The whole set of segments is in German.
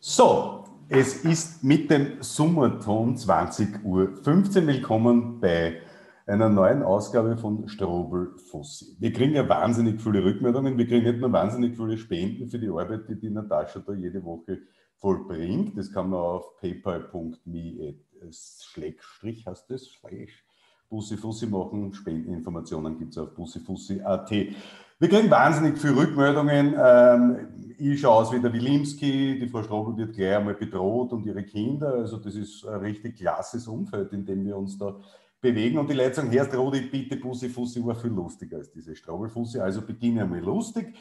So, es ist mit dem Summerton 20 Uhr 15. Willkommen bei einer neuen Ausgabe von Strobel Fossi. Wir kriegen ja wahnsinnig viele Rückmeldungen. Wir kriegen nicht nur wahnsinnig viele Spenden für die Arbeit, die die Natascha da jede Woche vollbringt. Das kann man auf paypal.me Schrägstrich heißt das, Bussi Fussi machen. Spendeninformationen gibt es auf bussifussi.at. Wir kriegen wahnsinnig viele Rückmeldungen. Ähm, ich schaue aus wie der Wilimski, die Frau Strobel wird gleich einmal bedroht und ihre Kinder. Also das ist ein richtig klasses Umfeld, in dem wir uns da bewegen. Und die Leute sagen, Herr Rodi, bitte Bussi Fussi war viel lustiger als diese Strobelfussi. Also beginne einmal lustig.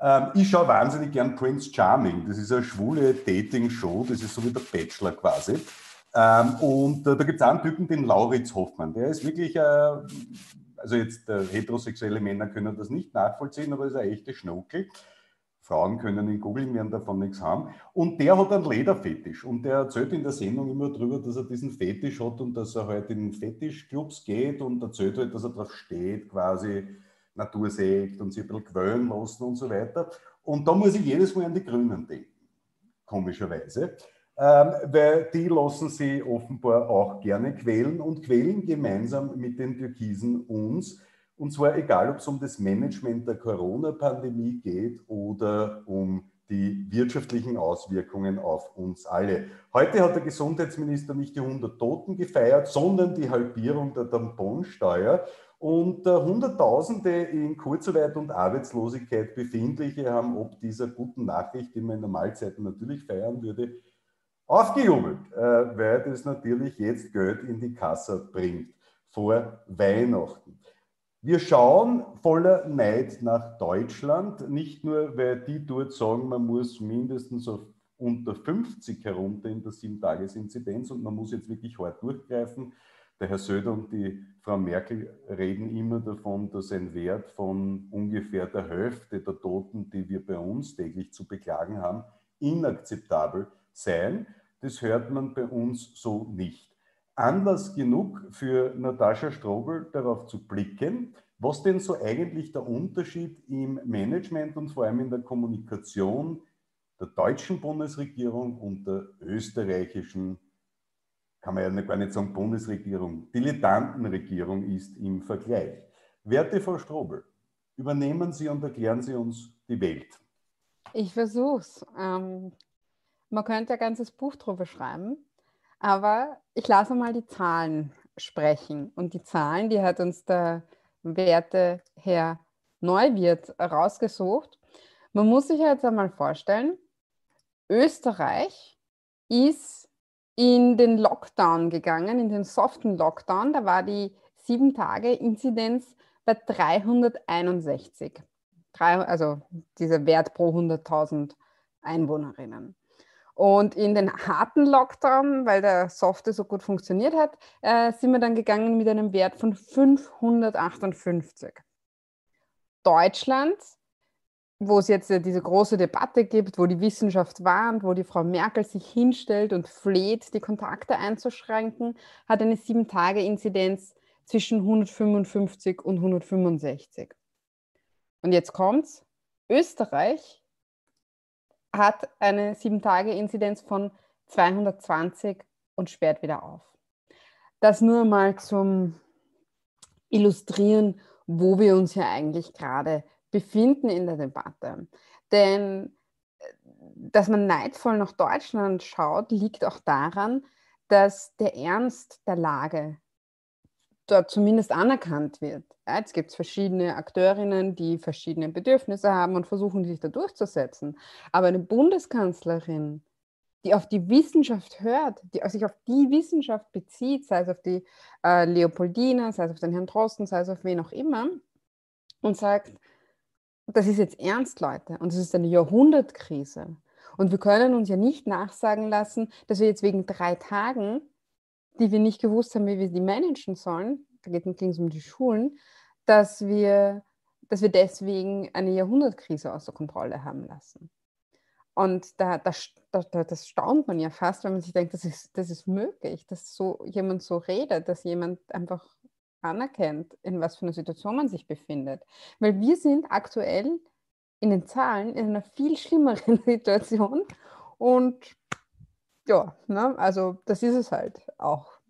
Ähm, ich schaue wahnsinnig gern Prince Charming. Das ist eine schwule Dating-Show. Das ist so wie der Bachelor quasi. Ähm, und äh, da gibt es einen Typen, den Lauritz Hoffmann. Der ist wirklich äh, also jetzt äh, heterosexuelle Männer können das nicht nachvollziehen, aber es ist ein echter Schnuckel. Frauen können ihn googeln, werden davon nichts haben. Und der hat einen Lederfetisch. Und der erzählt in der Sendung immer darüber, dass er diesen Fetisch hat und dass er halt in Fetischclubs geht und erzählt halt, dass er darauf steht, quasi Natursekt und sich ein bisschen quälen lassen und so weiter. Und da muss ich jedes Mal an die Grünen denken, komischerweise weil die lassen sie offenbar auch gerne quälen und quälen gemeinsam mit den Türkisen uns. Und zwar egal, ob es um das Management der Corona-Pandemie geht oder um die wirtschaftlichen Auswirkungen auf uns alle. Heute hat der Gesundheitsminister nicht die 100 Toten gefeiert, sondern die Halbierung der Tamponsteuer. Und äh, Hunderttausende in Kurzarbeit und Arbeitslosigkeit befindliche haben ob dieser guten Nachricht, die man in Normalzeiten natürlich feiern würde, aufgejubelt, äh, weil das natürlich jetzt Geld in die Kasse bringt vor Weihnachten. Wir schauen voller Neid nach Deutschland, nicht nur, weil die dort sagen, man muss mindestens auf unter 50 herunter in der 7-Tages-Inzidenz und man muss jetzt wirklich hart durchgreifen. Der Herr Söder und die Frau Merkel reden immer davon, dass ein Wert von ungefähr der Hälfte der Toten, die wir bei uns täglich zu beklagen haben, inakzeptabel seien. Das hört man bei uns so nicht. Anlass genug für Natascha Strobel darauf zu blicken, was denn so eigentlich der Unterschied im Management und vor allem in der Kommunikation der deutschen Bundesregierung und der österreichischen, kann man ja gar nicht sagen Bundesregierung, Dilettantenregierung ist im Vergleich. Werte Frau Strobel, übernehmen Sie und erklären Sie uns die Welt. Ich versuch's. Ähm, man könnte ein ganzes Buch drüber schreiben, aber ich lasse mal die Zahlen sprechen. Und die Zahlen, die hat uns der Werte Herr Neuwirth rausgesucht. Man muss sich jetzt einmal vorstellen, Österreich ist in den Lockdown gegangen, in den soften Lockdown. Da war die sieben Tage Inzidenz bei 361. also dieser Wert pro 100.000 Einwohnerinnen. Und in den harten Lockdown, weil der Softe so gut funktioniert hat, äh, sind wir dann gegangen mit einem Wert von 558. Deutschland, wo es jetzt diese große Debatte gibt, wo die Wissenschaft warnt, wo die Frau Merkel sich hinstellt und fleht, die Kontakte einzuschränken, hat eine 7-Tage-Inzidenz zwischen 155 und 165. Und jetzt kommt's. Österreich hat eine 7-Tage-Inzidenz von 220 und sperrt wieder auf. Das nur mal zum Illustrieren, wo wir uns ja eigentlich gerade befinden in der Debatte. Denn äh, dass man neidvoll nach Deutschland schaut, liegt auch daran, dass der Ernst der Lage dort zumindest anerkannt wird. Ja, jetzt gibt es verschiedene Akteurinnen, die verschiedene Bedürfnisse haben und versuchen, sich da durchzusetzen. Aber eine Bundeskanzlerin, die auf die Wissenschaft hört, die sich auf die Wissenschaft bezieht, sei es auf die äh, Leopoldina, sei es auf den Herrn Drosten, sei es auf wen auch immer, und sagt, das ist jetzt ernst, Leute, und es ist eine Jahrhundertkrise. Und wir können uns ja nicht nachsagen lassen, dass wir jetzt wegen drei Tagen die wir nicht gewusst haben, wie wir die managen sollen, da geht es um die Schulen, dass wir, dass wir deswegen eine Jahrhundertkrise außer Kontrolle haben lassen. Und da, da, da, das staunt man ja fast, wenn man sich denkt, das ist, das ist möglich, dass so jemand so redet, dass jemand einfach anerkennt, in was für einer Situation man sich befindet. Weil wir sind aktuell in den Zahlen in einer viel schlimmeren Situation und ja, ne? also das ist es halt auch.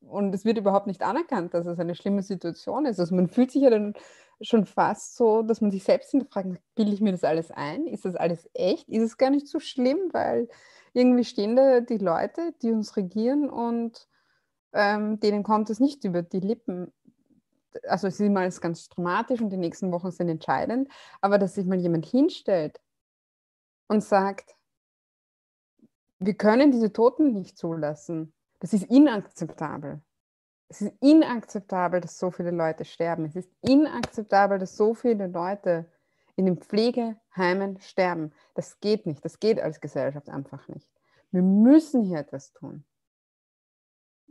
Und es wird überhaupt nicht anerkannt, dass es eine schlimme Situation ist. Also man fühlt sich ja dann schon fast so, dass man sich selbst hinterfragt, bilde ich mir das alles ein? Ist das alles echt? Ist es gar nicht so schlimm? Weil irgendwie stehen da die Leute, die uns regieren und ähm, denen kommt es nicht über die Lippen. Also es ist immer alles ganz dramatisch und die nächsten Wochen sind entscheidend, aber dass sich mal jemand hinstellt und sagt, wir können diese Toten nicht zulassen. Das ist inakzeptabel. Es ist inakzeptabel, dass so viele Leute sterben. Es ist inakzeptabel, dass so viele Leute in den Pflegeheimen sterben. Das geht nicht. Das geht als Gesellschaft einfach nicht. Wir müssen hier etwas tun.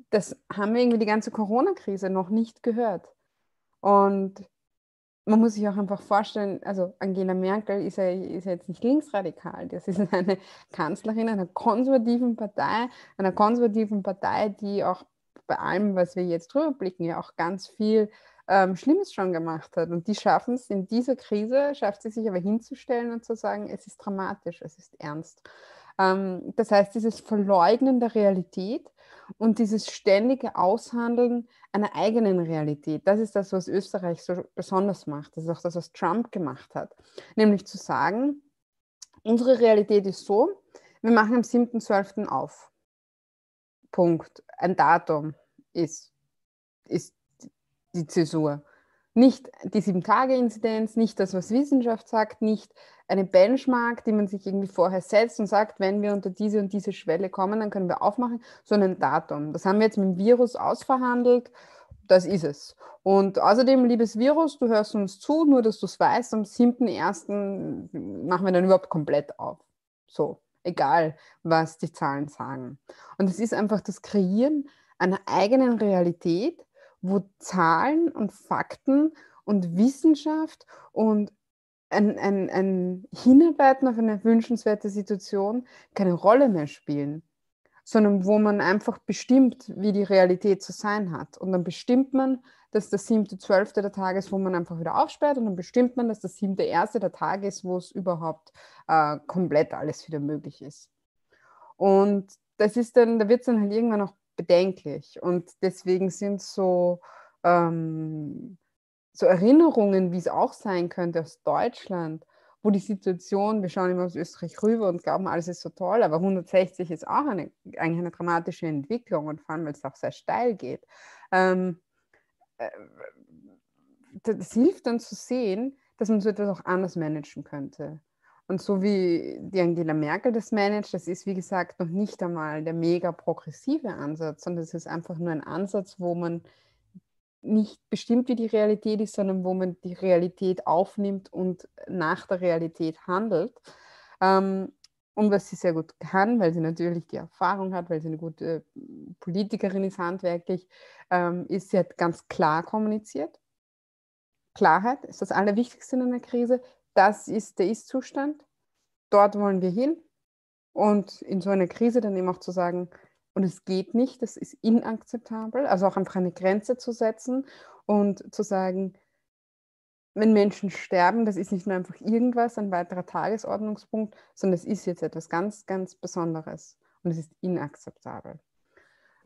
Das haben wir irgendwie die ganze Corona-Krise noch nicht gehört. Und man muss sich auch einfach vorstellen, also Angela Merkel ist ja, ist ja jetzt nicht linksradikal, das ist eine Kanzlerin einer konservativen Partei, einer konservativen Partei, die auch bei allem, was wir jetzt drüber blicken, ja auch ganz viel ähm, Schlimmes schon gemacht hat. Und die schaffen es in dieser Krise, schafft sie sich aber hinzustellen und zu sagen, es ist dramatisch, es ist ernst. Ähm, das heißt, dieses Verleugnen der Realität und dieses ständige Aushandeln einer eigenen Realität, das ist das, was Österreich so besonders macht. Das ist auch das, was Trump gemacht hat. Nämlich zu sagen, unsere Realität ist so, wir machen am 7.12. auf. Punkt. Ein Datum ist, ist die Zäsur. Nicht die Sieben-Tage-Inzidenz, nicht das, was Wissenschaft sagt, nicht eine Benchmark, die man sich irgendwie vorher setzt und sagt, wenn wir unter diese und diese Schwelle kommen, dann können wir aufmachen, sondern ein Datum. Das haben wir jetzt mit dem Virus ausverhandelt. Das ist es. Und außerdem, liebes Virus, du hörst uns zu, nur dass du es weißt, am 7.1. machen wir dann überhaupt komplett auf. So, egal, was die Zahlen sagen. Und es ist einfach das Kreieren einer eigenen Realität, wo Zahlen und Fakten und Wissenschaft und ein, ein, ein Hinarbeiten auf eine wünschenswerte Situation keine Rolle mehr spielen, sondern wo man einfach bestimmt, wie die Realität zu sein hat. Und dann bestimmt man, dass das siebte, zwölfte der Tag ist, wo man einfach wieder aufsperrt und dann bestimmt man, dass das siebte, erste der Tag ist, wo es überhaupt äh, komplett alles wieder möglich ist. Und das ist dann, da wird es dann halt irgendwann auch bedenklich. Und deswegen sind so, ähm, so Erinnerungen, wie es auch sein könnte aus Deutschland, wo die Situation, wir schauen immer aus Österreich rüber und glauben, alles ist so toll, aber 160 ist auch eine, eigentlich eine dramatische Entwicklung und vor allem, weil es auch sehr steil geht. Ähm, äh, das hilft dann zu sehen, dass man so etwas auch anders managen könnte. Und so wie die Angela Merkel das managt, das ist wie gesagt noch nicht einmal der mega progressive Ansatz, sondern es ist einfach nur ein Ansatz, wo man nicht bestimmt, wie die Realität ist, sondern wo man die Realität aufnimmt und nach der Realität handelt. Ähm, und was sie sehr gut kann, weil sie natürlich die Erfahrung hat, weil sie eine gute Politikerin ist, handwerklich, ähm, ist, sie hat ganz klar kommuniziert. Klarheit ist das Allerwichtigste in einer Krise das ist der Ist-Zustand, dort wollen wir hin. Und in so einer Krise dann eben auch zu sagen, und es geht nicht, das ist inakzeptabel, also auch einfach eine Grenze zu setzen und zu sagen, wenn Menschen sterben, das ist nicht nur einfach irgendwas, ein weiterer Tagesordnungspunkt, sondern es ist jetzt etwas ganz, ganz Besonderes und es ist inakzeptabel.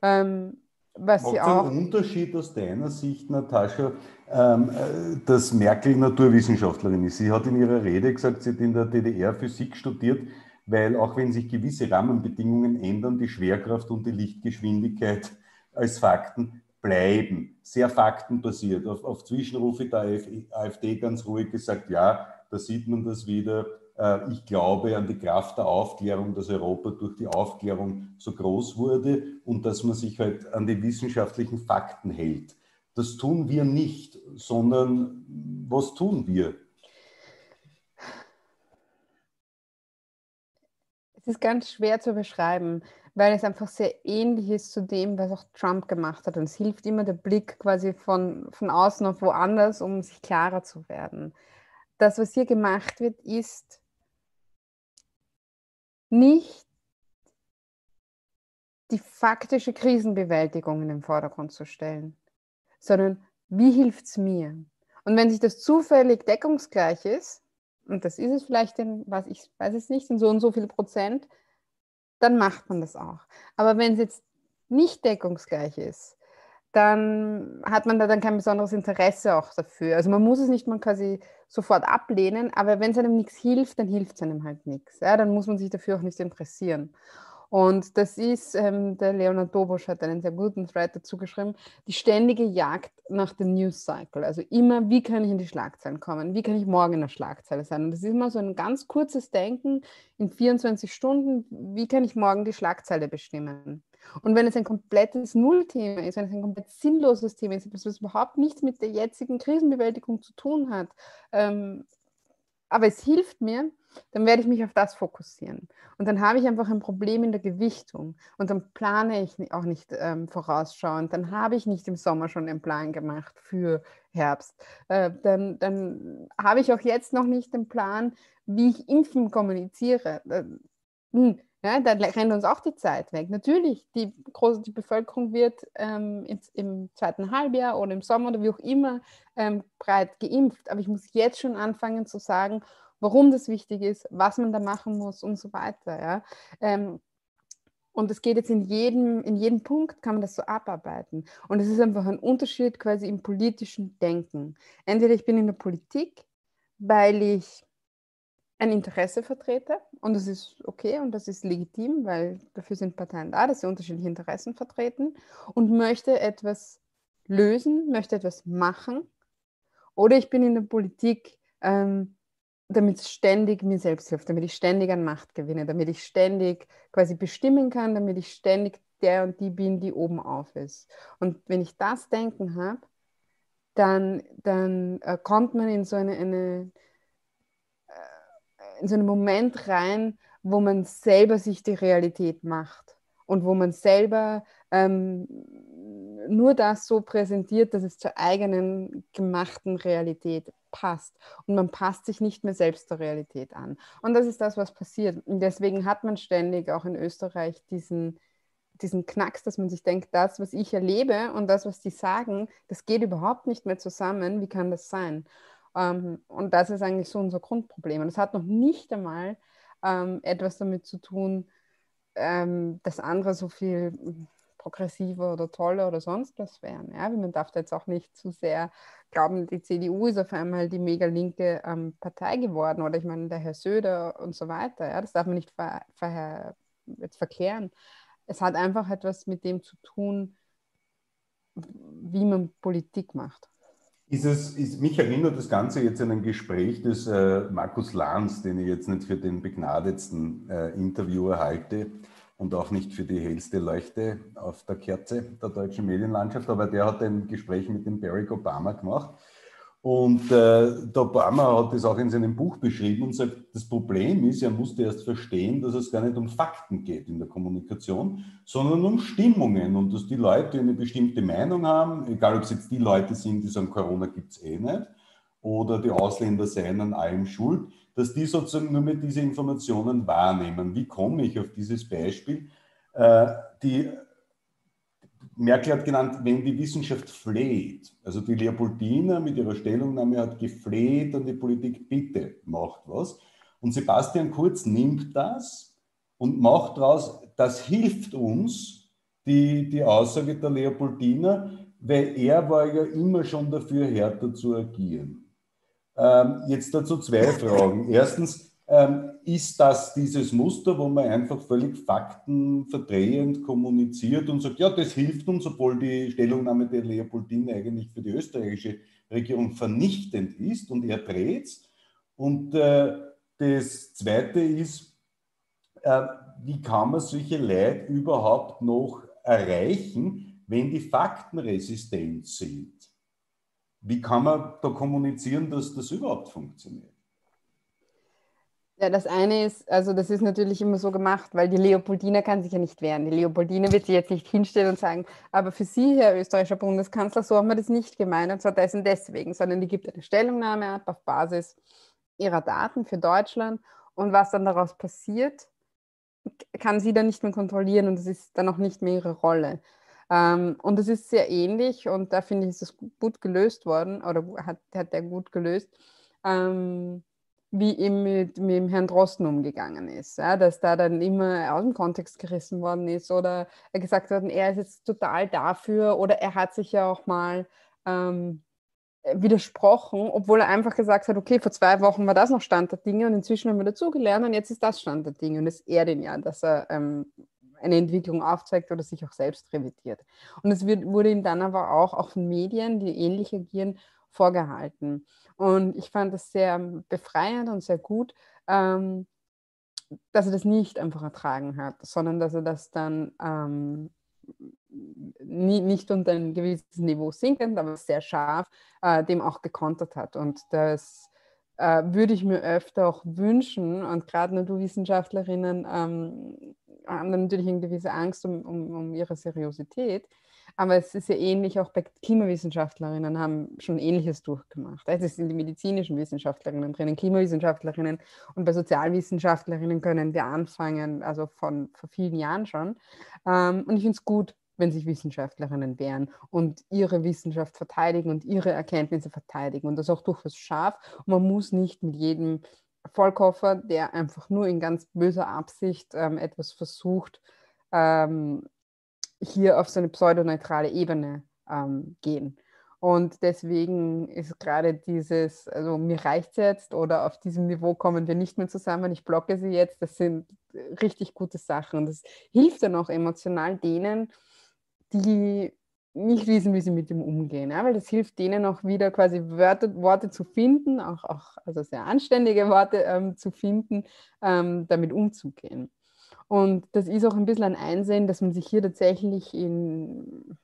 Ähm, was Macht auch. einen Unterschied aus deiner Sicht, Natascha, ähm, äh, dass Merkel Naturwissenschaftlerin ist? Sie hat in ihrer Rede gesagt, sie hat in der DDR Physik studiert, weil auch wenn sich gewisse Rahmenbedingungen ändern, die Schwerkraft und die Lichtgeschwindigkeit als Fakten bleiben. Sehr faktenbasiert. Auf, auf Zwischenrufe der AfD ganz ruhig gesagt, ja, da sieht man das wieder ich glaube an die Kraft der Aufklärung, dass Europa durch die Aufklärung so groß wurde und dass man sich halt an die wissenschaftlichen Fakten hält. Das tun wir nicht, sondern was tun wir? Es ist ganz schwer zu beschreiben, weil es einfach sehr ähnlich ist zu dem, was auch Trump gemacht hat. Und es hilft immer der Blick quasi von, von außen auf woanders, um sich klarer zu werden. Das, was hier gemacht wird, ist, nicht die faktische Krisenbewältigung in den Vordergrund zu stellen, sondern wie hilft es mir? Und wenn sich das zufällig deckungsgleich ist, und das ist es vielleicht in, was ich weiß es nicht, in so und so viel Prozent, dann macht man das auch. Aber wenn es jetzt nicht deckungsgleich ist, dann hat man da dann kein besonderes Interesse auch dafür. Also man muss es nicht mal quasi sofort ablehnen, aber wenn es einem nichts hilft, dann hilft es einem halt nichts. Ja? Dann muss man sich dafür auch nicht interessieren. Und das ist, ähm, der Leonard Dobosch hat einen sehr guten Thread dazu geschrieben, die ständige Jagd nach dem News Cycle. Also immer, wie kann ich in die Schlagzeilen kommen? Wie kann ich morgen in der Schlagzeile sein? Und das ist immer so ein ganz kurzes Denken in 24 Stunden, wie kann ich morgen die Schlagzeile bestimmen? Und wenn es ein komplettes Nullthema ist, wenn es ein komplett sinnloses Thema ist, was überhaupt nichts mit der jetzigen Krisenbewältigung zu tun hat, ähm, aber es hilft mir, dann werde ich mich auf das fokussieren. Und dann habe ich einfach ein Problem in der Gewichtung. Und dann plane ich auch nicht ähm, vorausschauend. Dann habe ich nicht im Sommer schon einen Plan gemacht für Herbst. Äh, dann, dann habe ich auch jetzt noch nicht den Plan, wie ich Impfen kommuniziere. Äh, hm, ja, da rennt uns auch die Zeit weg. Natürlich, die, große, die Bevölkerung wird ähm, im, im, zweiten Halbjahr oder im Sommer oder wie auch immer ähm, breit geimpft. Aber ich muss jetzt schon anfangen zu sagen, warum das wichtig ist, was man da machen muss und so weiter. Ja? Ähm, und es geht jetzt in jedem, in jedem Punkt, kann man das so abarbeiten. Und es ist einfach ein Unterschied quasi im politischen Denken. Entweder ich bin in der Politik, weil ich ein Interesse vertrete und das ist okay und das ist legitim, weil dafür sind Parteien da, dass sie unterschiedliche Interessen vertreten und möchte etwas lösen, möchte etwas machen oder ich bin in der Politik, ähm, damit es ständig mir selbst hilft, damit ich ständig an Macht gewinne, damit ich ständig quasi bestimmen kann, damit ich ständig der und die bin, die oben auf ist. Und wenn ich das Denken habe, dann, dann äh, kommt man in so eine, eine in so einen Moment rein, wo man selber sich die Realität macht und wo man selber ähm, nur das so präsentiert, dass es zur eigenen gemachten Realität passt. Und man passt sich nicht mehr selbst der Realität an. Und das ist das, was passiert. Und deswegen hat man ständig auch in Österreich diesen, diesen Knacks, dass man sich denkt, das, was ich erlebe und das, was die sagen, das geht überhaupt nicht mehr zusammen. Wie kann das sein? Ähm, und das ist eigentlich so unser Grundproblem. Und es hat noch nicht einmal ähm, etwas damit zu tun, ähm, dass andere so viel progressiver oder toller oder sonst was wären. Ja? Man darf da jetzt auch nicht zu sehr glauben, die CDU ist auf einmal die mega linke ähm, Partei geworden oder ich meine, der Herr Söder und so weiter. Ja? Das darf man nicht ver ver jetzt verklären. Es hat einfach etwas mit dem zu tun, wie man Politik macht. Ist es, ist, mich erinnert das Ganze jetzt an ein Gespräch des äh, Markus Lanz, den ich jetzt nicht für den begnadetsten äh, Interviewer halte und auch nicht für die hellste Leuchte auf der Kerze der deutschen Medienlandschaft, aber der hat ein Gespräch mit dem Barack Obama gemacht und äh, der Obama hat das auch in seinem Buch beschrieben und sagt, das Problem ist, er musste erst verstehen, dass es gar nicht um Fakten geht in der Kommunikation, sondern um Stimmungen und dass die Leute eine bestimmte Meinung haben, egal ob es jetzt die Leute sind, die sagen, Corona gibt es eh nicht, oder die Ausländer seien an allem schuld, dass die sozusagen nur mit diese Informationen wahrnehmen. Wie komme ich auf dieses Beispiel? Äh, die Merkel hat genannt, wenn die Wissenschaft fleht. Also die Leopoldina mit ihrer Stellungnahme hat gefleht an die Politik, bitte macht was. Und Sebastian Kurz nimmt das und macht daraus, das hilft uns, die, die Aussage der Leopoldina, weil er war ja immer schon dafür, härter zu agieren. Ähm, jetzt dazu zwei Fragen. Erstens, ähm, ist das dieses Muster, wo man einfach völlig faktenverdrehend kommuniziert und sagt, ja, das hilft uns, obwohl die Stellungnahme der Leopoldine eigentlich für die österreichische Regierung vernichtend ist und er dreht es. Und äh, das Zweite ist, äh, wie kann man solche Leute überhaupt noch erreichen, wenn die Fakten resistent sind? Wie kann man da kommunizieren, dass das überhaupt funktioniert? Ja, das eine ist, also das ist natürlich immer so gemacht, weil die Leopoldina kann sich ja nicht wehren. Die Leopoldina wird sich jetzt nicht hinstellen und sagen, aber für Sie, Herr österreichischer Bundeskanzler, so haben wir das nicht gemeint und zwar dessen deswegen, sondern die gibt eine Stellungnahme ab auf Basis ihrer Daten für Deutschland und was dann daraus passiert, kann sie dann nicht mehr kontrollieren und das ist dann auch nicht mehr ihre Rolle. Ähm, und das ist sehr ähnlich und da finde ich, ist das gut gelöst worden oder hat, hat er gut gelöst. Wie eben mit, mit dem Herrn Drosten umgegangen ist. Ja, dass da dann immer aus dem Kontext gerissen worden ist oder er gesagt hat, er ist jetzt total dafür oder er hat sich ja auch mal ähm, widersprochen, obwohl er einfach gesagt hat, okay, vor zwei Wochen war das noch Stand der Dinge und inzwischen haben wir dazugelernt und jetzt ist das Stand der Dinge und es ehrt ihn ja, dass er ähm, eine Entwicklung aufzeigt oder sich auch selbst revidiert. Und es wird, wurde ihm dann aber auch, auch von Medien, die ähnlich agieren, vorgehalten. Und ich fand das sehr befreiend und sehr gut, ähm, dass er das nicht einfach ertragen hat, sondern dass er das dann ähm, nie, nicht unter ein gewisses Niveau sinkend, aber sehr scharf äh, dem auch gekontert hat. Und das äh, würde ich mir öfter auch wünschen. Und gerade Naturwissenschaftlerinnen ähm, haben dann natürlich eine gewisse Angst um, um, um ihre Seriosität. Aber es ist ja ähnlich, auch bei Klimawissenschaftlerinnen haben schon Ähnliches durchgemacht. Also es sind die medizinischen Wissenschaftlerinnen drinnen, Klimawissenschaftlerinnen und bei Sozialwissenschaftlerinnen können wir anfangen, also von vor vielen Jahren schon. Ähm, und ich finde es gut, wenn sich Wissenschaftlerinnen wehren und ihre Wissenschaft verteidigen und ihre Erkenntnisse verteidigen und das auch durchaus scharf. Und man muss nicht mit jedem Vollkoffer, der einfach nur in ganz böser Absicht ähm, etwas versucht, ähm, hier auf so eine pseudoneutrale Ebene ähm, gehen. Und deswegen ist gerade dieses, also mir reicht es jetzt oder auf diesem Niveau kommen wir nicht mehr zusammen, ich blocke sie jetzt, das sind richtig gute Sachen. Und das hilft dann auch emotional denen, die nicht wissen, wie sie mit dem umgehen. Ja? Weil das hilft denen auch wieder quasi Wörter, Worte zu finden, auch, auch also sehr anständige Worte ähm, zu finden, ähm, damit umzugehen. Und das ist auch ein bisschen ein Einsehen, dass man sich hier tatsächlich in,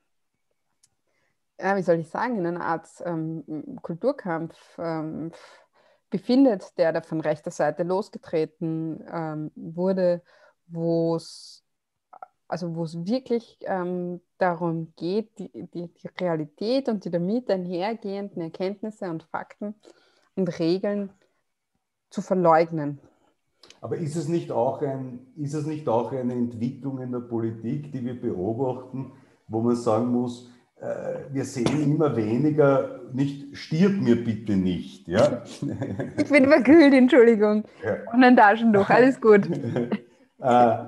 ja, wie soll ich sagen, in einer Art ähm, Kulturkampf ähm, befindet, der da von rechter Seite losgetreten ähm, wurde, wo es also wo es wirklich ähm, darum geht, die, die, die, Realität und die damit einhergehenden Erkenntnisse und Fakten und Regeln zu verleugnen. Aber ist es nicht auch, ein, ist es nicht auch eine Entwicklung in der Politik, die wir beobachten, wo man sagen muss, äh, wir sehen immer weniger, nicht stirb mir bitte nicht. Ja? Ich bin verkühlt, Entschuldigung. Ja. Und ein Taschentuch, alles gut. Äh, äh,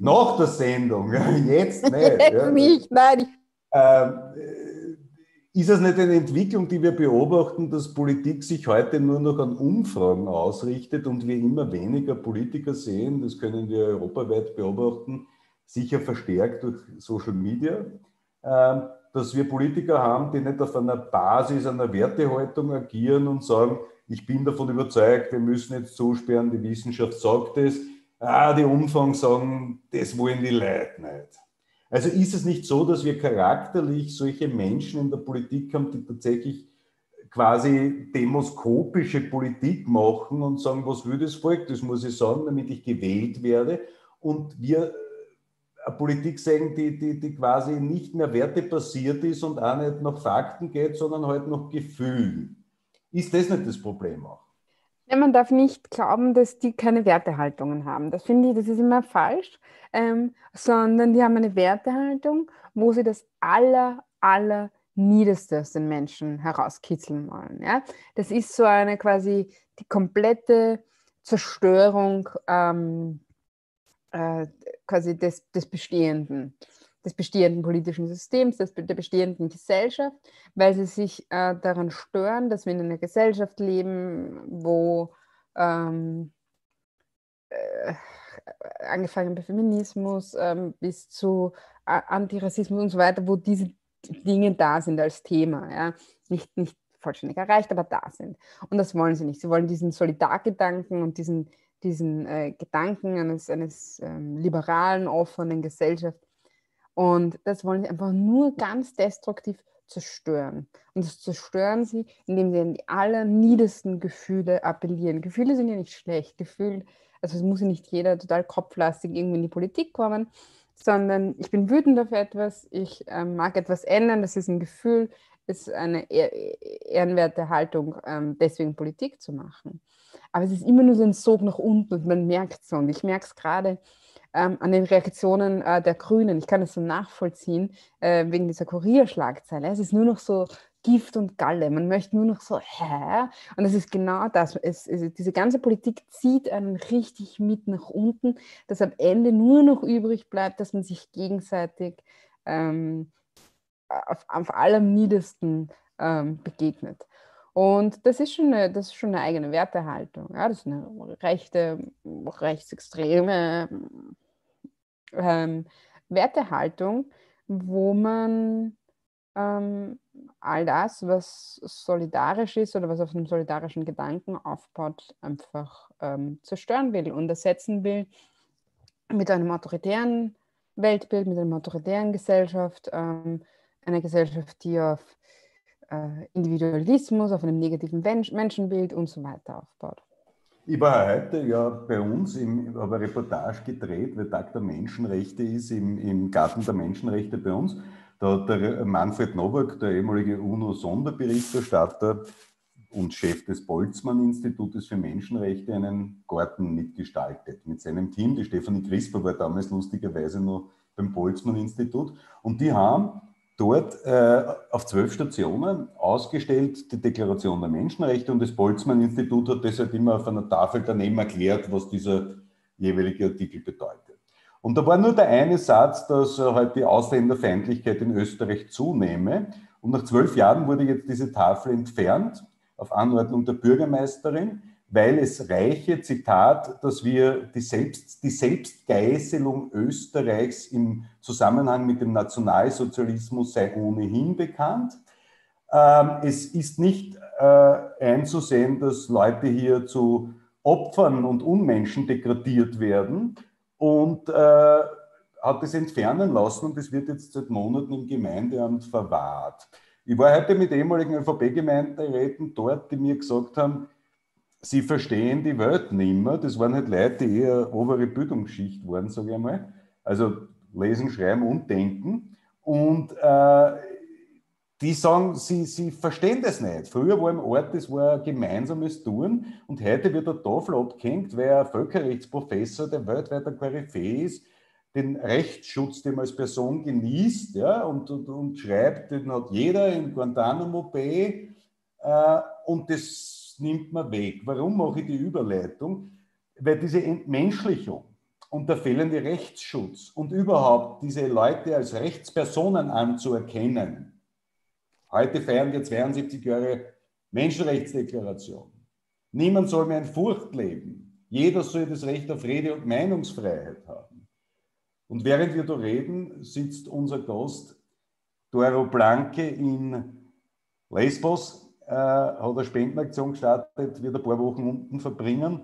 nach der Sendung, jetzt nicht. Jetzt ja. nicht, nein. Äh, ist es nicht eine Entwicklung, die wir beobachten, dass Politik sich heute nur noch an Umfragen ausrichtet und wir immer weniger Politiker sehen, das können wir europaweit beobachten, sicher verstärkt durch Social Media, ähm, dass wir Politiker haben, die nicht auf einer Basis einer Wertehaltung agieren und sagen, ich bin davon überzeugt, wir müssen jetzt zusperren, die Wissenschaft sagt es, ah, die Umfang sagen, das wollen die Leute nicht. Also ist es nicht so, dass wir charakterlich solche Menschen in der Politik haben, die tatsächlich quasi demoskopische Politik machen und sagen, was will das Volk, das muss ich sagen, damit ich gewählt werde. Und wir eine Politik sehen, die, die, die quasi nicht mehr wertebasiert ist und auch nicht nach Fakten geht, sondern halt nach Gefühl. Ist das nicht das Problem auch? Ja, man darf nicht glauben, dass die keine Wertehaltungen haben. Das finde ich, das ist immer falsch, ähm, sondern die haben eine Wertehaltung, wo sie das aller, aller Niederste aus den Menschen herauskitzeln wollen. Ja? Das ist so eine quasi die komplette Zerstörung ähm, äh, quasi des, des Bestehenden des bestehenden politischen Systems, des, der bestehenden Gesellschaft, weil sie sich äh, daran stören, dass wir in einer Gesellschaft leben, wo ähm, äh, angefangen bei Feminismus ähm, bis zu äh, Antirassismus und so weiter, wo diese Dinge da sind als Thema. Ja? Nicht, nicht vollständig erreicht, aber da sind. Und das wollen sie nicht. Sie wollen diesen Solidargedanken und diesen, diesen äh, Gedanken eines, eines ähm, liberalen, offenen Gesellschaft und das wollen sie einfach nur ganz destruktiv zerstören. Und das zerstören sie, indem sie an die allerniedersten Gefühle appellieren. Gefühle sind ja nicht schlecht. Gefühl, also es muss ja nicht jeder total kopflastig irgendwie in die Politik kommen, sondern ich bin wütend auf etwas, ich äh, mag etwas ändern, das ist ein Gefühl, ist eine ehrenwerte Haltung, ähm, deswegen Politik zu machen. Aber es ist immer nur so ein Sog nach unten und man merkt es. Und ich merke es gerade, ähm, an den Reaktionen äh, der Grünen. Ich kann es so nachvollziehen, äh, wegen dieser Kurierschlagzeile. Es ist nur noch so Gift und Galle. Man möchte nur noch so, hä? Und es ist genau das. Es, es, diese ganze Politik zieht einen richtig mit nach unten, dass am Ende nur noch übrig bleibt, dass man sich gegenseitig ähm, auf, auf allem Niedersten ähm, begegnet. Und das ist schon eine, das ist schon eine eigene Wertehaltung. Ja? Das ist eine rechte, rechtsextreme ähm, Wertehaltung, wo man ähm, all das, was solidarisch ist oder was auf einem solidarischen Gedanken aufbaut, einfach ähm, zerstören will und ersetzen will mit einem autoritären Weltbild, mit einer autoritären Gesellschaft, ähm, einer Gesellschaft, die auf äh, Individualismus, auf einem negativen Menschenbild und so weiter aufbaut. Ich war heute ja bei uns, im, habe eine Reportage gedreht, weil Tag der Menschenrechte ist, im, im Garten der Menschenrechte bei uns. Da hat der Manfred Nowak, der ehemalige UNO-Sonderberichterstatter und Chef des Boltzmann-Institutes für Menschenrechte, einen Garten mitgestaltet mit seinem Team. Die Stefanie Crisper war damals lustigerweise noch beim Boltzmann-Institut. Und die haben dort äh, auf zwölf Stationen ausgestellt, die Deklaration der Menschenrechte und das Boltzmann-Institut hat das halt immer auf einer Tafel daneben erklärt, was dieser jeweilige Artikel bedeutet. Und da war nur der eine Satz, dass äh, halt die Ausländerfeindlichkeit in Österreich zunehme. Und nach zwölf Jahren wurde jetzt diese Tafel entfernt auf Anordnung der Bürgermeisterin weil es reiche, Zitat, dass wir die, Selbst, die Selbstgeißelung Österreichs im Zusammenhang mit dem Nationalsozialismus sei ohnehin bekannt. Ähm, es ist nicht äh, einzusehen, dass Leute hier zu Opfern und Unmenschen degradiert werden und äh, hat es entfernen lassen und es wird jetzt seit Monaten im Gemeindeamt verwahrt. Ich war heute mit ehemaligen ÖVP-Gemeinderäten dort, die mir gesagt haben, sie verstehen die Welt nicht mehr. Das waren halt Leute, die eher obere Bildungsschicht waren, sage ich einmal. Also lesen, schreiben und denken. Und äh, die sagen, sie, sie verstehen das nicht. Früher war im Ort, das war ein gemeinsames Tun und heute wird der Tafel abgehängt, weil ein Völkerrechtsprofessor, der weltweiter Koryphäe ist, den Rechtsschutz, den man als Person genießt ja, und, und, und schreibt, den hat jeder in Guantanamo Bay äh, und das nimmt man weg. Warum mache ich die Überleitung? Weil diese Entmenschlichung und der fehlende Rechtsschutz und überhaupt diese Leute als Rechtspersonen anzuerkennen. Heute feiern wir 72 Jahre Menschenrechtsdeklaration. Niemand soll mehr in Furcht leben. Jeder soll das Recht auf Rede- und Meinungsfreiheit haben. Und während wir da reden, sitzt unser Gast Doro Blanke in Lesbos äh, hat eine Spendenaktion gestartet, wird ein paar Wochen unten verbringen.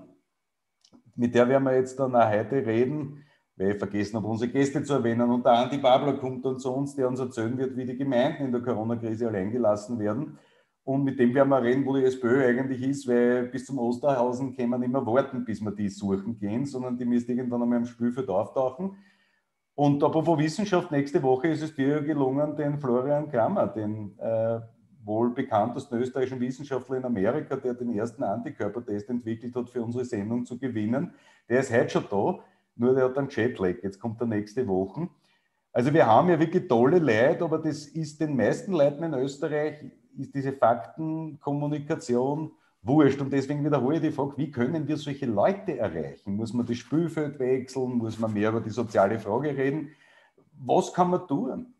Mit der werden wir jetzt dann auch heute reden, weil ich vergessen habe, unsere Gäste zu erwähnen. Und der Andi Babler kommt dann zu uns, der uns erzählen wird, wie die Gemeinden in der Corona-Krise allein gelassen werden. Und mit dem werden wir reden, wo die SPÖ eigentlich ist, weil bis zum Osterhausen kann man nicht mehr warten, bis wir die suchen gehen, sondern die müsste irgendwann einmal im Spielfeld auftauchen. Und apropos Wissenschaft, nächste Woche ist es dir gelungen, den Florian Kramer, den äh, wohl bekanntesten österreichischen Wissenschaftler in Amerika, der den ersten Antikörpertest entwickelt hat, für unsere Sendung zu gewinnen. Der ist heute schon da, nur der hat einen Jetlag. Jetzt kommt er nächste Woche. Also wir haben ja wirklich tolle Leute, aber das ist den meisten Leuten in Österreich, ist diese Faktenkommunikation wurscht. Und deswegen wiederhole ich die Frage, wie können wir solche Leute erreichen? Muss man das Spielfeld wechseln? Muss man mehr über die soziale Frage reden? Was kann man tun?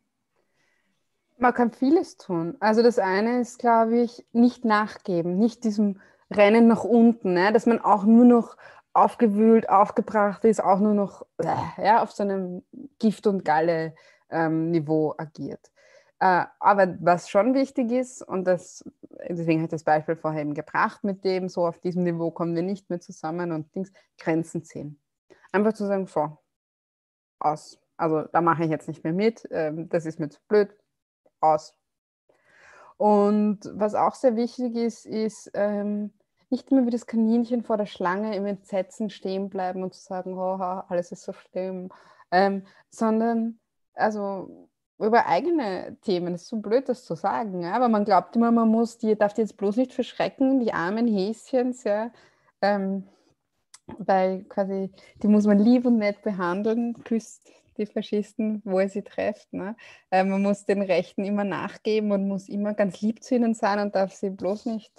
Man kann vieles tun. Also das eine ist, glaube ich, nicht nachgeben, nicht diesem Rennen nach unten, ne? dass man auch nur noch aufgewühlt, aufgebracht ist, auch nur noch äh, ja, auf so einem Gift- und Galle-Niveau ähm, agiert. Äh, aber was schon wichtig ist, und das, deswegen habe ich das Beispiel vorher eben gebracht, mit dem, so auf diesem Niveau kommen wir nicht mehr zusammen und Dings, Grenzen ziehen. Einfach zu sagen, so, aus. Also da mache ich jetzt nicht mehr mit, ähm, das ist mir zu blöd, aus. Und was auch sehr wichtig ist, ist ähm, nicht immer wie das Kaninchen vor der Schlange im Entsetzen stehen bleiben und zu sagen, oh, alles ist so schlimm, ähm, sondern also über eigene Themen. Es ist so blöd, das zu sagen, ja? aber man glaubt immer, man muss die, darf die jetzt bloß nicht verschrecken, die armen Häschens, ja, ähm, weil quasi die muss man lieb und nett behandeln, küsst die Faschisten, wo ihr sie trefft. Ne? Äh, man muss den Rechten immer nachgeben und muss immer ganz lieb zu ihnen sein und darf sie bloß nicht,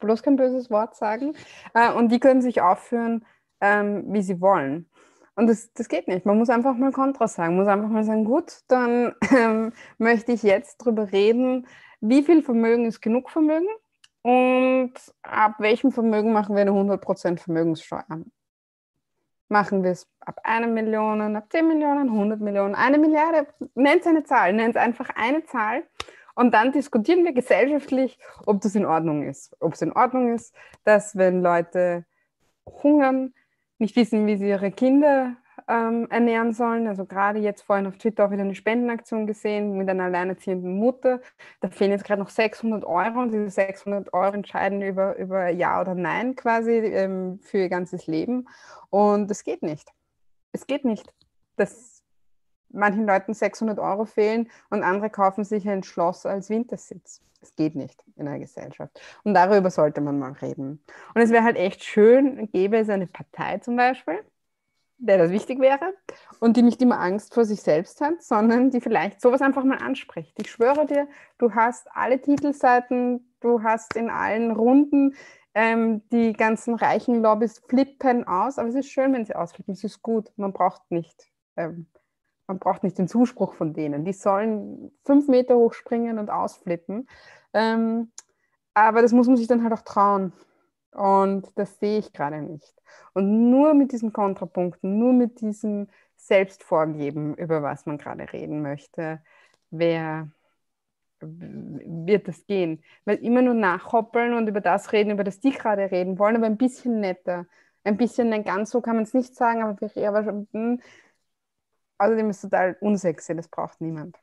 bloß kein böses Wort sagen. Äh, und die können sich aufführen, ähm, wie sie wollen. Und das, das geht nicht. Man muss einfach mal Kontra sagen. Man muss einfach mal sagen, gut, dann ähm, möchte ich jetzt darüber reden, wie viel Vermögen ist genug Vermögen und ab welchem Vermögen machen wir eine 100% Vermögenssteuer. Machen wir es ab einer Million, ab 10 Millionen, 100 Millionen, eine Milliarde, nennt es eine Zahl, nennt es einfach eine Zahl und dann diskutieren wir gesellschaftlich, ob das in Ordnung ist. Ob es in Ordnung ist, dass wenn Leute hungern, nicht wissen, wie sie ihre Kinder ähm, ernähren sollen. Also gerade jetzt vorhin auf Twitter auch wieder eine Spendenaktion gesehen mit einer alleinerziehenden Mutter. Da fehlen jetzt gerade noch 600 Euro und diese 600 Euro entscheiden über, über Ja oder Nein quasi ähm, für ihr ganzes Leben. Und es geht nicht. Es geht nicht, dass manchen Leuten 600 Euro fehlen und andere kaufen sich ein Schloss als Wintersitz. Es geht nicht in einer Gesellschaft. Und darüber sollte man mal reden. Und es wäre halt echt schön, gäbe es eine Partei zum Beispiel, der das wichtig wäre und die nicht immer Angst vor sich selbst hat, sondern die vielleicht sowas einfach mal anspricht. Ich schwöre dir, du hast alle Titelseiten, du hast in allen Runden ähm, die ganzen reichen Lobbys flippen aus, aber es ist schön, wenn sie ausflippen, es ist gut, man braucht nicht ähm, man braucht nicht den Zuspruch von denen. Die sollen fünf Meter hoch springen und ausflippen. Ähm, aber das muss man sich dann halt auch trauen. Und das sehe ich gerade nicht. Und nur mit diesen Kontrapunkten, nur mit diesem Selbstvorgeben, über was man gerade reden möchte, wer wird das gehen. Weil immer nur nachhoppeln und über das reden, über das die gerade reden wollen, aber ein bisschen netter. Ein bisschen, nein, ganz so kann man es nicht sagen, aber, aber hm, Außerdem ist es total unsexy, das braucht niemand.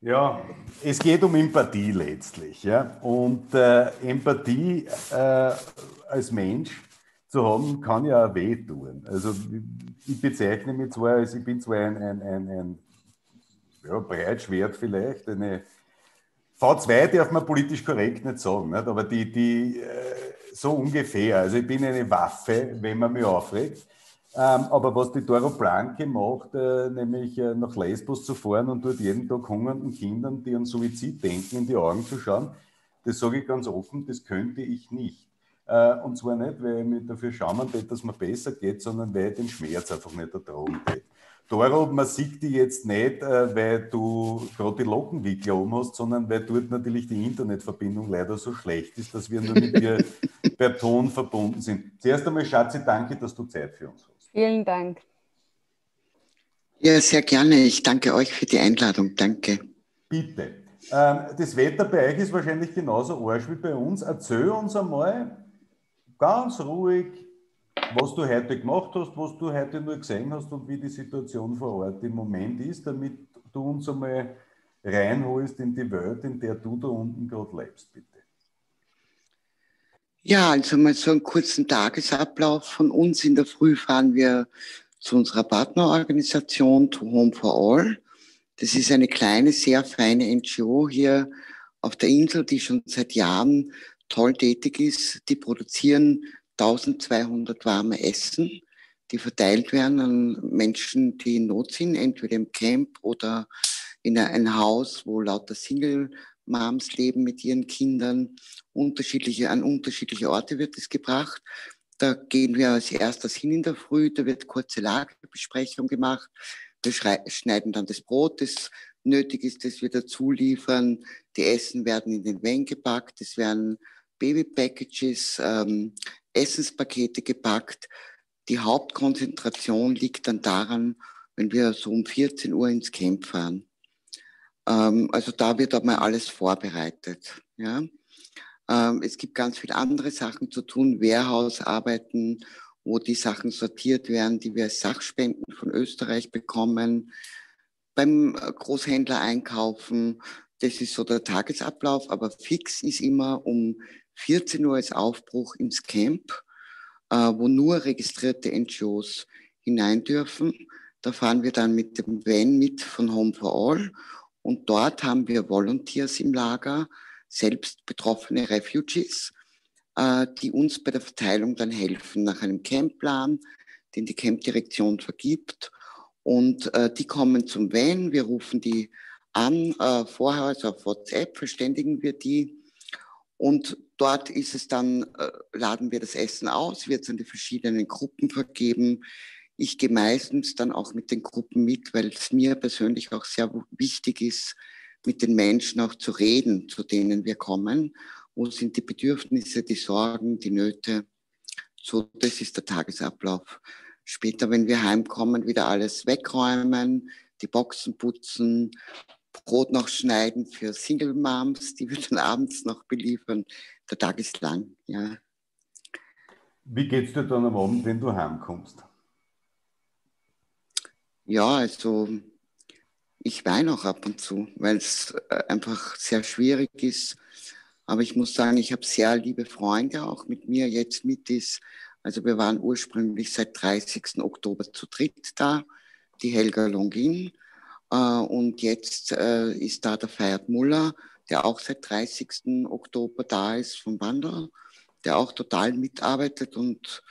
Ja, es geht um Empathie letztlich. Ja? Und äh, Empathie äh, als Mensch zu haben, kann ja auch wehtun. Also ich bezeichne mich zwar, also ich bin zwar ein, ein, ein, ein ja, Breitschwert vielleicht, eine V2 darf man politisch korrekt nicht sagen, nicht? aber die, die äh, so ungefähr. Also ich bin eine Waffe, wenn man mich aufregt. Ähm, aber was die Doro Blanke macht, äh, nämlich äh, nach Lesbos zu fahren und dort jeden Tag hungernden Kindern, die an Suizid denken, in die Augen zu schauen, das sage ich ganz offen, das könnte ich nicht. Äh, und zwar nicht, weil ich mich dafür schauen will, dass mir besser geht, sondern weil ich den Schmerz einfach nicht ertragen will. Doro, man sieht die jetzt nicht, weil du gerade die Lockenwickler oben hast, sondern weil dort natürlich die Internetverbindung leider so schlecht ist, dass wir nur mit dir per Ton verbunden sind. Zuerst einmal, Schatzi, danke, dass du Zeit für uns hast. Vielen Dank. Ja, sehr gerne. Ich danke euch für die Einladung. Danke. Bitte. Ähm, das Wetter bei euch ist wahrscheinlich genauso arsch wie bei uns. Erzähl uns einmal ganz ruhig, was du heute gemacht hast, was du heute nur gesehen hast und wie die Situation vor Ort im Moment ist, damit du uns einmal reinholst in die Welt, in der du da unten gerade lebst, bitte. Ja, also mal so einen kurzen Tagesablauf von uns. In der Früh fahren wir zu unserer Partnerorganisation To Home for All. Das ist eine kleine, sehr feine NGO hier auf der Insel, die schon seit Jahren toll tätig ist. Die produzieren 1200 warme Essen, die verteilt werden an Menschen, die in Not sind, entweder im Camp oder in ein Haus, wo lauter Single Moms leben mit ihren Kindern. Unterschiedliche, an unterschiedliche Orte wird es gebracht. Da gehen wir als erstes hin in der Früh, da wird kurze Lagerbesprechung gemacht. Wir schneiden dann das Brot, das nötig ist, das wir dazu liefern. Die Essen werden in den Van gepackt, es werden Baby-Packages, ähm, Essenspakete gepackt. Die Hauptkonzentration liegt dann daran, wenn wir so um 14 Uhr ins Camp fahren. Ähm, also da wird einmal alles vorbereitet. Ja? Ähm, es gibt ganz viele andere Sachen zu tun, Warehouse-Arbeiten, wo die Sachen sortiert werden, die wir als Sachspenden von Österreich bekommen. Beim Großhändler einkaufen, das ist so der Tagesablauf, aber fix ist immer um 14 Uhr als Aufbruch ins Camp, äh, wo nur registrierte NGOs hinein dürfen. Da fahren wir dann mit dem Van mit von Home for All und dort haben wir Volunteers im Lager, selbst betroffene Refugees, äh, die uns bei der Verteilung dann helfen nach einem Campplan, den die Campdirektion vergibt. Und äh, die kommen zum Van, wir rufen die an, äh, vorher also auf WhatsApp, verständigen wir die. Und dort ist es dann, laden wir das Essen aus, wird es an die verschiedenen Gruppen vergeben. Ich gehe meistens dann auch mit den Gruppen mit, weil es mir persönlich auch sehr wichtig ist, mit den Menschen auch zu reden, zu denen wir kommen. Wo sind die Bedürfnisse, die Sorgen, die Nöte? So, das ist der Tagesablauf. Später, wenn wir heimkommen, wieder alles wegräumen, die Boxen putzen, Brot noch schneiden für Single Moms, die wir dann abends noch beliefern. Der Tag ist lang, ja. Wie geht's dir dann am Abend, wenn du heimkommst? Ja, also ich weine auch ab und zu, weil es äh, einfach sehr schwierig ist. Aber ich muss sagen, ich habe sehr liebe Freunde auch mit mir jetzt mit ist. Also wir waren ursprünglich seit 30. Oktober zu dritt da, die Helga Longin. Äh, und jetzt äh, ist da der Feiert Muller, der auch seit 30. Oktober da ist vom Wandel, der auch total mitarbeitet und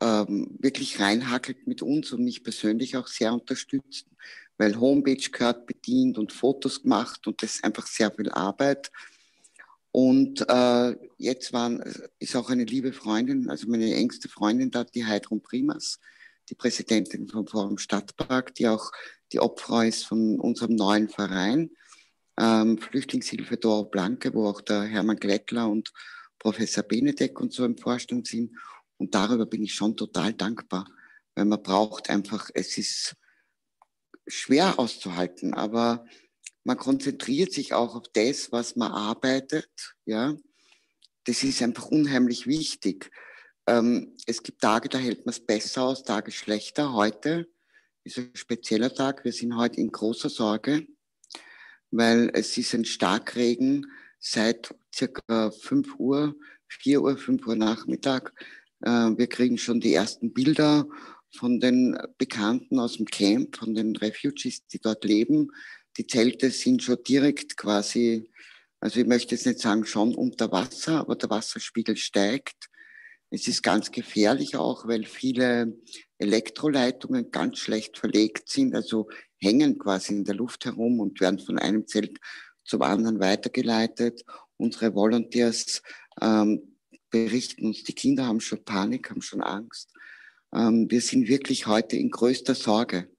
ähm, wirklich reinhackelt mit uns und mich persönlich auch sehr unterstützt, weil Homepage gehört bedient und Fotos gemacht und das ist einfach sehr viel Arbeit. Und äh, jetzt waren, ist auch eine liebe Freundin, also meine engste Freundin da, die Heidrun Primas, die Präsidentin vom Forum Stadtpark, die auch die Obfrau ist von unserem neuen Verein, ähm, Flüchtlingshilfe Doro Blanke, wo auch der Hermann Gleckler und Professor Benedek und so im Vorstand sind. Und darüber bin ich schon total dankbar, weil man braucht einfach, es ist schwer auszuhalten, aber man konzentriert sich auch auf das, was man arbeitet. Ja, das ist einfach unheimlich wichtig. Ähm, es gibt Tage, da hält man es besser aus, Tage schlechter. Heute ist ein spezieller Tag. Wir sind heute in großer Sorge, weil es ist ein Starkregen seit circa 5 Uhr, 4 Uhr, 5 Uhr Nachmittag wir kriegen schon die ersten Bilder von den Bekannten aus dem Camp, von den Refugees, die dort leben. Die Zelte sind schon direkt quasi, also ich möchte jetzt nicht sagen schon unter Wasser, aber der Wasserspiegel steigt. Es ist ganz gefährlich auch, weil viele Elektroleitungen ganz schlecht verlegt sind, also hängen quasi in der Luft herum und werden von einem Zelt zum anderen weitergeleitet. Unsere Volunteers ähm, berichten uns, die Kinder haben schon Panik, haben schon Angst. Ähm, wir sind wirklich heute in größter Sorge.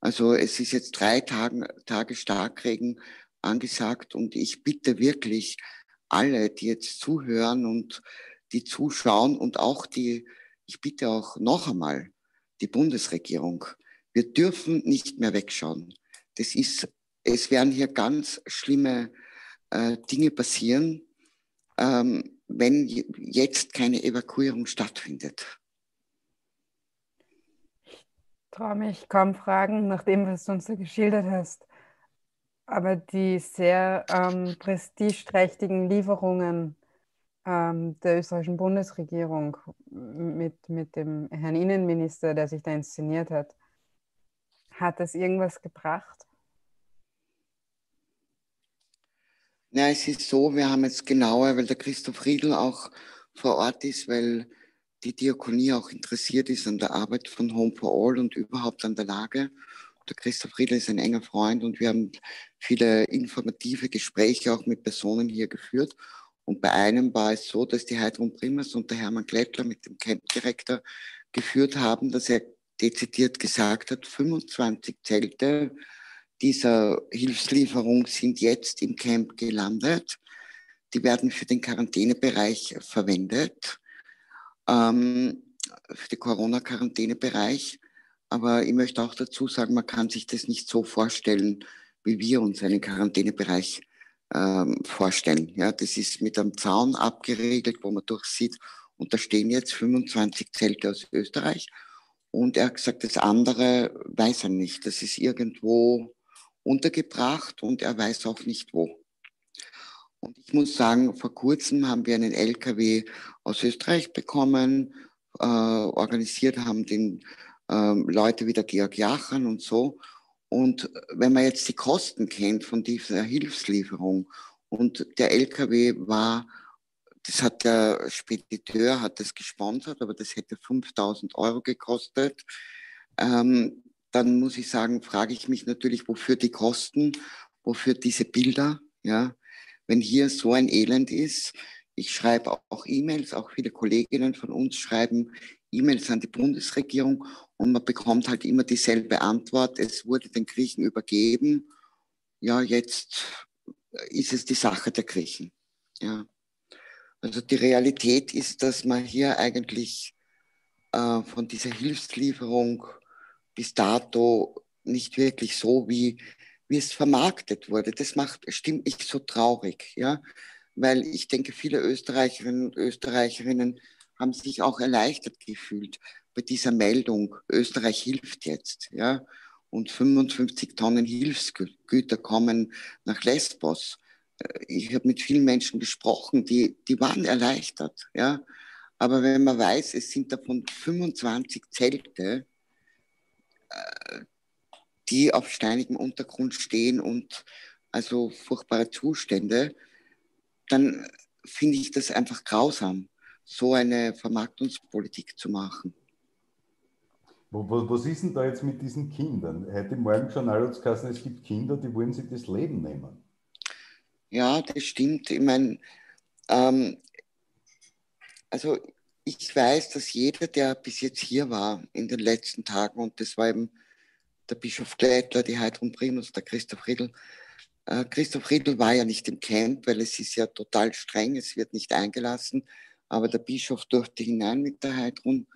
Also es ist jetzt drei Tage, Tage Starkregen angesagt und ich bitte wirklich alle, die jetzt zuhören und die zuschauen und auch die, ich bitte auch noch einmal die Bundesregierung, wir dürfen nicht mehr wegschauen. Das ist, es werden hier ganz schlimme äh, Dinge passieren. Ähm, wenn jetzt keine Evakuierung stattfindet? Ich traue mich kaum fragen, nach dem, was du uns da geschildert hast. Aber die sehr ähm, prestigeträchtigen Lieferungen ähm, der österreichischen Bundesregierung mit, mit dem Herrn Innenminister, der sich da inszeniert hat, hat das irgendwas gebracht? Ja, es ist so, wir haben jetzt genauer, weil der Christoph Riedl auch vor Ort ist, weil die Diakonie auch interessiert ist an der Arbeit von Home for All und überhaupt an der Lage. Der Christoph Riedl ist ein enger Freund und wir haben viele informative Gespräche auch mit Personen hier geführt. Und bei einem war es so, dass die Heidrun Primas und der Hermann Glättler mit dem Campdirektor geführt haben, dass er dezidiert gesagt hat, 25 Zelte dieser Hilfslieferung sind jetzt im Camp gelandet. Die werden für den Quarantänebereich verwendet, ähm, für den Corona-Quarantänebereich. Aber ich möchte auch dazu sagen, man kann sich das nicht so vorstellen, wie wir uns einen Quarantänebereich ähm, vorstellen. Ja, das ist mit einem Zaun abgeregelt, wo man durchsieht. Und da stehen jetzt 25 Zelte aus Österreich. Und er hat gesagt, das andere weiß er nicht. Das ist irgendwo untergebracht und er weiß auch nicht wo. Und ich muss sagen, vor kurzem haben wir einen LKW aus Österreich bekommen, äh, organisiert haben den äh, Leute wie der Georg Jachan und so. Und wenn man jetzt die Kosten kennt von dieser Hilfslieferung und der LKW war, das hat der Spediteur hat das gesponsert, aber das hätte 5000 Euro gekostet. Ähm, dann muss ich sagen, frage ich mich natürlich, wofür die Kosten, wofür diese Bilder, ja. Wenn hier so ein Elend ist, ich schreibe auch E-Mails, auch viele Kolleginnen von uns schreiben E-Mails an die Bundesregierung und man bekommt halt immer dieselbe Antwort. Es wurde den Griechen übergeben. Ja, jetzt ist es die Sache der Griechen. Ja. Also die Realität ist, dass man hier eigentlich äh, von dieser Hilfslieferung bis dato nicht wirklich so, wie, wie es vermarktet wurde. Das macht, stimmt mich so traurig, ja, weil ich denke, viele Österreicherinnen und Österreicherinnen haben sich auch erleichtert gefühlt bei dieser Meldung, Österreich hilft jetzt, ja, und 55 Tonnen Hilfsgüter kommen nach Lesbos. Äh, ich habe mit vielen Menschen gesprochen, die, die waren erleichtert, ja. Aber wenn man weiß, es sind davon 25 Zelte, die auf steinigem Untergrund stehen und also furchtbare Zustände, dann finde ich das einfach grausam, so eine Vermarktungspolitik zu machen. Was ist denn da jetzt mit diesen Kindern? Heute Morgen schon Allotskassen, es gibt Kinder, die wollen sich das Leben nehmen. Ja, das stimmt. Ich meine, ähm, also ich weiß, dass jeder, der bis jetzt hier war in den letzten Tagen, und das war eben der Bischof Glättler, die Heidrun Primus, der Christoph Riedl. Äh, Christoph Riedl war ja nicht im Camp, weil es ist ja total streng, es wird nicht eingelassen, aber der Bischof durfte hinein mit der Heidrun.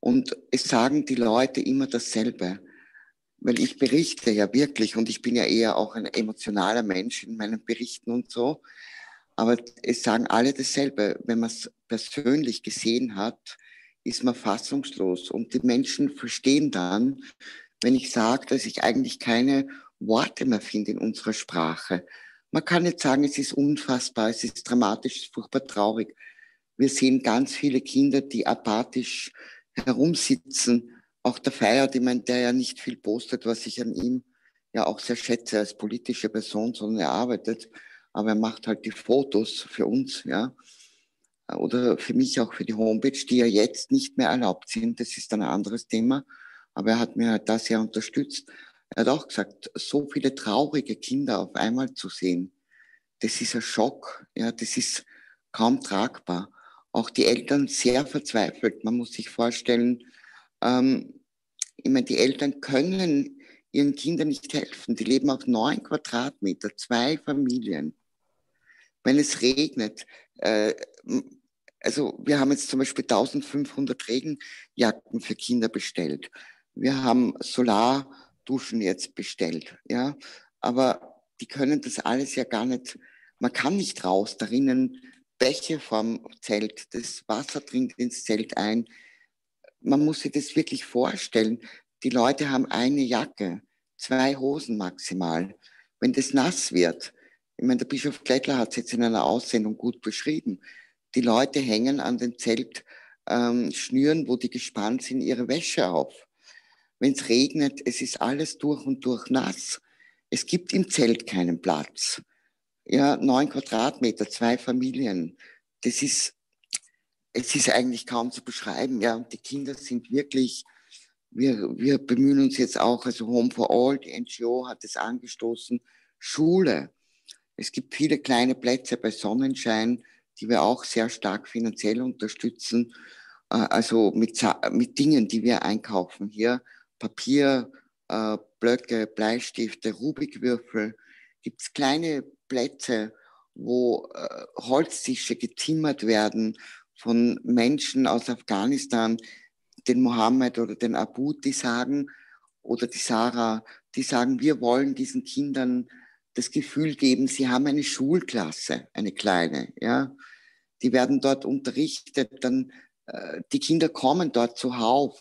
Und es sagen die Leute immer dasselbe, weil ich berichte ja wirklich und ich bin ja eher auch ein emotionaler Mensch in meinen Berichten und so. Aber es sagen alle dasselbe. Wenn man es persönlich gesehen hat, ist man fassungslos. Und die Menschen verstehen dann, wenn ich sage, dass ich eigentlich keine Worte mehr finde in unserer Sprache. Man kann nicht sagen, es ist unfassbar, es ist dramatisch, es ist furchtbar traurig. Wir sehen ganz viele Kinder, die apathisch herumsitzen. Auch der Feier, ich meine, der ja nicht viel postet, was ich an ihm ja auch sehr schätze als politische Person, sondern er arbeitet. Aber er macht halt die Fotos für uns, ja. Oder für mich auch für die Homepage, die ja jetzt nicht mehr erlaubt sind. Das ist ein anderes Thema. Aber er hat mir halt da sehr unterstützt. Er hat auch gesagt, so viele traurige Kinder auf einmal zu sehen, das ist ein Schock. Ja, das ist kaum tragbar. Auch die Eltern sehr verzweifelt. Man muss sich vorstellen, ähm, ich meine, die Eltern können ihren Kindern nicht helfen. Die leben auf neun Quadratmeter, zwei Familien. Wenn es regnet, äh, also wir haben jetzt zum Beispiel 1500 Regenjacken für Kinder bestellt wir haben Solarduschen jetzt bestellt, ja, aber die können das alles ja gar nicht, man kann nicht raus, da rinnen Bäche vom Zelt, das Wasser dringt ins Zelt ein. Man muss sich das wirklich vorstellen. Die Leute haben eine Jacke, zwei Hosen maximal. Wenn das nass wird, ich meine, der Bischof Klettler hat es jetzt in einer Aussendung gut beschrieben, die Leute hängen an den Zeltschnüren, ähm, wo die gespannt sind, ihre Wäsche auf wenn es regnet, es ist alles durch und durch nass. Es gibt im Zelt keinen Platz. Ja, neun Quadratmeter, zwei Familien. Das ist, es ist eigentlich kaum zu beschreiben. Ja, und die Kinder sind wirklich, wir, wir bemühen uns jetzt auch, also Home for All, die NGO hat es angestoßen, Schule. Es gibt viele kleine Plätze bei Sonnenschein, die wir auch sehr stark finanziell unterstützen. Äh, also mit, mit Dingen, die wir einkaufen hier Papier, äh, Blöcke, Bleistifte, Rubikwürfel, gibt es kleine Plätze, wo äh, Holztische getimmert werden von Menschen aus Afghanistan, den Mohammed oder den Abu, die sagen, oder die Sarah, die sagen, wir wollen diesen Kindern das Gefühl geben, sie haben eine Schulklasse, eine kleine, ja. Die werden dort unterrichtet, dann, äh, die Kinder kommen dort zuhauf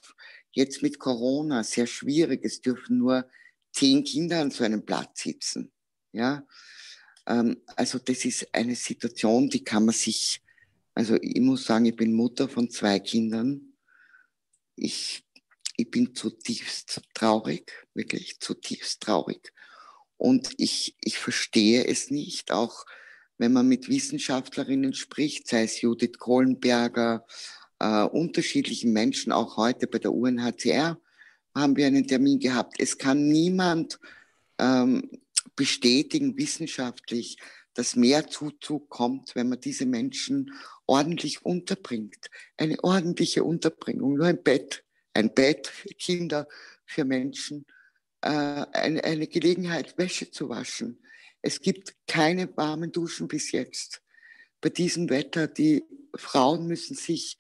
Jetzt mit Corona sehr schwierig. Es dürfen nur zehn Kinder an so einem Platz sitzen. Ja, ähm, also das ist eine Situation, die kann man sich, also ich muss sagen, ich bin Mutter von zwei Kindern. Ich, ich bin zutiefst traurig, wirklich zutiefst traurig. Und ich, ich verstehe es nicht, auch wenn man mit Wissenschaftlerinnen spricht, sei es Judith Kohlenberger, äh, unterschiedlichen Menschen, auch heute bei der UNHCR haben wir einen Termin gehabt. Es kann niemand ähm, bestätigen wissenschaftlich, dass mehr Zuzug kommt, wenn man diese Menschen ordentlich unterbringt. Eine ordentliche Unterbringung, nur ein Bett, ein Bett Kinder, für Menschen, eine, eine Gelegenheit, Wäsche zu waschen. Es gibt keine warmen Duschen bis jetzt. Bei diesem Wetter, die Frauen müssen sich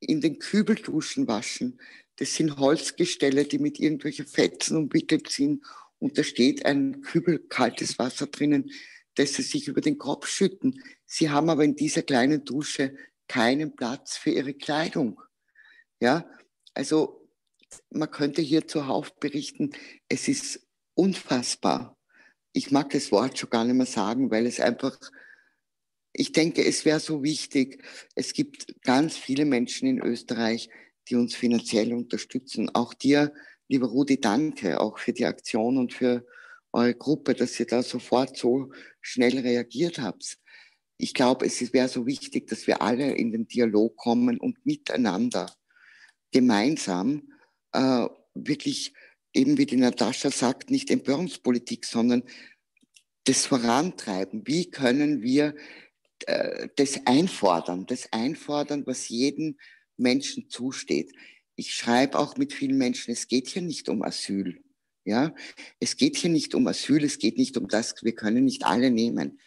in den Kübelduschen waschen. Das sind Holzgestelle, die mit irgendwelchen Fetzen umwickelt sind. Und da steht ein Kübel kaltes Wasser drinnen, das sie sich über den Kopf schütten. Sie haben aber in dieser kleinen Dusche keinen Platz für ihre Kleidung. Ja, also man könnte hier zuhauf berichten, es ist unfassbar. Ich mag das Wort schon gar nicht mehr sagen, weil es einfach ich denke, es wäre so wichtig. Es gibt ganz viele Menschen in Österreich, die uns finanziell unterstützen. Auch dir, lieber Rudi, danke auch für die Aktion und für eure Gruppe, dass ihr da sofort so schnell reagiert habt. Ich glaube, es wäre so wichtig, dass wir alle in den Dialog kommen und miteinander gemeinsam äh, wirklich eben wie die Natascha sagt, nicht Empörungspolitik, sondern das Vorantreiben. Wie können wir äh, das Einfordern, das Einfordern, was jedem Menschen zusteht. Ich schreibe auch mit vielen Menschen, es geht hier nicht um Asyl. Ja, es geht hier nicht um Asyl, es geht nicht um das, wir können nicht alle nehmen.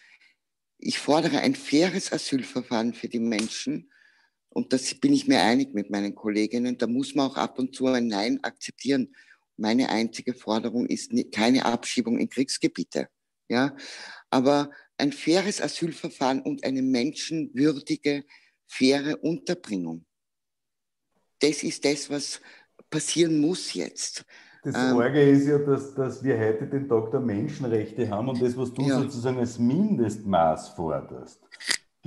Ich fordere ein faires Asylverfahren für die Menschen und das bin ich mir einig mit meinen Kolleginnen. Da muss man auch ab und zu ein Nein akzeptieren. Meine einzige Forderung ist keine Abschiebung in Kriegsgebiete. Ja, aber ein faires Asylverfahren und eine menschenwürdige, faire Unterbringung. Das ist das, was passieren muss jetzt. Das ähm, Orge ist ja, dass, dass wir heute den Tag der Menschenrechte haben und das, was du ja. sozusagen als Mindestmaß forderst,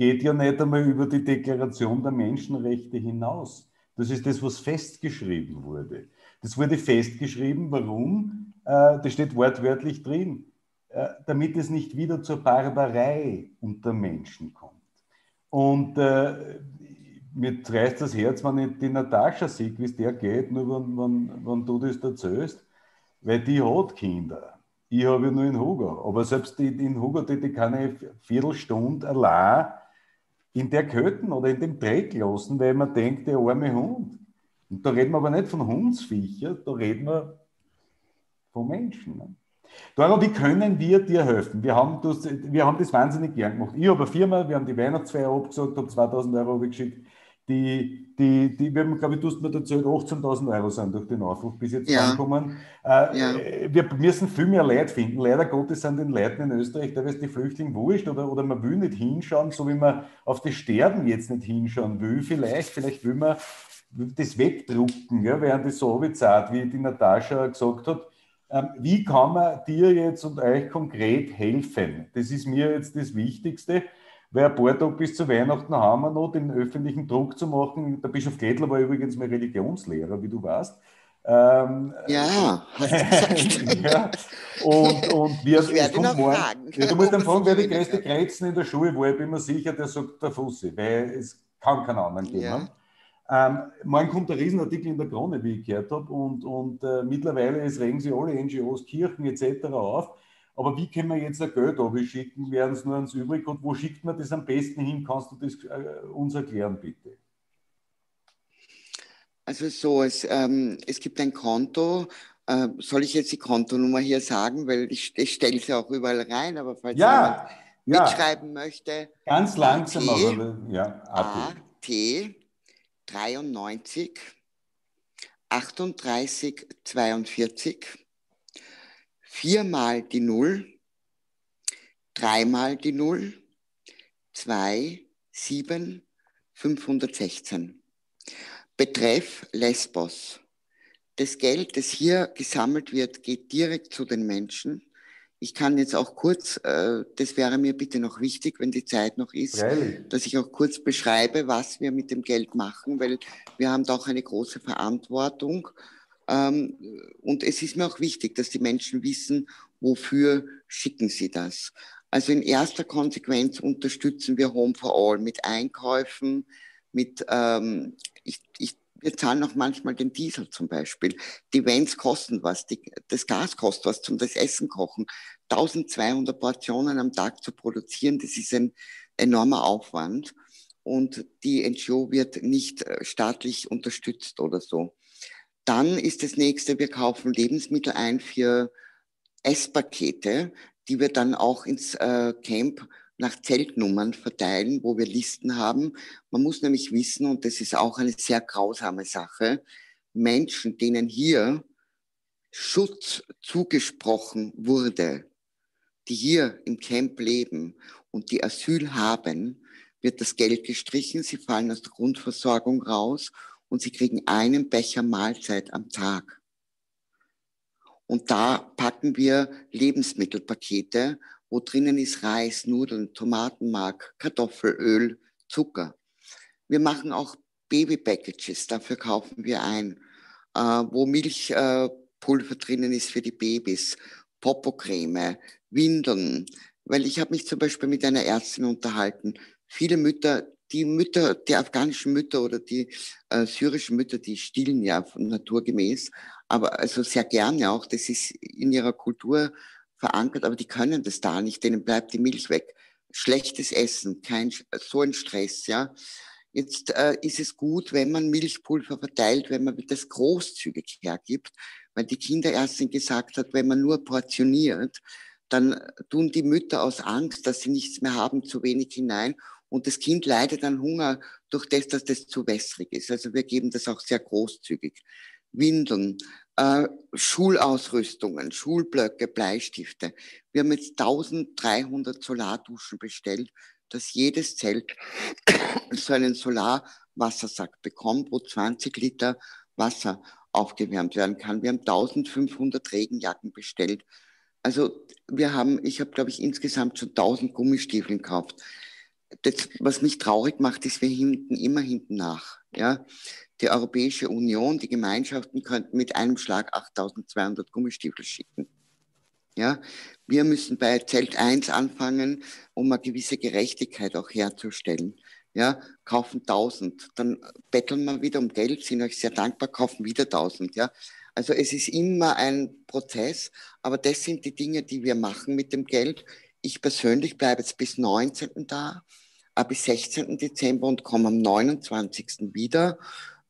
geht ja nicht einmal über die Deklaration der Menschenrechte hinaus. Das ist das, was festgeschrieben wurde. Das wurde festgeschrieben, warum? Äh, das steht wortwörtlich drin. Äh, damit es nicht wieder zur Barbarei unter Menschen kommt. Und äh, mir reißt das Herz, wenn ich die Natascha sehe, wie es der geht, nur wenn, wenn, wenn du das erzählst, weil die hat Kinder. Ich habe ja nur in Hugo. Aber selbst in Hugo, die, die kann ich Viertelstunde allein in der Köten oder in dem Dreck lassen, weil man denkt, der arme Hund. Und da reden wir aber nicht von Hundsviecher, da reden wir von Menschen. Ne? Doro, wie können wir dir helfen? Wir haben, das, wir haben das wahnsinnig gern gemacht. Ich habe eine Firma, wir haben die Weihnachtsfeier abgesagt, habe 2000 Euro geschickt. Die, die, die, wir haben, glaube ich, du hast mir erzählt, 18.000 Euro sind durch den Aufruf bis jetzt ja. angekommen. Äh, ja. Wir müssen viel mehr Leute finden. Leider Gottes sind den Leuten in Österreich teilweise die Flüchtlinge wurscht oder, oder man will nicht hinschauen, so wie man auf das Sterben jetzt nicht hinschauen will. Vielleicht, vielleicht will man das wegdrucken, ja, während es so Zeit, wie die Natascha gesagt hat, ähm, wie kann man dir jetzt und euch konkret helfen? Das ist mir jetzt das Wichtigste, weil ein paar Tage bis zu Weihnachten haben wir noch den öffentlichen Druck zu machen. Der Bischof Gretler war übrigens mein Religionslehrer, wie du weißt. Ähm, ja, du ja, und, und wir, ich werde noch morgen, fragen. Ja, du musst dann fragen, wer die größte Grenzen in der Schule war. Ich bin mir sicher, der sagt der Fussi, weil es kann keinen anderen geben. Ja. Ähm, morgen kommt ein Riesenartikel in der Krone, wie ich gehört habe, und, und äh, mittlerweile es regen sich alle NGOs, Kirchen etc. auf. Aber wie können wir jetzt ein Geld schicken? Werden es nur ans übrig? Und wo schickt man das am besten hin? Kannst du das äh, uns erklären, bitte? Also so, es, ähm, es gibt ein Konto. Äh, soll ich jetzt die Kontonummer hier sagen? Weil ich, ich stelle sie auch überall rein, aber falls ja, jemand ja. mitschreiben möchte. Ganz langsam, AT, aber ja. AT. AT 93, 38, 42, viermal die Null, dreimal die Null, 2, 7, 516. Betreff Lesbos. Das Geld, das hier gesammelt wird, geht direkt zu den Menschen ich kann jetzt auch kurz, äh, das wäre mir bitte noch wichtig, wenn die Zeit noch ist, Freilich. dass ich auch kurz beschreibe, was wir mit dem Geld machen, weil wir haben da auch eine große Verantwortung. Ähm, und es ist mir auch wichtig, dass die Menschen wissen, wofür schicken sie das. Also in erster Konsequenz unterstützen wir Home for All mit Einkäufen, mit, ähm, ich, ich wir zahlen auch manchmal den Diesel zum Beispiel. Die Vans kosten was, die, das Gas kostet was zum das Essen kochen. 1200 Portionen am Tag zu produzieren, das ist ein enormer Aufwand. Und die NGO wird nicht äh, staatlich unterstützt oder so. Dann ist das nächste, wir kaufen Lebensmittel ein für Esspakete, die wir dann auch ins äh, Camp nach Zeltnummern verteilen, wo wir Listen haben. Man muss nämlich wissen, und das ist auch eine sehr grausame Sache, Menschen, denen hier Schutz zugesprochen wurde, die hier im Camp leben und die Asyl haben, wird das Geld gestrichen, sie fallen aus der Grundversorgung raus und sie kriegen einen Becher Mahlzeit am Tag. Und da packen wir Lebensmittelpakete wo drinnen ist Reis, Nudeln, Tomatenmark, Kartoffelöl, Zucker. Wir machen auch Baby-Packages, dafür kaufen wir ein, äh, wo Milchpulver äh, drinnen ist für die Babys, Popocreme, Windeln. Weil ich habe mich zum Beispiel mit einer Ärztin unterhalten. Viele Mütter, die Mütter, die afghanischen Mütter oder die äh, syrischen Mütter, die stillen ja naturgemäß, aber also sehr gerne auch. Das ist in ihrer Kultur verankert, aber die können das da nicht, denen bleibt die Milch weg. Schlechtes Essen, kein, so ein Stress, ja. Jetzt äh, ist es gut, wenn man Milchpulver verteilt, wenn man das großzügig hergibt, weil die Kinderärztin gesagt hat, wenn man nur portioniert, dann tun die Mütter aus Angst, dass sie nichts mehr haben, zu wenig hinein und das Kind leidet an Hunger durch das, dass das zu wässrig ist. Also wir geben das auch sehr großzügig. Windeln, äh, Schulausrüstungen, Schulblöcke, Bleistifte. Wir haben jetzt 1300 Solarduschen bestellt, dass jedes Zelt so einen Solarwassersack bekommt, wo 20 Liter Wasser aufgewärmt werden kann. Wir haben 1500 Regenjacken bestellt. Also wir haben, ich habe glaube ich insgesamt schon 1000 Gummistiefel gekauft. Das, was mich traurig macht, ist, wir hinten immer hinten nach. Ja, die Europäische Union, die Gemeinschaften könnten mit einem Schlag 8200 Gummistiefel schicken. Ja, wir müssen bei Zelt 1 anfangen, um eine gewisse Gerechtigkeit auch herzustellen. Ja, kaufen 1000, dann betteln wir wieder um Geld, sind euch sehr dankbar, kaufen wieder 1000. Ja, also es ist immer ein Prozess, aber das sind die Dinge, die wir machen mit dem Geld. Ich persönlich bleibe jetzt bis 19. da, bis 16. Dezember und komme am 29. wieder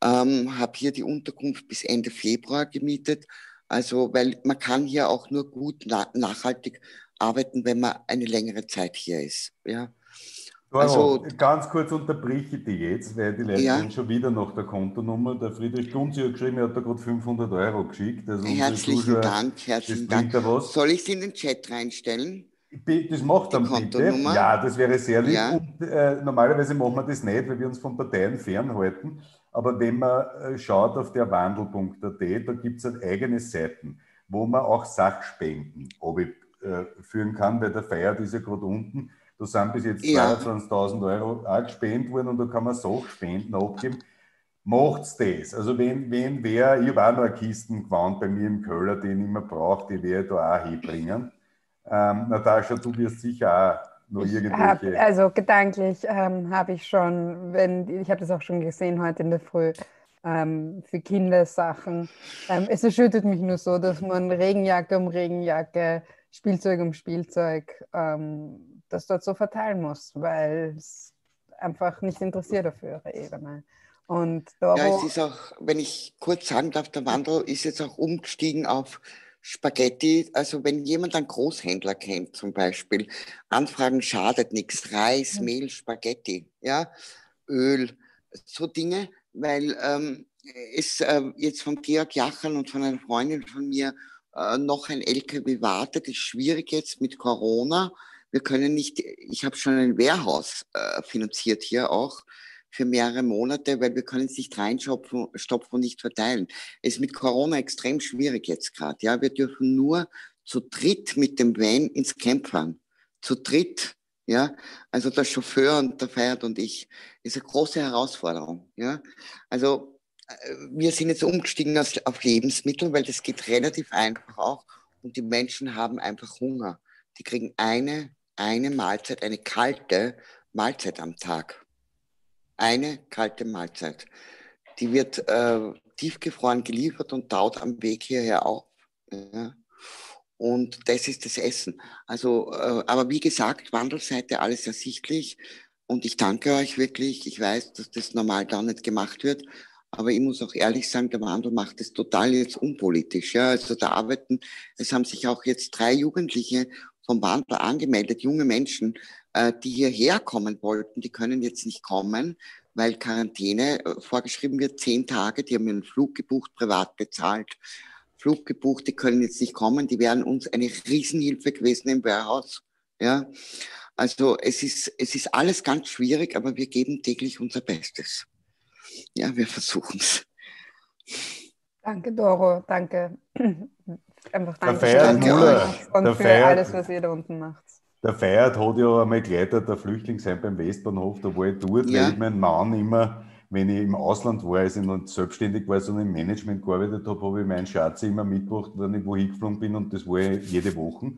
ähm, habe hier die Unterkunft bis Ende Februar gemietet. Also, weil man kann hier auch nur gut na nachhaltig arbeiten, wenn man eine längere Zeit hier ist. Ja. Also, ganz kurz unterbreche ich dich jetzt, weil die Leute ja. schon wieder nach der Kontonummer. Der Friedrich Dunzi hat geschrieben, er hat da gerade 500 Euro geschickt. Also herzlichen Dank, herzlichen Dank. Soll ich es in den Chat reinstellen? Das macht dann bitte. Ja, das wäre sehr lieb. Ja. Und, äh, normalerweise machen wir das nicht, weil wir uns von Parteien fernhalten. Aber wenn man äh, schaut auf der wandel.at, da gibt es halt eigene Seiten, wo man auch Sachspenden äh, führen kann, weil der Feiert ist ja gerade unten. Da sind bis jetzt ja. 22.000 Euro auch gespendet worden und da kann man Sachspenden abgeben. Macht's das. Also wenn, wenn wer, ich habe auch noch eine Kisten gewandt bei mir im Köller, den ich immer brauche, die werde ich da auch hinbringen. Ähm, Natascha, du wirst sicher auch nur Hab, also gedanklich ähm, habe ich schon, wenn, ich habe das auch schon gesehen heute in der Früh, ähm, für Kindersachen. Ähm, es erschüttert mich nur so, dass man Regenjacke um Regenjacke, Spielzeug um Spielzeug, ähm, das dort so verteilen muss, weil es einfach nicht interessiert auf höhere Ebene. Und da, ja, es ist auch, wenn ich kurz sagen darf, der Wandel ist jetzt auch umgestiegen auf Spaghetti, also wenn jemand einen Großhändler kennt zum Beispiel, Anfragen schadet nichts, Reis, Mehl, Spaghetti, ja, Öl, so Dinge, weil ähm, es äh, jetzt von Georg Jachern und von einer Freundin von mir äh, noch ein LKW wartet, ist schwierig jetzt mit Corona. Wir können nicht, ich habe schon ein Wehrhaus äh, finanziert hier auch, für mehrere Monate, weil wir können es nicht reinstopfen stopfen und nicht verteilen. Es ist mit Corona extrem schwierig jetzt gerade. Ja, wir dürfen nur zu dritt mit dem Van ins Camp fahren. Zu dritt. Ja, also der Chauffeur und der Feiert und ich. ist eine große Herausforderung. Ja, also äh, wir sind jetzt umgestiegen auf Lebensmittel, weil das geht relativ einfach auch. Und die Menschen haben einfach Hunger. Die kriegen eine, eine Mahlzeit, eine kalte Mahlzeit am Tag eine kalte Mahlzeit. die wird äh, tiefgefroren geliefert und taut am Weg hierher auf. Ja. Und das ist das Essen. Also, äh, aber wie gesagt, Wandelseite alles ersichtlich. Und ich danke euch wirklich. Ich weiß, dass das normal da nicht gemacht wird. Aber ich muss auch ehrlich sagen, der Wandel macht es total jetzt unpolitisch. Ja, also da arbeiten, es haben sich auch jetzt drei Jugendliche vom Wandel angemeldet, junge Menschen, äh, die hierher kommen wollten, die können jetzt nicht kommen, weil Quarantäne äh, vorgeschrieben wird, zehn Tage, die haben einen Flug gebucht, privat bezahlt. Flug gebucht, die können jetzt nicht kommen, die wären uns eine Riesenhilfe gewesen im Warehouse. Ja, also es ist, es ist alles ganz schwierig, aber wir geben täglich unser Bestes ja, wir versuchen es. Danke, Doro. Danke. Einfach danke, danke euch und der für feiert, alles, was ihr da unten macht. Der Feiert hat ja einmal geleitet, der Flüchtlingsheim beim Westbahnhof, da war ich dort, ja. weil ich meinen Mann immer, wenn ich im Ausland war, als ich noch selbstständig war, so im Management gearbeitet habe, habe ich meinen Schatz immer mitgebracht, wenn ich wohin geflogen bin und das war jede Woche,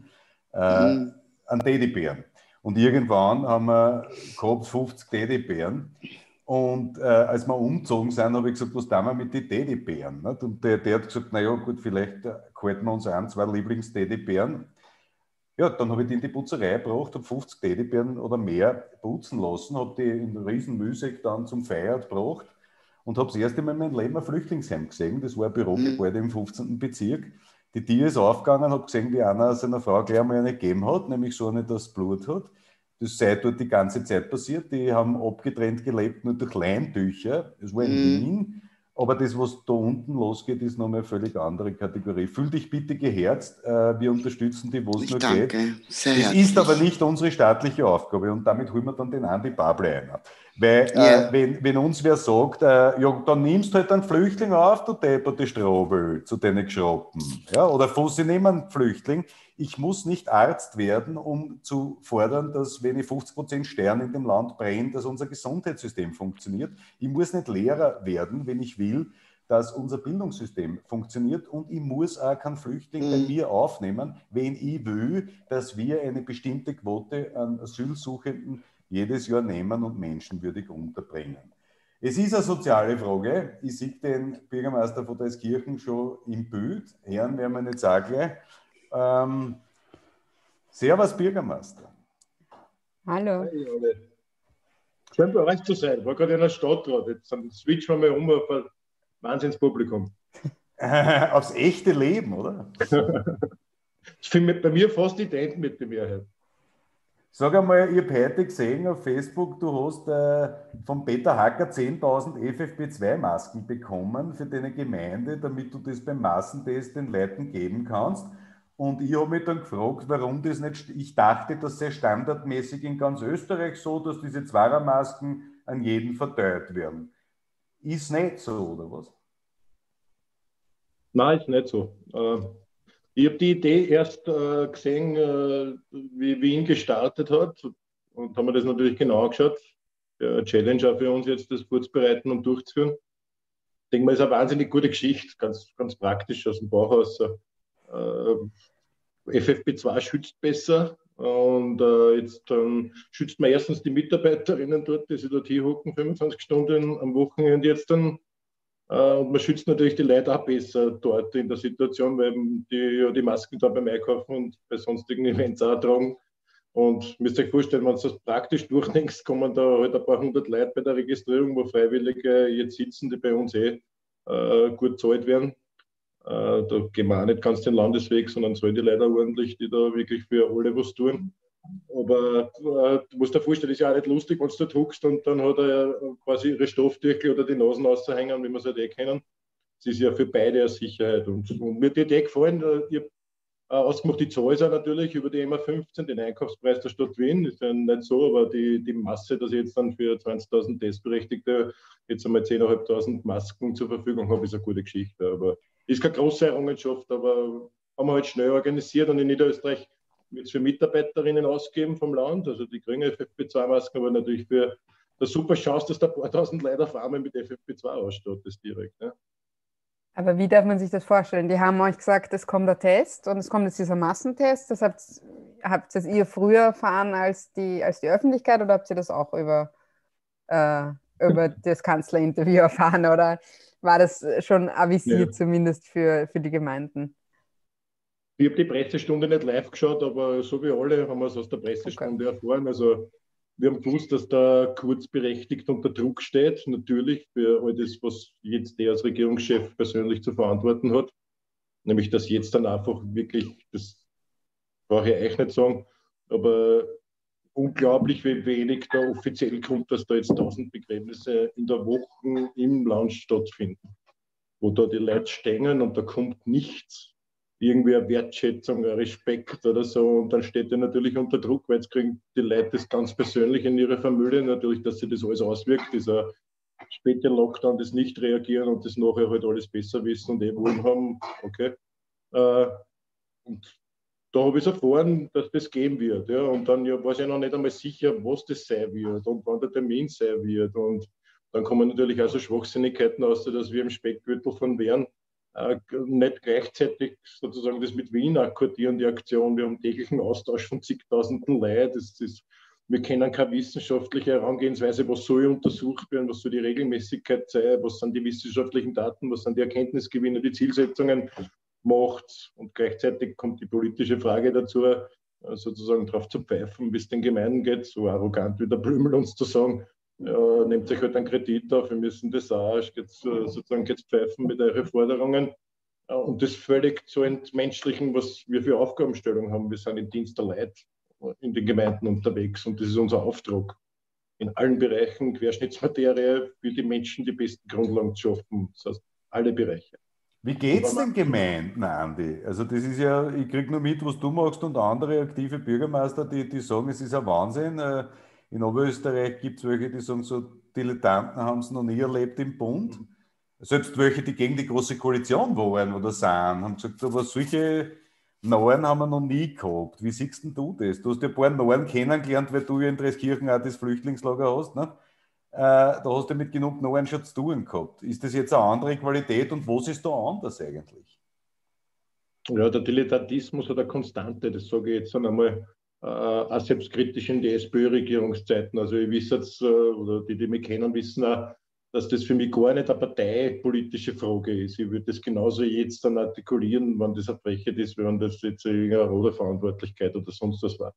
äh, mhm. an Teddybären. Und irgendwann haben wir gehabt 50 Teddybären und äh, als wir umgezogen sind, habe ich gesagt, was tun wir mit den Teddybären? Nicht? Und der, der hat gesagt, naja, gut, vielleicht äh, halten wir uns an, zwei Lieblings-Teddybären. Ja, dann habe ich die in die Putzerei gebracht, habe 50 Teddybären oder mehr putzen lassen, habe die in riesen Müsig dann zum Feiern gebracht und habe das erste Mal in meinem Leben ein Flüchtlingsheim gesehen. Das war ein Bürogebäude mhm. im 15. Bezirk. Die Tür ist aufgegangen, habe gesehen, wie einer seiner Frau gleich einmal eine gegeben hat, nämlich so eine, das Blut hat. Das sei dort die ganze Zeit passiert. Die haben abgetrennt gelebt, nur durch Leintücher. Das war in mhm. Wien. Aber das, was da unten losgeht, ist nochmal eine völlig andere Kategorie. Fühl dich bitte geherzt. Äh, wir unterstützen die, wo es nur danke. geht. Sehr das ist aber nicht unsere staatliche Aufgabe. Und damit holen wir dann den Andi Bable ein. Weil, yeah. äh, wenn, wenn uns wer sagt, äh, ja, dann nimmst du halt einen Flüchtling auf, du depperte Strobel, zu deinen Geschroppen. Ja, oder Fussi, nimm einen Flüchtling ich muss nicht Arzt werden, um zu fordern, dass wenn ich 50 Prozent Stern in dem Land brennt, dass unser Gesundheitssystem funktioniert. Ich muss nicht Lehrer werden, wenn ich will, dass unser Bildungssystem funktioniert und ich muss auch keinen Flüchtling mhm. bei mir aufnehmen, wenn ich will, dass wir eine bestimmte Quote an Asylsuchenden jedes Jahr nehmen und menschenwürdig unterbringen. Es ist eine soziale Frage. Ich sehe den Bürgermeister von Deiskirchen schon im Bild. Herren werden wir nicht sagen. Ähm, servus, Bürgermeister. Hallo. Schön bei euch zu sein. War gerade in der Stadt gerade. Jetzt switchen wir mal um auf ein Wahnsinnspublikum. Aufs echte Leben, oder? das ist bei mir fast ident mit der Mehrheit. Sag einmal, ich habe heute gesehen auf Facebook, du hast äh, von Peter Hacker 10.000 FFP2-Masken bekommen für deine Gemeinde, damit du das beim Massentest den Leuten geben kannst. Und ich habe mich dann gefragt, warum das nicht. Ich dachte, das sei standardmäßig in ganz Österreich so, dass diese Zweiermasken an jeden verteilt werden. Ist nicht so, oder was? Nein, ist nicht so. Äh, ich habe die Idee erst äh, gesehen, äh, wie Wien gestartet hat und haben mir das natürlich genau angeschaut. Challenge auch für uns jetzt, das vorzubereiten und durchzuführen. Ich denke mal, ist eine wahnsinnig gute Geschichte, ganz, ganz praktisch aus dem Bauhaus äh, FFP2 schützt besser. Und äh, jetzt ähm, schützt man erstens die Mitarbeiterinnen dort, die sich dort hier hocken, 25 Stunden am Wochenende jetzt dann. Äh, und man schützt natürlich die Leute auch besser dort in der Situation, weil die ja die Masken da beim Einkaufen und bei sonstigen Events auch tragen. Und müsst euch vorstellen, wenn du das praktisch durchdenkst, kommen da halt ein paar hundert Leute bei der Registrierung, wo Freiwillige jetzt sitzen, die bei uns eh äh, gut zahlt werden. Äh, da gehen wir auch nicht ganz den Landesweg, sondern sollen die Leute ordentlich, die da wirklich für alle was tun. Aber äh, du musst dir vorstellen, ist ja auch nicht lustig, wenn du dort huckst und dann hat er quasi ihre Stofftücher oder die Nasen auszuhängen, wie wir es halt eh kennen. Das ist ja für beide eine Sicherheit. Und, und mir hat die Idee gefallen, äh, ich äh, ausgemacht, die Zahl ist natürlich über die MA15, den Einkaufspreis der Stadt Wien, ist ja nicht so, aber die, die Masse, dass ich jetzt dann für 20.000 Testberechtigte jetzt einmal 10.500 Masken zur Verfügung habe, ist eine gute Geschichte. Aber ist keine große Errungenschaft, aber haben wir halt schnell organisiert und in Niederösterreich wird es für Mitarbeiterinnen ausgeben vom Land. Also die kriegen FFP2-Masken, aber natürlich für eine super Chance, dass da ein paar tausend Leute auf einmal mit FFP2 ausstattest direkt. Ja. Aber wie darf man sich das vorstellen? Die haben euch gesagt, es kommt der Test und es kommt jetzt dieser Massentest. Das habt, habt das ihr früher erfahren als die, als die Öffentlichkeit oder habt ihr das auch über äh, über das Kanzlerinterview erfahren oder war das schon avisiert, ja. zumindest für, für die Gemeinden? Ich habe die Pressestunde nicht live geschaut, aber so wie alle haben wir es aus der Pressestunde okay. erfahren. Also wir haben gewusst, dass da Kurz berechtigt unter Druck steht, natürlich für all das, was jetzt der als Regierungschef persönlich zu verantworten hat. Nämlich, dass jetzt dann einfach wirklich, das brauche ich euch nicht sagen, aber unglaublich, wie wenig da offiziell kommt, dass da jetzt 1000 Begräbnisse in der Woche im Lounge stattfinden, wo da die Leute stehen und da kommt nichts irgendwie eine Wertschätzung, ein Respekt oder so. Und dann steht er natürlich unter Druck, weil jetzt kriegen die Leute das ganz persönlich in ihre Familie natürlich, dass sich das alles auswirkt, dieser späte Lockdown, das Nicht-Reagieren und das nachher halt alles besser wissen und eh wollen haben. Okay. Äh, und da habe ich erfahren, dass das gehen wird. Ja. Und dann ja, war ich noch nicht einmal sicher, was das sein wird und wann der Termin sein wird. Und dann kommen natürlich auch so Schwachsinnigkeiten aus, dass wir im Speckgürtel von Wern äh, nicht gleichzeitig sozusagen das mit Wien akkordieren, die Aktion. Wir haben täglichen Austausch von zigtausenden Leuten. Wir kennen keine wissenschaftliche Herangehensweise, was soll untersucht werden, was soll die Regelmäßigkeit sein, was sind die wissenschaftlichen Daten, was sind die Erkenntnisgewinne, die Zielsetzungen macht. Und gleichzeitig kommt die politische Frage dazu, äh, sozusagen drauf zu pfeifen, wie es den Gemeinden geht, so arrogant wie der Blümel uns zu sagen, ja, nehmt euch halt einen Kredit auf, wir müssen das auch, geht's, äh, sozusagen geht's pfeifen mit euren Forderungen. Und das völlig zu entmenschlichen, was wir für Aufgabenstellungen haben. Wir sind im Dienst der Leute in den Gemeinden unterwegs und das ist unser Auftrag. In allen Bereichen, Querschnittsmaterie, für die Menschen die besten Grundlagen zu schaffen. Das heißt, alle Bereiche. Wie geht es den Gemeinden, Andi? Also das ist ja, ich kriege nur mit, was du machst und andere aktive Bürgermeister, die, die sagen, es ist ein Wahnsinn. Äh, in Oberösterreich gibt es welche, die sagen, so Dilettanten haben es noch nie erlebt im Bund. Mhm. Selbst welche, die gegen die Große Koalition waren oder sind, haben gesagt, aber solche Neuen haben wir noch nie gehabt. Wie siehst du das? Du hast ja ein paar Neuen kennengelernt, weil du ja in Dreskirchen auch das Flüchtlingslager hast. Ne? Äh, da hast du mit genug Neuen schon zu tun gehabt. Ist das jetzt eine andere Qualität und was ist da anders eigentlich? Ja, der Dilettantismus eine Konstante, das sage ich jetzt einmal äh, auch selbstkritisch in die SPÖ-Regierungszeiten. Also ich weiß jetzt, äh, oder die, die mich kennen, wissen auch, dass das für mich gar nicht eine parteipolitische Frage ist. Ich würde das genauso jetzt dann artikulieren, wenn das eine Frechheit ist, wenn das jetzt irgendeine rote Verantwortlichkeit oder sonst was war.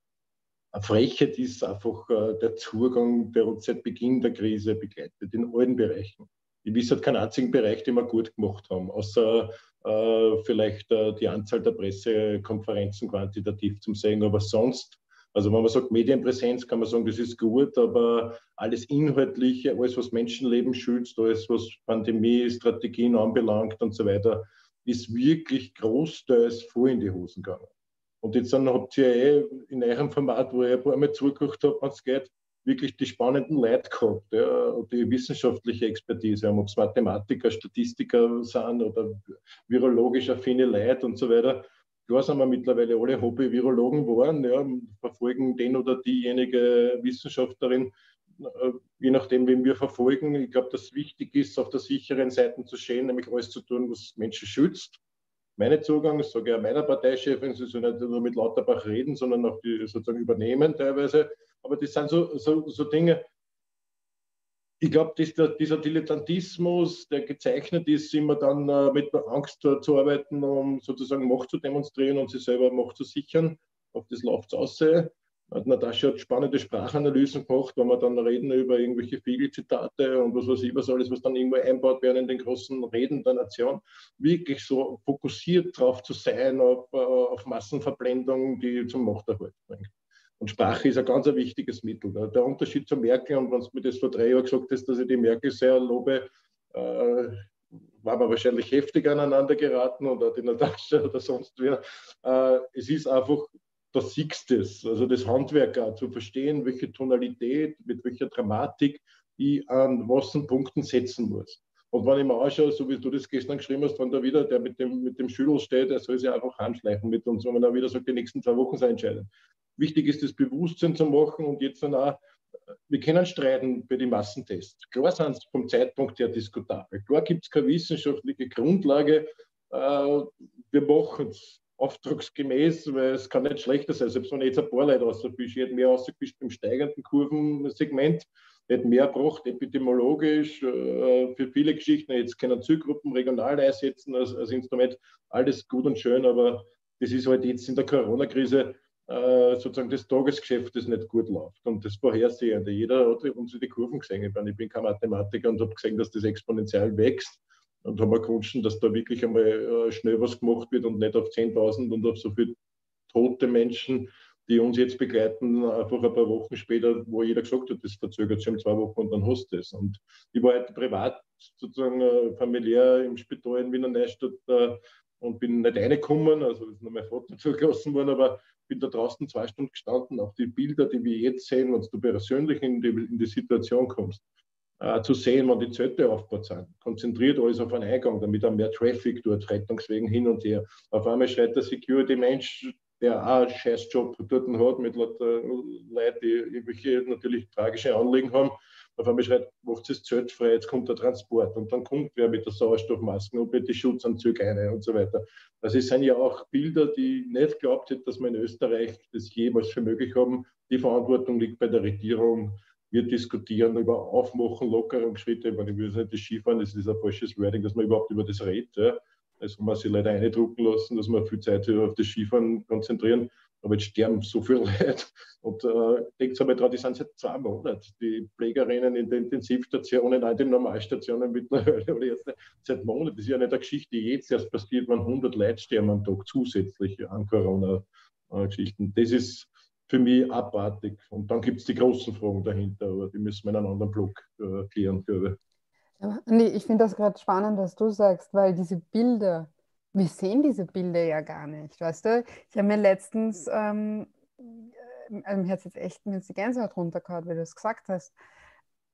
Eine Frechheit ist einfach äh, der Zugang, der uns seit Beginn der Krise begleitet, in allen Bereichen. Ich weiß halt keinen einzigen Bereich, den wir gut gemacht haben, außer äh, vielleicht äh, die Anzahl der Pressekonferenzen quantitativ zum sehen, aber sonst, also wenn man sagt Medienpräsenz, kann man sagen, das ist gut, aber alles Inhaltliche, alles, was Menschenleben schützt, alles, was Pandemie, Strategien anbelangt und so weiter, ist wirklich großteils voll in die Hosen gegangen. Und jetzt dann habt ihr eh in eurem Format, wo ihr ein paar Mal zugeguckt habt, wenn es geht, wirklich die spannenden Leute gehabt, ja, die wissenschaftliche Expertise haben, ob es Mathematiker, Statistiker sind oder virologisch affine Leute und so weiter. Klar sind wir mittlerweile alle Hobby-Virologen geworden, ja, verfolgen den oder diejenige Wissenschaftlerin, äh, je nachdem, wen wir verfolgen. Ich glaube, dass wichtig ist, auf der sicheren Seite zu stehen, nämlich alles zu tun, was Menschen schützt. Meine Zugang, sage ich auch meiner Parteichefin, sie soll nicht nur mit Lauterbach reden, sondern auch die sozusagen übernehmen teilweise aber das sind so, so, so Dinge, ich glaube, dieser Dilettantismus, der gezeichnet ist, immer dann äh, mit Angst zu, zu, arbeiten, um sozusagen Macht zu demonstrieren und sich selber Macht zu sichern. Auf das läuft es. Natascha hat spannende Sprachanalysen gemacht, wenn wir dann reden über irgendwelche Fiegelzitate und was weiß ich, was alles, was dann irgendwo einbaut werden in den großen Reden der Nation. Wirklich so fokussiert darauf zu sein, auf, äh, auf Massenverblendung, die zum Machterhalt bringt. Und Sprache ist ein ganz ein wichtiges Mittel. Der Unterschied zur Merkel, und wenn du mir das vor drei Jahren gesagt hast, dass ich die Merkel sehr lobe, äh, waren wir wahrscheinlich heftig aneinander geraten oder die Natascha oder sonst wer. Äh, es ist einfach, da siehst du es, also das Handwerk zu verstehen, welche Tonalität, mit welcher Dramatik ich an was Punkten setzen muss. Und wenn ich mir anschaue, so wie du das gestern geschrieben hast, wenn da wieder der mit dem, mit dem Schüttel steht, der soll sich einfach handschleichen mit uns, wenn er wieder sagt, die nächsten zwei Wochen sei entscheidend. Wichtig ist das Bewusstsein zu machen und jetzt dann auch, wir können streiten bei den Massentests. Klar sind sie vom Zeitpunkt her diskutabel. Klar gibt es keine wissenschaftliche Grundlage. Äh, wir machen es. Auftragsgemäß, weil es kann nicht schlechter sein. Selbst wenn ich jetzt ein paar Leute rausfische, ich hätte mehr rausgefischt im steigenden Kurvensegment, hätte mehr braucht epidemiologisch äh, für viele Geschichten. Jetzt können Zielgruppen regional einsetzen als, als Instrument. Alles gut und schön, aber das ist halt jetzt in der Corona-Krise äh, sozusagen das Tagesgeschäft, das nicht gut läuft. Und das Vorhersehende. Jeder hat uns die Kurven gesehen. Ich bin kein Mathematiker und habe gesehen, dass das exponentiell wächst und haben wir gewünscht, dass da wirklich einmal äh, schnell was gemacht wird und nicht auf 10.000 und auf so viele tote Menschen, die uns jetzt begleiten, einfach ein paar Wochen später, wo jeder gesagt hat, das verzögert sich um zwei Wochen und dann hast du es. Und ich war halt privat, sozusagen äh, familiär im Spital in Wiener Neustadt äh, und bin nicht reingekommen, also ist noch mein Vater zugelassen worden, aber bin da draußen zwei Stunden gestanden, auch die Bilder, die wir jetzt sehen, wenn du persönlich in die, in die Situation kommst, äh, zu sehen, wenn die Zelte aufgebaut sind. Konzentriert alles auf einen Eingang, damit auch mehr Traffic dort, Rettungswegen hin und her. Auf einmal schreit der Security-Mensch, der auch einen Scheißjob dort hat, mit lauter Leuten, die irgendwelche natürlich tragische Anliegen haben. Auf einmal schreit, macht das Zelt frei, jetzt kommt der Transport und dann kommt wer mit der Sauerstoffmaske und mit den Schutzanzügen rein und so weiter. Also es sind ja auch Bilder, die ich nicht glaubt hätte, dass wir in Österreich das jemals für möglich haben. Die Verantwortung liegt bei der Regierung wir diskutieren über Aufmachen, Lockerungsschritte. Ich meine, will nicht das Skifahren, das ist ein falsches Wording, dass man überhaupt über das redet. Ja. Also man sich leider eindrucken lassen, dass wir viel Zeit auf das Skifahren konzentrieren. Aber jetzt sterben so viele Leute. Und äh, denkt einmal dran, die sind seit zwei Monaten. Die Pflegerinnen in den Intensivstationen, auch in den Normalstationen mittlerweile, oder jetzt seit Monaten. Das ist ja nicht eine Geschichte, die jetzt erst passiert, wenn 100 Leute sterben am Tag zusätzlich an Corona-Geschichten. Das ist für mich abartig. Und dann gibt es die großen Fragen dahinter, aber die müssen wir in einem anderen Blog äh, klären, glaube ich. Ja, nee, ich finde das gerade spannend, was du sagst, weil diese Bilder, wir sehen diese Bilder ja gar nicht, weißt du? Ich habe mir letztens, ähm, also mir hat jetzt echt mir die Gänsehaut runtergehauen, wie du es gesagt hast,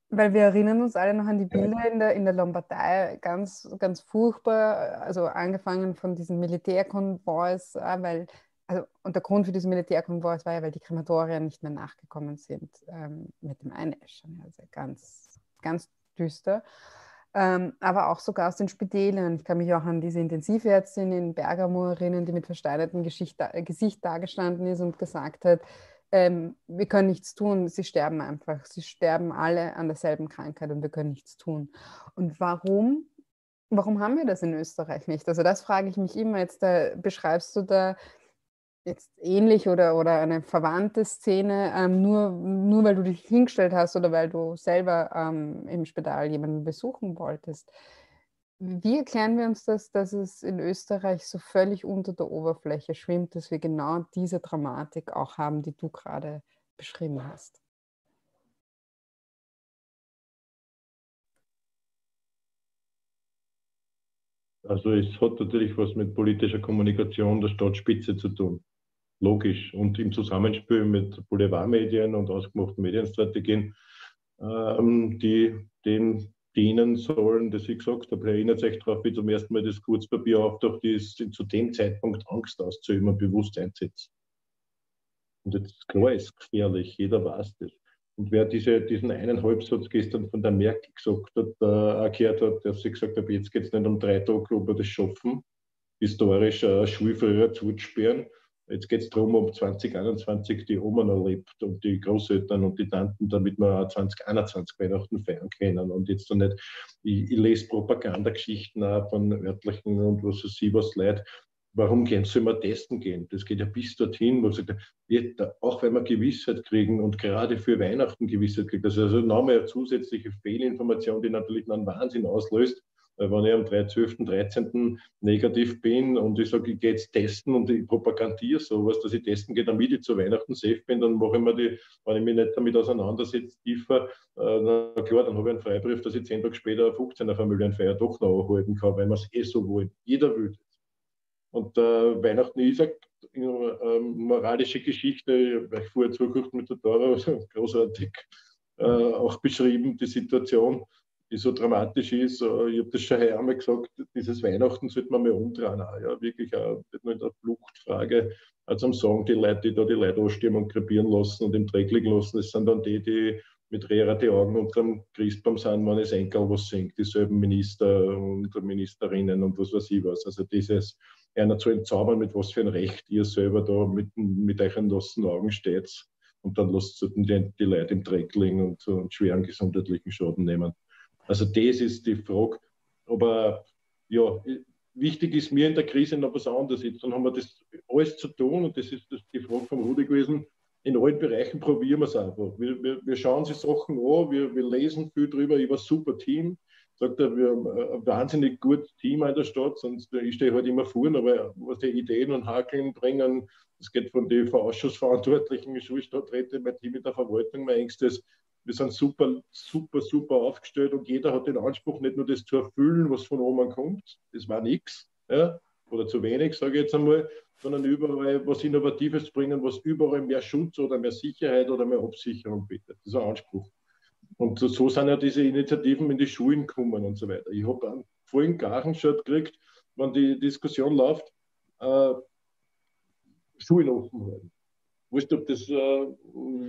weil wir erinnern uns alle noch an die Bilder in der, in der Lombardei, ganz, ganz furchtbar, also angefangen von diesen Militärkonvois, weil also, und der Grund für diesen Militärkonvoi war ja, weil die Krematorien nicht mehr nachgekommen sind ähm, mit dem Einäschern. Also ganz, ganz düster. Ähm, aber auch sogar aus den Spitälern. Ich kann mich auch an diese Intensivärztin in Bergamo erinnern, die mit versteinertem Gesicht, äh, Gesicht dagestanden ist und gesagt hat, ähm, wir können nichts tun, sie sterben einfach. Sie sterben alle an derselben Krankheit und wir können nichts tun. Und warum? Warum haben wir das in Österreich nicht? Also das frage ich mich immer. Jetzt da beschreibst du da jetzt ähnlich oder, oder eine verwandte Szene, ähm, nur, nur weil du dich hingestellt hast oder weil du selber ähm, im Spital jemanden besuchen wolltest. Wie erklären wir uns das, dass es in Österreich so völlig unter der Oberfläche schwimmt, dass wir genau diese Dramatik auch haben, die du gerade beschrieben hast? Also es hat natürlich was mit politischer Kommunikation der Stadtspitze zu tun logisch. Und im Zusammenspiel mit Boulevardmedien und ausgemachten Medienstrategien, ähm, die den dienen sollen, dass ich gesagt habe, erinnert sich darauf, wie zum ersten Mal das Kurzpapier auftaucht, die ist zu dem Zeitpunkt Angst auszuüben bewusst einsetzt. Und jetzt klar ist gefährlich, jeder weiß das. Und wer diese, diesen einen Halbsatz gestern von der Merkel gesagt hat, äh, erklärt hat, dass sie gesagt hat, jetzt geht es nicht um drei Tage, ob wir das schaffen, historisch äh, Schulfrüher zuzusperren, Jetzt geht es darum, ob 2021 die Oma noch lebt und die Großeltern und die Tanten, damit wir auch 2021 Weihnachten feiern können. Und jetzt so nicht, ich, ich lese Propagandageschichten auch von örtlichen und was weiß ich was Leid. Warum gehen, soll man testen gehen? Das geht ja bis dorthin, wo sagt, auch wenn wir Gewissheit kriegen und gerade für Weihnachten Gewissheit kriegt, das ist also nochmal eine zusätzliche Fehlinformation, die natürlich einen Wahnsinn auslöst wenn ich am 12., 13. negativ bin und ich sage, ich gehe jetzt testen und ich propagandiere sowas, dass ich testen gehe, damit ich zu Weihnachten safe bin, dann mache ich mir die, wenn ich mich nicht damit auseinandersetze, tiefer, äh, na klar, dann habe ich einen Freibrief, dass ich zehn Tage später eine 15er Familienfeier doch noch erhalten kann, weil man es eh so will. Jeder will das. Und äh, Weihnachten ist eine äh, moralische Geschichte, ich habe vorher zugeguckt mit der Dora, großartig äh, auch beschrieben, die Situation die so dramatisch ist. Äh, ich habe das schon einmal gesagt, dieses Weihnachten sollte man mal umdrehen. Auch, ja, wirklich auch, in der Fluchtfrage. Also sagen die Leute, die da die Leute ausstehen und krepieren lassen und im Dreck liegen lassen, das sind dann die, die mit Rehrer die Augen unter dem Christbaum sind, wenn es Enkel was singt, dieselben Minister und Ministerinnen und was weiß ich was. Also dieses einer zu entzaubern, mit was für ein Recht ihr selber da mit, mit euren losen Augen steht. Und dann lasst die, die Leute im Dreck liegen und, und schweren gesundheitlichen Schaden nehmen. Also das ist die Frage. Aber ja, wichtig ist mir in der Krise noch was anderes. Jetzt dann haben wir das alles zu tun und das ist die Frage von Rudi gewesen. In allen Bereichen probieren wir es einfach. Wir, wir, wir schauen sich Sachen an, wir, wir lesen viel drüber, war super Team sagt er, wir haben ein wahnsinnig gutes Team in der Stadt, sonst ich stehe halt immer vorne, aber was die Ideen und Hakeln bringen, das geht von den Ausschussverantwortlichen, Schulstadträte, mein Team in der Verwaltung, mein engstes. Wir sind super, super, super aufgestellt und jeder hat den Anspruch, nicht nur das zu erfüllen, was von oben kommt, das war nichts, ja, oder zu wenig, sage ich jetzt einmal, sondern überall was Innovatives bringen, was überall mehr Schutz oder mehr Sicherheit oder mehr Absicherung bietet. Das ist ein Anspruch. Und so sind ja diese Initiativen in die Schulen gekommen und so weiter. Ich habe einen vollen Garenschat gekriegt, wenn die Diskussion läuft, äh, Schulen offen halten. Wurscht, ob das äh,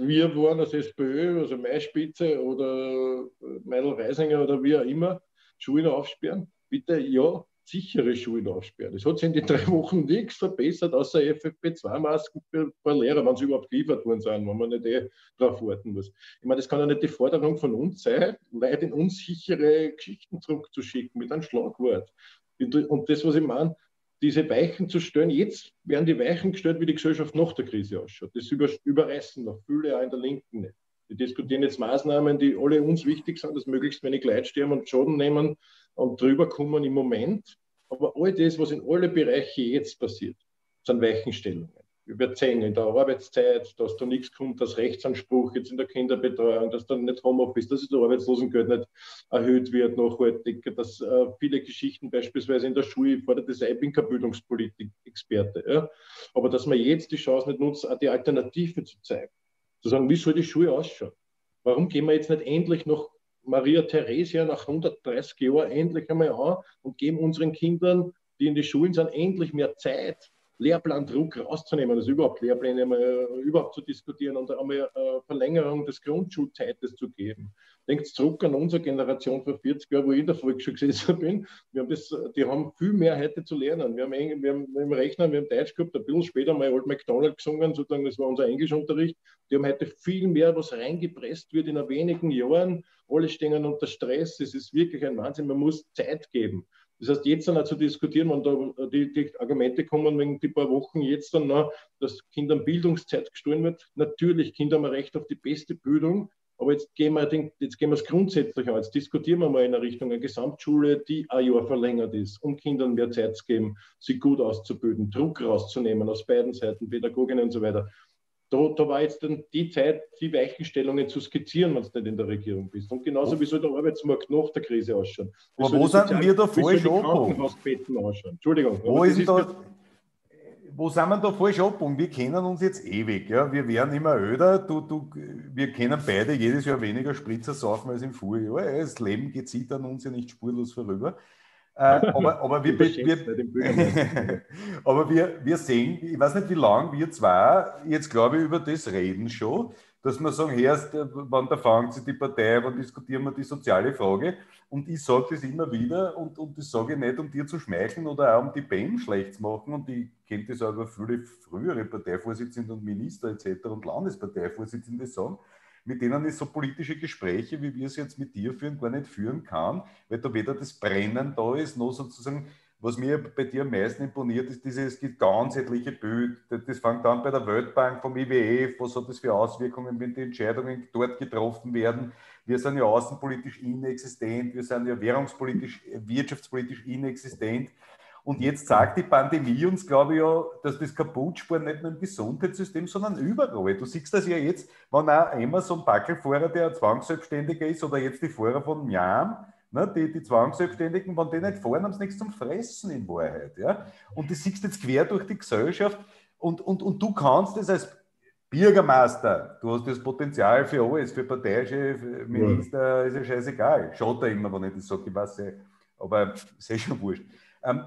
wir waren als SPÖ, also meine Spitze oder Meidel Reisinger oder wie auch immer, Schulen aufsperren. Bitte ja, sichere Schulen aufsperren. Es hat sich in den drei Wochen nichts verbessert, außer FFP2-Masken für paar Lehrer, wenn sie überhaupt geliefert worden sind, wenn man nicht eh darauf warten muss. Ich meine, das kann ja nicht die Forderung von uns sein, Leute in unsichere Geschichten zurückzuschicken mit einem Schlagwort. Und das, was ich meine, diese Weichen zu stellen, jetzt werden die Weichen gestellt, wie die Gesellschaft nach der Krise ausschaut. Das überreißen noch viele auch in der Linken nicht. Wir diskutieren jetzt Maßnahmen, die alle uns wichtig sind, dass möglichst wenig Leute sterben und Schaden nehmen und drüber kommen im Moment. Aber all das, was in alle Bereiche jetzt passiert, sind Weichenstellungen. Über Zähne in der Arbeitszeit, dass da nichts kommt, dass Rechtsanspruch jetzt in der Kinderbetreuung, dass dann nicht Homeoffice, dass das Arbeitslosengeld nicht erhöht wird nachhaltig, dass äh, viele Geschichten beispielsweise in der Schule, ich fordere das ein, ich bin kein Bildungspolitik-Experte, ja? aber dass man jetzt die Chance nicht nutzt, auch die Alternative zu zeigen. Zu sagen, wie soll die Schule ausschauen? Warum gehen wir jetzt nicht endlich noch Maria Theresia nach 130 Jahren endlich einmal an und geben unseren Kindern, die in die Schulen sind, endlich mehr Zeit, Lehrplandruck rauszunehmen, also überhaupt Lehrpläne mal, äh, überhaupt zu diskutieren und einmal äh, Verlängerung des Grundschulzeites zu geben. Denkt zurück an unsere Generation vor 40 Jahren, wo ich in der Volksschule gesessen bin. Wir haben das, die haben viel mehr heute zu lernen. Wir haben, wir haben im Rechner, wir haben Deutsch gehabt, ein bisschen später mal Old MacDonald gesungen, sozusagen, das war unser Englischunterricht. Die haben heute viel mehr, was reingepresst wird in wenigen Jahren. Alle stehen unter Stress. Es ist wirklich ein Wahnsinn. Man muss Zeit geben. Das heißt, jetzt dann auch zu diskutieren, wenn da die, die Argumente kommen wegen die paar Wochen jetzt dann noch, dass Kindern Bildungszeit gestohlen wird. Natürlich, Kinder haben ein Recht auf die beste Bildung, aber jetzt gehen wir, jetzt gehen wir es grundsätzlich an. Jetzt diskutieren wir mal in eine Richtung eine Gesamtschule, die ein Jahr verlängert ist, um Kindern mehr Zeit zu geben, sie gut auszubilden, Druck rauszunehmen aus beiden Seiten, Pädagoginnen und so weiter da, da war jetzt dann die Zeit, die Weichenstellungen zu skizzieren, wenn du nicht in der Regierung bist. Und genauso wie soll der Arbeitsmarkt nach der Krise ausschauen. Wie Aber wo sind wir da falsch ausschauen? Entschuldigung. Wo, ist da, wo sind wir da falsch ab? Und wir kennen uns jetzt ewig. Ja? Wir werden immer öder. Du, du, wir kennen beide jedes Jahr weniger Spritzer saufen als im Vorjahr. Das Leben geht sich an uns ja nicht spurlos vorüber. Äh, aber, aber, wir, wir, aber wir, wir sehen, ich weiß nicht, wie lange wir zwei jetzt, glaube ich, über das reden schon, dass wir sagen, erst, wann da fangt sie die Partei, wann diskutieren wir die soziale Frage. Und ich sage das immer wieder und, und das sage ich nicht, um dir zu schmeicheln oder auch um die BEM schlecht zu machen. Und ich kenne das auch über viele frühere Parteivorsitzende und Minister etc. und Landesparteivorsitzende sagen, mit denen ich so politische Gespräche, wie wir es jetzt mit dir führen, gar nicht führen kann, weil da weder das Brennen da ist, noch sozusagen, was mir bei dir am meisten imponiert, ist dieses ganzheitliche Bild. Das fängt an bei der Weltbank vom IWF, was hat das für Auswirkungen, wenn die Entscheidungen dort getroffen werden. Wir sind ja außenpolitisch inexistent, wir sind ja währungspolitisch, wirtschaftspolitisch inexistent. Und jetzt sagt die Pandemie uns, glaube ich, ja, dass das Kaputtsparen nicht nur im Gesundheitssystem, sondern überall. Du siehst das ja jetzt, wenn auch Amazon-Backelfahrer, der Zwangsselbstständiger ist, oder jetzt die Fahrer von Miam, ne, die, die Zwangsselbstständigen, wenn die nicht fahren, haben sie nichts zum Fressen in Wahrheit. Ja? Und das siehst du jetzt quer durch die Gesellschaft und, und, und du kannst das als Bürgermeister, du hast das Potenzial für alles, für Parteichef, Minister, ist ja scheißegal. Schaut da immer, wenn ich das sage, ich weiß ja, aber ist eh schon wurscht. Ähm,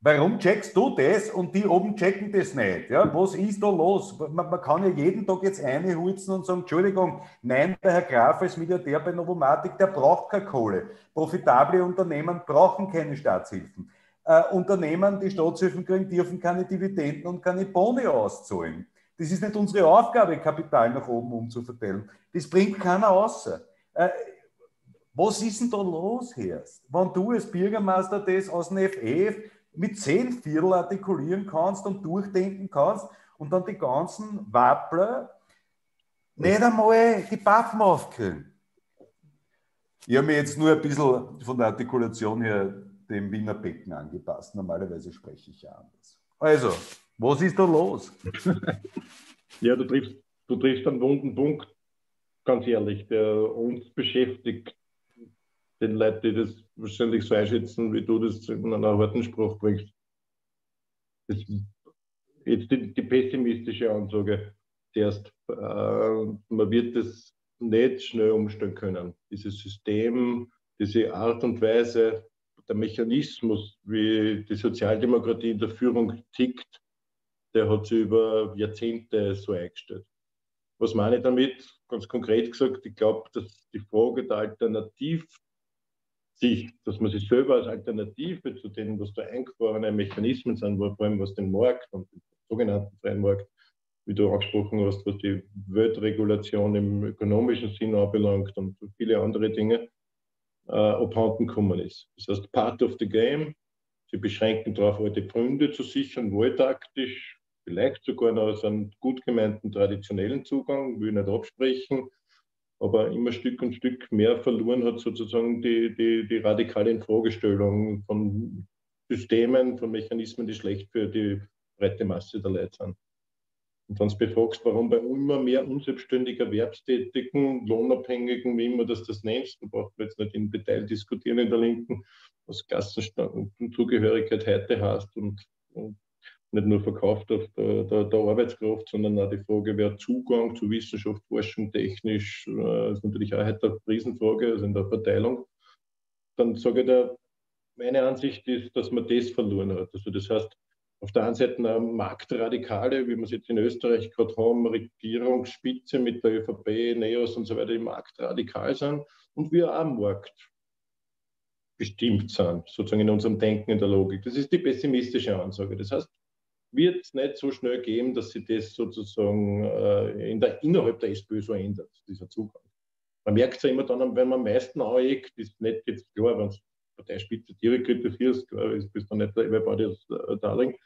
Warum checkst du das und die oben checken das nicht? Ja, was ist da los? Man, man kann ja jeden Tag jetzt einhulzen und sagen, Entschuldigung, nein, der Herr Graf als Milliardär bei Novomatic, der braucht keine Kohle. Profitable Unternehmen brauchen keine Staatshilfen. äh, Unternehmen, die Staatshilfen kriegen, dürfen keine Dividenden und keine Boni auszahlen. Das ist nicht unsere Aufgabe, Kapital nach oben umzuverteilen. Das bringt keiner außer. Äh, was ist denn da los, Herst? Wenn du als Bürgermeister das aus dem FF mit zehn Viertel artikulieren kannst und durchdenken kannst und dann die ganzen Wappler nicht einmal die Pappen aufkriegen. Ich habe mir jetzt nur ein bisschen von der Artikulation her dem Wiener Becken angepasst. Normalerweise spreche ich ja anders. Also, was ist da los? ja, du triffst, du triffst einen wunden Punkt, ganz ehrlich, der uns beschäftigt. Den Leuten, die das wahrscheinlich so einschätzen, wie du das in einer harten Sprache bringst. Das, jetzt die, die, pessimistische Ansage zuerst. Äh, man wird das nicht schnell umstellen können. Dieses System, diese Art und Weise, der Mechanismus, wie die Sozialdemokratie in der Führung tickt, der hat sich über Jahrzehnte so eingestellt. Was meine ich damit? Ganz konkret gesagt, ich glaube, dass die Frage der Alternativsicht, dass man sich selber als Alternative zu den, was da eingefahrene Mechanismen sind, vor allem was den Markt und den sogenannten freien Markt, wie du angesprochen hast, was die Weltregulation im ökonomischen Sinn anbelangt und viele andere Dinge, äh, abhanden gekommen ist. Das heißt, part of the game. Sie beschränken darauf, alte Pfründe zu sichern, wohltaktisch, vielleicht sogar noch aus einem gut gemeinten traditionellen Zugang, will ich nicht absprechen, aber immer Stück und Stück mehr verloren hat sozusagen die, die, die radikale Infragestellung von Systemen, von Mechanismen, die schlecht für die breite Masse der Leute sind. Und dann befragst, warum bei immer mehr unselbstständig Erwerbstätigen, Lohnabhängigen, wie immer das das nennst, da braucht man jetzt nicht im Detail diskutieren in der Linken, was Klassenzugehörigkeit heute heißt und, und, nicht nur verkauft auf der, der, der, Arbeitskraft, sondern auch die Frage, wer Zugang zu Wissenschaft, Forschung, technisch, äh, ist natürlich auch heute eine Riesenfrage, also in der Verteilung. Dann sage ich da, meine Ansicht ist, dass man das verloren hat. Also das heißt, auf der einen Seite Marktradikale, wie wir es jetzt in Österreich gerade haben, Regierungsspitze mit der ÖVP, NEOS und so weiter, die marktradikal sind und wir auch am Markt bestimmt sind, sozusagen in unserem Denken, in der Logik. Das ist die pessimistische Ansage. Das heißt, wird es nicht so schnell geben, dass sich das sozusagen äh, in der, innerhalb der SPÖ so ändert, dieser Zugang. Man merkt es ja immer dann, wenn man am meisten anlegt, ist nicht jetzt klar, wenn es Parteispitze direkt kritisierst, klar, ist bist du nicht der Everybody's äh, Darling.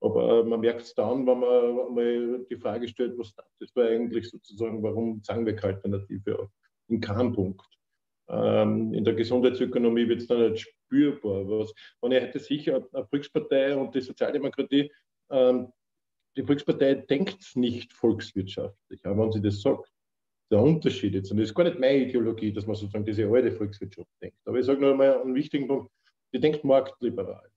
Aber äh, man merkt es dann, wenn man mal die Frage stellt, was das war eigentlich sozusagen, warum sagen wir keine Alternative? In keinem Punkt. Ähm, in der Gesundheitsökonomie wird es dann nicht spürbar. Was, und ich hätte sicher eine Volkspartei und die Sozialdemokratie, die Volkspartei denkt nicht volkswirtschaftlich, aber wenn sie das sagt. Der Unterschied jetzt, und das ist gar nicht meine Ideologie, dass man sozusagen diese alte Volkswirtschaft denkt. Aber ich sage nur einmal einen wichtigen Punkt, die denkt marktliberal.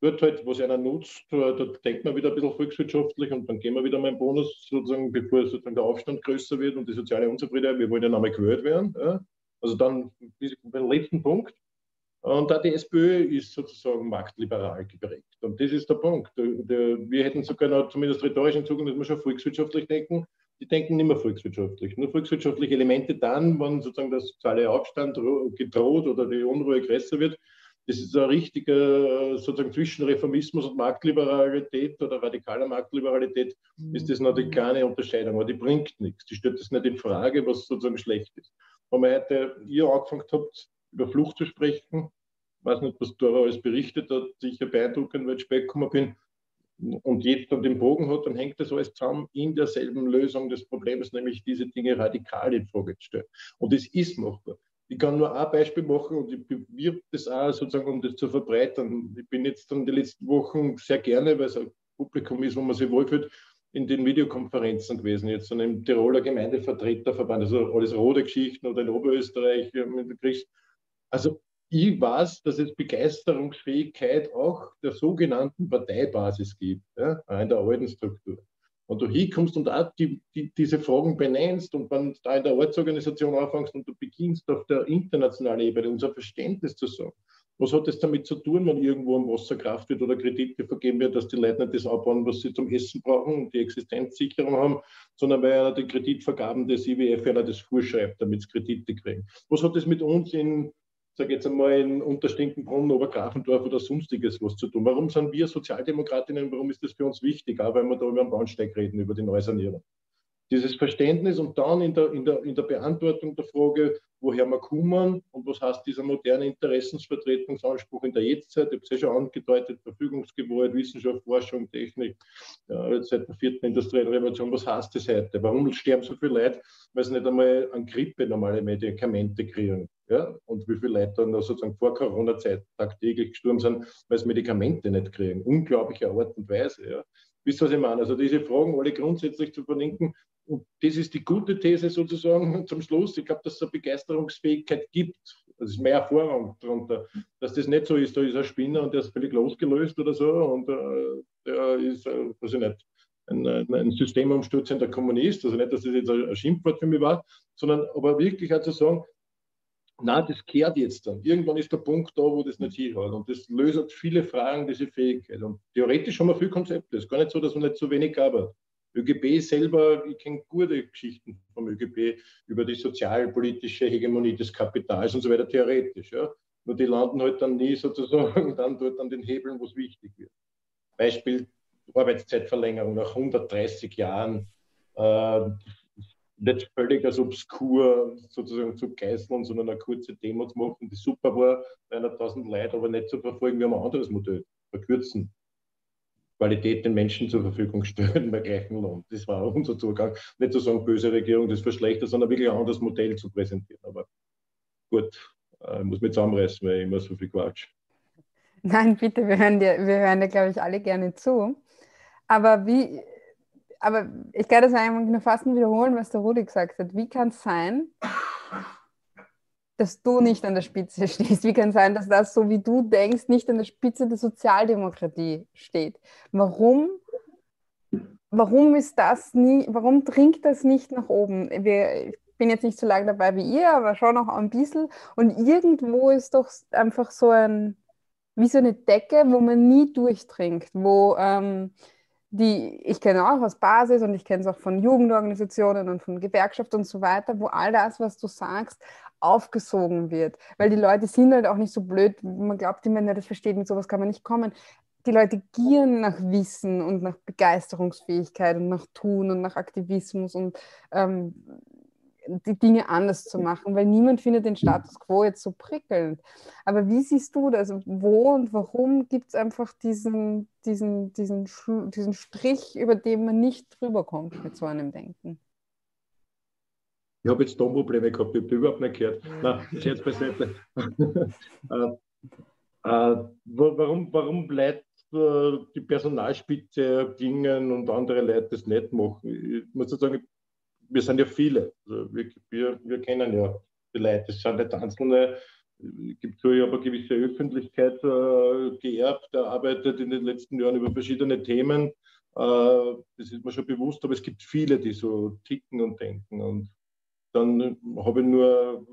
Dort halt, was einer nutzt, da denkt man wieder ein bisschen volkswirtschaftlich und dann gehen wir wieder mal einen Bonus, sozusagen, bevor sozusagen der Aufstand größer wird und die soziale Unzufriedenheit, wir wollen ja nochmal gewählt werden. Ja? Also dann beim letzten Punkt. Und da die SPÖ ist sozusagen marktliberal geprägt. Und das ist der Punkt. Wir hätten sogar noch zumindest rhetorisch in Zukunft, dass wir schon volkswirtschaftlich denken. Die denken nicht mehr volkswirtschaftlich. Nur volkswirtschaftliche Elemente dann, wenn sozusagen der soziale Aufstand gedroht oder die Unruhe größer wird. Das ist ein richtiger sozusagen zwischen Reformismus und Marktliberalität oder radikaler Marktliberalität ist das noch die kleine Unterscheidung, aber die bringt nichts. Die stellt das nicht in Frage, was sozusagen schlecht ist wenn wir heute ihr angefangen habt, über Flucht zu sprechen. Ich weiß nicht, was Dora alles berichtet hat, sicher beeindruckend, weil ich spät gekommen bin. Und jetzt dann den Bogen hat, dann hängt das alles zusammen in derselben Lösung des Problems, nämlich diese Dinge radikal in Frage zu stellen. Und es ist machbar. Ich kann nur ein Beispiel machen und ich bewirbe das auch sozusagen, um das zu verbreitern. Ich bin jetzt dann die letzten Wochen sehr gerne, weil es ein Publikum ist, wo man sich wohlfühlt, in den Videokonferenzen gewesen, jetzt so einem Tiroler Gemeindevertreterverband, also alles rote Geschichten oder in Oberösterreich. Also ich weiß, dass es Begeisterungsfähigkeit auch der sogenannten Parteibasis gibt, ja, in der alten Struktur. Und du hinkommst und auch die, die, diese Fragen benennst und wenn du da in der Ortsorganisation anfängst und du beginnst auf der internationalen Ebene unser Verständnis zu sagen, was hat das damit zu tun, wenn irgendwo ein Wasserkraft wird oder Kredite vergeben wird, dass die Leute nicht das abbauen, was sie zum Essen brauchen und die Existenzsicherung haben, sondern weil einer die Kreditvergaben des IWF einer das vorschreibt, damit sie Kredite kriegen. Was hat das mit uns in sage jetzt einmal, in Unterstinkenbrunn, Obergrafendorf oder sonstiges was zu tun. Warum sind wir Sozialdemokratinnen, warum ist das für uns wichtig? Auch wenn wir da über den Bahnsteig reden, über die Neusanierung dieses Verständnis und dann in der, in der, in der Beantwortung der Frage, woher wir kommen und was heißt dieser moderne Interessensvertretungsanspruch in der Jetztzeit. Ich habe es ja schon angedeutet, Verfügungsgewalt, Wissenschaft, Forschung, Technik, ja, seit der vierten industriellen Revolution, was heißt das heute? Warum sterben so viele Leute, weil sie nicht einmal an Grippe normale Medikamente kriegen? Ja? Und wie viele Leute dann sozusagen vor Corona-Zeit tagtäglich gestorben sind, weil sie Medikamente nicht kriegen. Unglaubliche Art und Weise. Ja? Wisst ihr, was ich meine? Also diese Fragen alle grundsätzlich zu verlinken. Und das ist die gute These sozusagen zum Schluss. Ich glaube, dass es eine Begeisterungsfähigkeit gibt. Das ist mehr Erfahrung darunter. Dass das nicht so ist, da ist ein Spinner und der ist völlig losgelöst oder so und äh, der ist, äh, weiß ich nicht, ein, ein systemumstürzender Kommunist. Also nicht, dass das jetzt ein Schimpfwort für mich war, sondern aber wirklich auch zu sagen, na, das kehrt jetzt dann. Irgendwann ist der Punkt da, wo das nicht hinhaut. Und das löst viele Fragen, diese Fähigkeit. Und theoretisch haben wir viele Konzepte. Es ist gar nicht so, dass man nicht so wenig arbeitet. ÖGB selber, ich kenne gute Geschichten vom ÖGB über die sozialpolitische Hegemonie des Kapitals und so weiter, theoretisch. Ja. Nur die landen halt dann nie sozusagen dann dort an den Hebeln, wo es wichtig wird. Beispiel Arbeitszeitverlängerung nach 130 Jahren. Äh, nicht völlig als obskur sozusagen zu geißeln, sondern eine kurze Demo zu machen, die super war, 300.000 Leute, aber nicht zu verfolgen, wir haben ein anderes Modell, verkürzen. Qualität den Menschen zur Verfügung stellen bei gleichem Lohn. Das war auch unser Zugang. Nicht zu sagen, böse Regierung, das verschlechtert, sondern wirklich ein anderes Modell zu präsentieren. Aber gut, äh, muss mich zusammenreißen, weil ich immer so viel Quatsch. Nein, bitte, wir hören dir, wir hören dir, glaube ich, alle gerne zu. Aber wie, aber ich kann das einfach nur fast wiederholen, was der Rudi gesagt hat. Wie kann es sein, dass du nicht an der Spitze stehst? Wie kann es sein, dass das, so wie du denkst, nicht an der Spitze der Sozialdemokratie steht? Warum, warum ist das nie, warum dringt das nicht nach oben? Wir, ich bin jetzt nicht so lange dabei wie ihr, aber schon noch ein bisschen. Und irgendwo ist doch einfach so ein, wie so eine Decke, wo man nie durchdringt, wo ähm, die ich kenne auch aus Basis und ich kenne es auch von Jugendorganisationen und von Gewerkschaften und so weiter, wo all das, was du sagst, aufgesogen wird. Weil die Leute sind halt auch nicht so blöd, man glaubt immer, das versteht, mit sowas kann man nicht kommen. Die Leute gieren nach Wissen und nach Begeisterungsfähigkeit und nach Tun und nach Aktivismus und ähm, die Dinge anders zu machen, weil niemand findet den Status quo jetzt so prickelnd. Aber wie siehst du das? Wo und warum gibt es einfach diesen, diesen, diesen, diesen Strich, über den man nicht drüber kommt mit so einem Denken? Ich habe jetzt Tonprobleme gehabt, ich habe überhaupt nicht gehört. Nein, Scherz beiseite. äh, äh, warum, warum bleibt äh, die Personalspitze gingen und andere Leute das nicht machen? Ich muss sagen, wir sind ja viele. Also wir, wir, wir kennen ja die Leute. Es sind nicht einzelne. Es gibt so, habe eine gewisse Öffentlichkeit äh, geerbt, der arbeitet in den letzten Jahren über verschiedene Themen. Äh, das ist mir schon bewusst, aber es gibt viele, die so ticken und denken. Und dann habe ich nur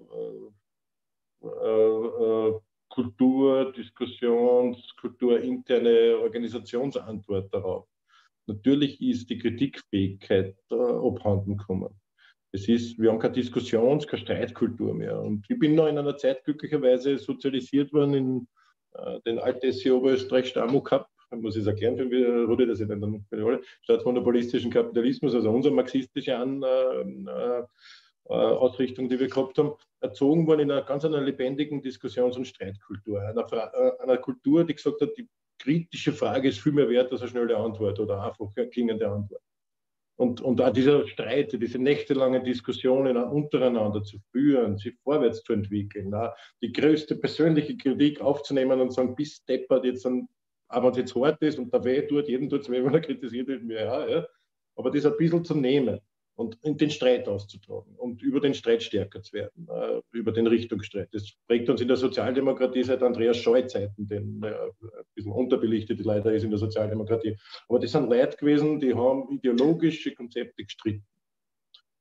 äh, äh Kultur, Diskussions, kulturinterne Organisationsantwort darauf. Natürlich ist die Kritikfähigkeit äh, abhanden gekommen. Es ist, wir haben keine Diskussions-, keine Streitkultur mehr. Und ich bin noch in einer Zeit glücklicherweise sozialisiert worden in äh, den alten SC Oberösterreich Stamu Cup. Muss ich es erklären, für mich, Rudi, das ist dann staatsmonopolistischen Kapitalismus, also unsere marxistische An, äh, äh, Ausrichtung, die wir gehabt haben, erzogen worden in einer ganz einer lebendigen Diskussions- und Streitkultur. Einer, äh, einer Kultur, die gesagt hat, die kritische Frage ist viel mehr wert als eine schnelle Antwort oder einfach klingende Antwort. Und, und auch dieser Streit, diese nächtelangen Diskussionen untereinander zu führen, sich vorwärts zu entwickeln, die größte persönliche Kritik aufzunehmen und sagen, bis deppert jetzt, dann, aber es jetzt hart ist und da weh tut, jeden tut es weh, wenn er kritisiert wird, ja, ja. Aber das ein bisschen zu nehmen und in den Streit auszutragen und über den Streit stärker zu werden, äh, über den Richtungsstreit. Das prägt uns in der Sozialdemokratie seit Andreas Scheu-Zeiten, den äh, ein bisschen unterbelichtet leider ist in der Sozialdemokratie. Aber das sind Leute gewesen, die haben ideologische Konzepte gestritten.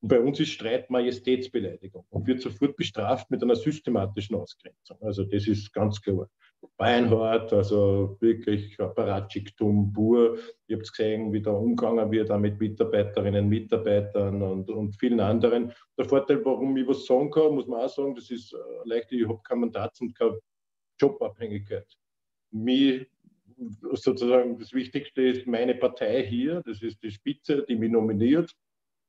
Und bei uns ist Streit Majestätsbeleidigung und wird sofort bestraft mit einer systematischen Ausgrenzung. Also das ist ganz klar. Beinhart, also wirklich Apparatschiktum pur. Ihr habt gesehen, wie da umgegangen wird auch mit Mitarbeiterinnen, Mitarbeitern und, und vielen anderen. Der Vorteil, warum ich was sagen kann, muss man auch sagen, das ist äh, leicht, ich habe kein Mandat und keine Jobabhängigkeit. Mir sozusagen das Wichtigste ist meine Partei hier, das ist die Spitze, die mich nominiert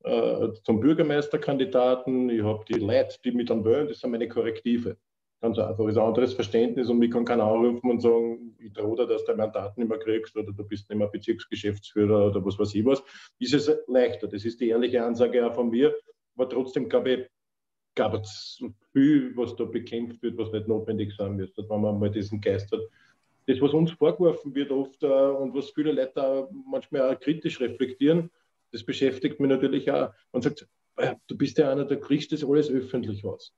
äh, zum Bürgermeisterkandidaten. Ich habe die Leute, die mich dann wählen, das sind meine Korrektive. Ganz einfach, ist ein anderes Verständnis und mich kann keiner anrufen und sagen, ich drohe dir, dass du dein Mandat nicht mehr kriegst oder du bist nicht mehr Bezirksgeschäftsführer oder was weiß ich was. Ist es leichter. Das ist die ehrliche Ansage auch von mir. Aber trotzdem glaube ich, gab es viel, was da bekämpft wird, was nicht notwendig sein müsste, wenn man mal diesen Geist hat. Das, was uns vorgeworfen wird oft äh, und was viele Leute manchmal auch kritisch reflektieren, das beschäftigt mich natürlich auch. Man sagt, äh, du bist ja einer, der kriegst das alles öffentlich aus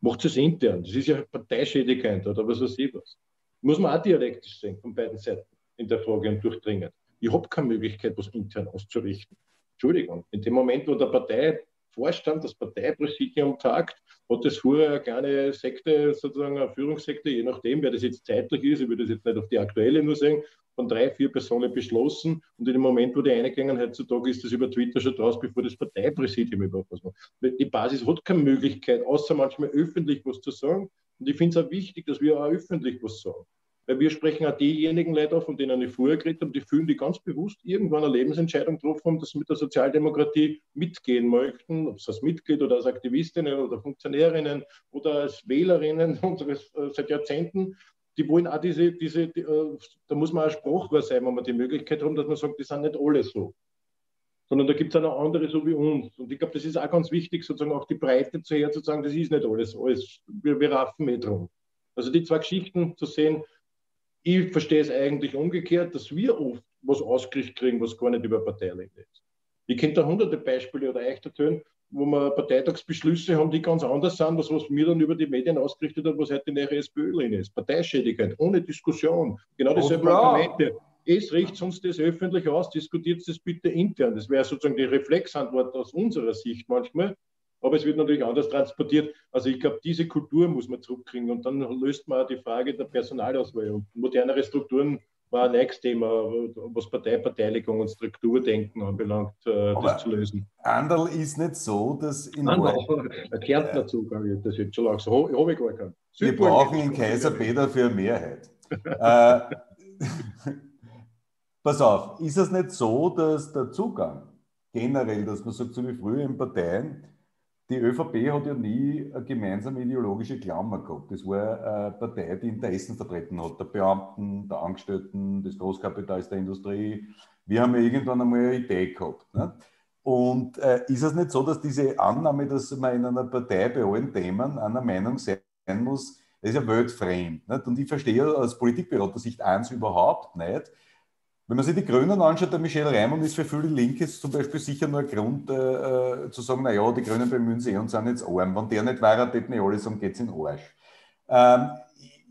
macht es intern. Das ist ja parteischädigend oder was weiß ich was. Muss man auch dialektisch sehen, von beiden Seiten in der Frage und durchdringen. Ich habe keine Möglichkeit, was intern auszurichten. Entschuldigung, in dem Moment, wo der Parteivorstand, das Parteipräsidium tagt, hat es vorher eine kleine Sekte, sozusagen eine Führungssekte, je nachdem, wer das jetzt zeitlich ist, ich würde das jetzt nicht auf die aktuelle nur sagen, von drei, vier Personen beschlossen. Und in dem Moment, wo die eingegangen heutzutage, ist das über Twitter schon draus, bevor das Parteipräsidium überhaupt was macht. Die Basis hat keine Möglichkeit, außer manchmal öffentlich was zu sagen. Und ich finde es auch wichtig, dass wir auch öffentlich was sagen. Weil wir sprechen auch diejenigen Leute auf, von denen ich vorher geredet habe, die fühlen, die ganz bewusst irgendwann eine Lebensentscheidung getroffen haben, dass sie mit der Sozialdemokratie mitgehen möchten, ob es als Mitglied oder als Aktivistinnen oder Funktionärinnen oder als Wählerinnen unseres äh, seit Jahrzehnten die wollen auch diese, diese die, äh, da muss man auch sprachbar sein, wenn man die Möglichkeit haben, dass man sagt, die sind nicht alle so. Sondern da gibt es auch noch andere so wie uns. Und ich glaube, das ist auch ganz wichtig, sozusagen auch die Breite zu her, zu sagen, das ist nicht alles. alles wir, wir raffen mit drum. Also die zwei Geschichten zu sehen, ich verstehe es eigentlich umgekehrt, dass wir oft was ausgerichtet kriegen, was gar nicht über Parteilinien ist. Ich kenne da hunderte Beispiele oder euch erzählen, wo wir Parteitagsbeschlüsse haben, die ganz anders sind, als was mir dann über die Medien ausgerichtet hat, was heute in der SPÖ-Linie ist. Parteischädigkeit, ohne Diskussion. Genau dieselben oh, Argumente. Es richtet uns das öffentlich aus, diskutiert das bitte intern. Das wäre sozusagen die Reflexantwort aus unserer Sicht manchmal. Aber es wird natürlich anders transportiert. Also ich glaube, diese Kultur muss man zurückkriegen und dann löst man auch die Frage der Personalauswahl und modernere Strukturen war ein nächstes Thema, was Parteibeteiligung und Strukturdenken anbelangt, äh, das zu lösen. Anderl ist nicht so, dass in Anderl, ein Kärntner Zugang, das jetzt schon lange so habe ich gar keinen. Wir brauchen in Kaiserpeter für eine Mehrheit. äh, pass auf, ist es nicht so, dass der Zugang generell, dass man sagt, so wie früher in Parteien, die ÖVP hat ja nie eine gemeinsame ideologische Klammer gehabt. Das war eine Partei, die Interessen vertreten hat, der Beamten, der Angestellten, des Großkapitals, der Industrie. Wir haben ja irgendwann einmal eine Idee gehabt. Ne? Und äh, ist es nicht so, dass diese Annahme, dass man in einer Partei bei allen Themen einer Meinung sein muss, das ist ja weltfremd. Nicht? Und ich verstehe aus Politikberater Sicht eins überhaupt nicht, wenn man sich die Grünen anschaut, der Michel Reimann ist für viele Linke zum Beispiel sicher nur ein Grund äh, äh zu sagen, naja, die Grünen bemühen sich eh und sind jetzt arm. Wenn der nicht wäre, hätten nicht alle sagen, geht's in den Arsch. Ähm,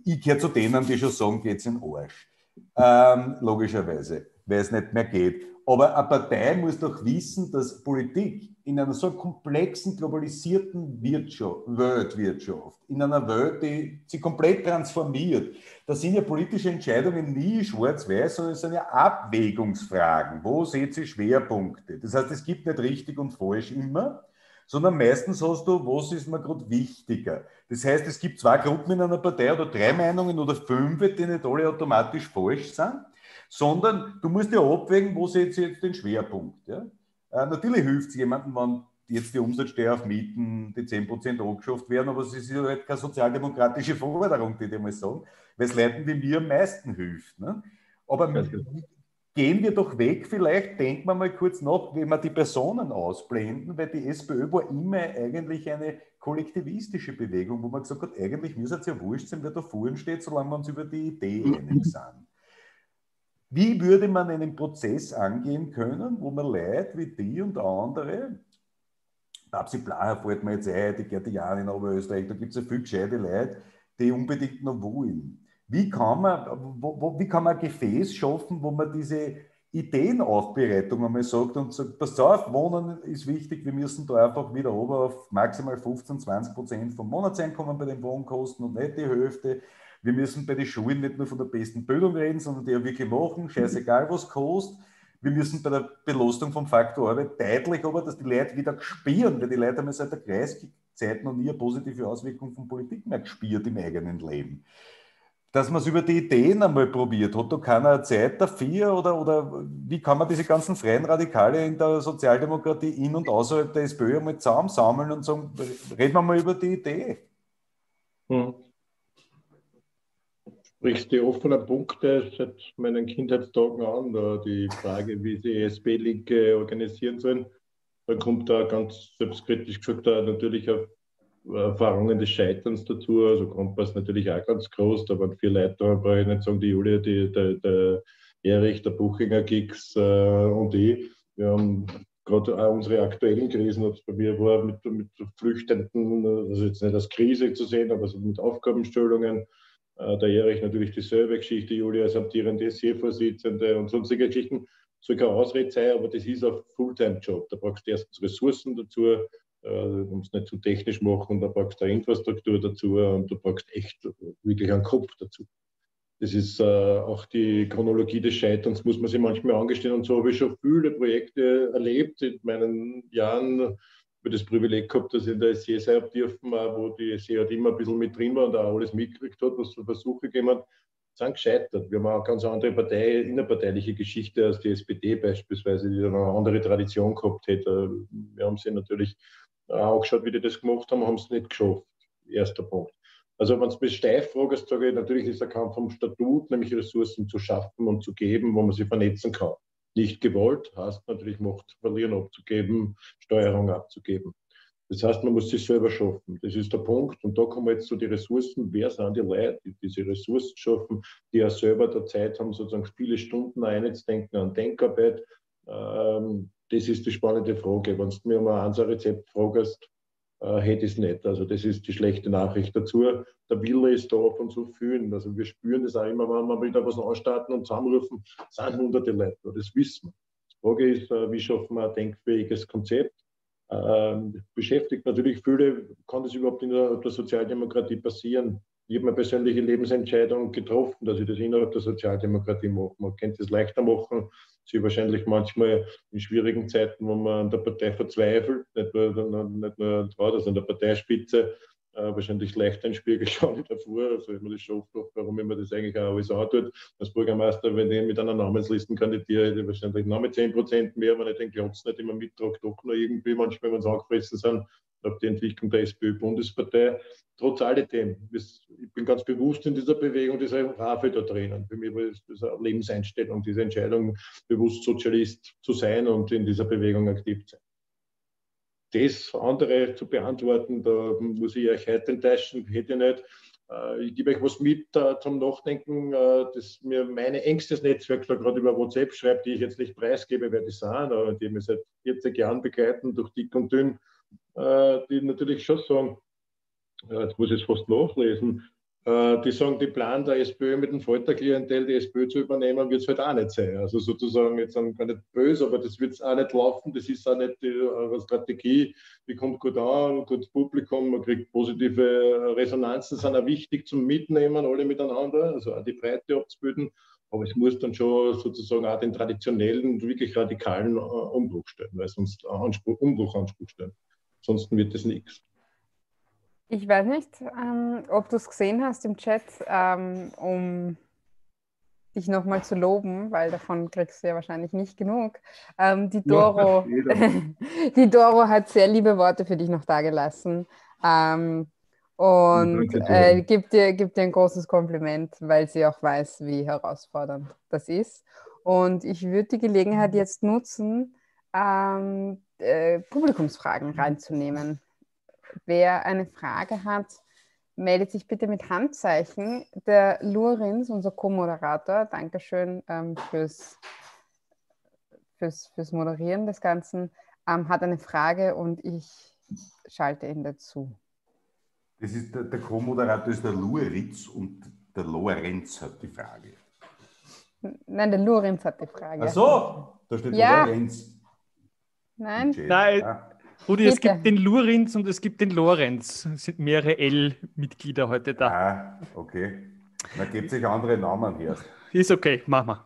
ich gehöre zu denen, die schon sagen, geht's in den Arsch. Ähm, logischerweise, weil es nicht mehr geht. Aber eine Partei muss doch wissen, dass Politik in einer so komplexen, globalisierten Wirtschaft, Weltwirtschaft, in einer Welt, die sich komplett transformiert, da sind ja politische Entscheidungen nie schwarz-weiß, sondern es sind ja Abwägungsfragen. Wo seht ihr Schwerpunkte? Das heißt, es gibt nicht richtig und falsch immer, sondern meistens hast du, was ist mir gerade wichtiger. Das heißt, es gibt zwei Gruppen in einer Partei oder drei Meinungen oder fünf, die nicht alle automatisch falsch sind sondern du musst ja abwägen, wo setze ich jetzt den Schwerpunkt. Ja? Äh, natürlich hilft es jemandem, wenn jetzt die Umsatzsteuer auf Mieten, die 10% angeschafft werden, aber es ist ja halt keine sozialdemokratische Forderung, die ich mal sagen, weil es Leuten wie mir am meisten hilft. Ne? Aber genau. gehen wir doch weg, vielleicht denken wir mal kurz nach, wie wir die Personen ausblenden, weil die SPÖ war immer eigentlich eine kollektivistische Bewegung, wo man gesagt hat, eigentlich müsste es ja wurscht sein, wer da vorne steht, solange wir uns über die Idee einig sind. Wie würde man einen Prozess angehen können, wo man Leute wie die und andere, Babsi Blaha fällt mir jetzt ein, die Gerte Jan in Oberösterreich, da gibt es ja viele gescheite Leute, die unbedingt noch wollen. Wie kann man, wo, wo, wie kann man ein Gefäß schaffen, wo man diese Ideenaufbereitung einmal sagt und sagt, pass auf, Wohnen ist wichtig, wir müssen da einfach wieder ober auf maximal 15, 20 Prozent vom Monatseinkommen bei den Wohnkosten und nicht die Hälfte. Wir müssen bei den Schulen nicht nur von der besten Bildung reden, sondern die auch wirklich machen, scheißegal was kostet. Wir müssen bei der Belastung vom Faktor Arbeit deutlich aber, dass die Leute wieder spüren, weil die Leute haben seit der Kreiszeit noch nie eine positive Auswirkung von Politik mehr gespürt im eigenen Leben. Dass man es über die Ideen einmal probiert, hat da keiner Zeit dafür oder, oder wie kann man diese ganzen freien Radikale in der Sozialdemokratie in- und außerhalb der SPÖ einmal zusammensammeln und sagen, reden wir mal über die Idee? Hm sprichst die offenen Punkte seit meinen Kindheitstagen an, da die Frage, wie sie SP-Linke organisieren sollen. Dann kommt da ganz selbstkritisch gesagt da natürlich auf Erfahrungen des Scheiterns dazu. Also Kompass natürlich auch ganz groß. Da waren vier Leute, da brauche ich nicht sagen, die Julia, die, der, der Erich, der Buchinger Gigs äh, und ich. Wir haben gerade auch unsere aktuellen Krisen, ob es bei mir war, mit, mit Flüchtenden, also jetzt nicht als Krise zu sehen, aber so mit Aufgabenstellungen der Erich natürlich dieselbe Geschichte, Julia als amtierende SE-Vorsitzende und sonstige Geschichten. Soll keine Ausrede sein, aber das ist ein Fulltime-Job. Da brauchst du erstens Ressourcen dazu, äh, um es nicht zu technisch machen, da brauchst du eine Infrastruktur dazu und du brauchst echt wirklich einen Kopf dazu. Das ist äh, auch die Chronologie des Scheiterns, muss man sich manchmal angestehen. Und so habe ich schon viele Projekte erlebt in meinen Jahren habe das Privileg gehabt, dass ich in der SE sein habe dürfen, wo die SE halt immer ein bisschen mit drin war und auch alles mitgekriegt hat, was so Versuche gegeben hat, sind gescheitert. Wir haben auch eine ganz andere Partei, innerparteiliche Geschichte als die SPD beispielsweise, die eine andere Tradition gehabt hätte. Wir haben sie natürlich auch geschaut, wie die das gemacht haben, haben es nicht geschafft. Erster Punkt. Also wenn es mich steif fragst, sage ich, natürlich ist der Kampf vom Statut, nämlich Ressourcen zu schaffen und zu geben, wo man sie vernetzen kann nicht gewollt, heißt natürlich Macht verlieren abzugeben, Steuerung abzugeben. Das heißt, man muss sich selber schaffen. Das ist der Punkt. Und da kommen jetzt so die Ressourcen. Wer sind die Leute, die diese Ressourcen schaffen, die ja selber der Zeit haben, sozusagen viele Stunden einzudenken an Denkarbeit? Ähm, das ist die spannende Frage. Wenn du mir mal ein Rezept fragst, äh, hätte ich es nicht. Also das ist die schlechte Nachricht dazu. Der Wille ist da von so vielen. Also wir spüren das auch immer, wenn wir wieder was anstarten und zusammenrufen, sind hunderte Leute. Das wissen wir. Die Frage ist, äh, wie schaffen wir ein denkfähiges Konzept? Ähm, beschäftigt natürlich viele, kann das überhaupt in der, der Sozialdemokratie passieren? Ich habe meine persönliche Lebensentscheidung getroffen, dass ich das innerhalb der Sozialdemokratie mache. Man könnte es leichter machen, sie wahrscheinlich manchmal in schwierigen Zeiten, wo man an der Partei verzweifelt, nicht nur, nicht nur also an der Parteispitze, äh, wahrscheinlich leichter in den Spiegel schauen davor. Also ich mir das schon oft warum ich mir das eigentlich auch alles antut. Als Bürgermeister, wenn ich mit einer Namensliste kandidiere, hätte ich wahrscheinlich noch mit 10 Prozent mehr, wenn ich den Glotz nicht immer mittrage, doch noch irgendwie manchmal, wenn sie angefressen sind, auf die Entwicklung der SPÖ-Bundespartei. Trotz alledem, ich bin ganz bewusst in dieser Bewegung, dieser Rafe da drinnen. Für mich war das eine Lebenseinstellung, diese Entscheidung, bewusst Sozialist zu sein und in dieser Bewegung aktiv zu sein das andere zu beantworten, da muss ich euch heute enttäuschen, hätte ich nicht. Äh, ich gebe euch was mit äh, zum Nachdenken, äh, dass mir mein engstes Netzwerk da gerade über WhatsApp schreibt, die ich jetzt nicht preisgebe, wer die sind, aber die mich seit 40 Jahren begleiten, durch dick und dünn, die natürlich schon sagen, jetzt muss ich es fast nachlesen, äh, die sagen, die Plan der SPÖ mit dem Folterklientel die SPÖ zu übernehmen, wird es halt auch nicht sein. Also sozusagen jetzt gar nicht böse, aber das wird auch nicht laufen. Das ist auch nicht die äh, Strategie. Die kommt gut an, gut Publikum, man kriegt positive Resonanzen, sind auch wichtig zum Mitnehmen, alle miteinander, also auch die Breite abzubilden. Aber es muss dann schon sozusagen auch den traditionellen, wirklich radikalen äh, Umbruch stellen, weil sonst Anspruch, Umbruchanspruch stellen. Ansonsten wird das nichts. Ich weiß nicht, ähm, ob du es gesehen hast im Chat, ähm, um dich nochmal zu loben, weil davon kriegst du ja wahrscheinlich nicht genug. Ähm, die, Doro, die Doro hat sehr liebe Worte für dich noch dagelassen ähm, und äh, gibt, dir, gibt dir ein großes Kompliment, weil sie auch weiß, wie herausfordernd das ist. Und ich würde die Gelegenheit jetzt nutzen, ähm, äh, Publikumsfragen reinzunehmen. Wer eine Frage hat, meldet sich bitte mit Handzeichen. Der Lurins, unser Co-Moderator, Dankeschön ähm, fürs, fürs, fürs Moderieren des Ganzen, ähm, hat eine Frage und ich schalte ihn dazu. Das ist der, der Co-Moderator ist der Lueritz und der Lorenz hat die Frage. Nein, der Lorenz hat die Frage. Ach so, da steht Ja. Lorenz. Nein? Nein, Rudi, es Bitte. gibt den Lorenz und es gibt den Lorenz. Es sind mehrere L-Mitglieder heute da. ah, okay. Man gibt sich andere Namen her. Ist okay, machen wir.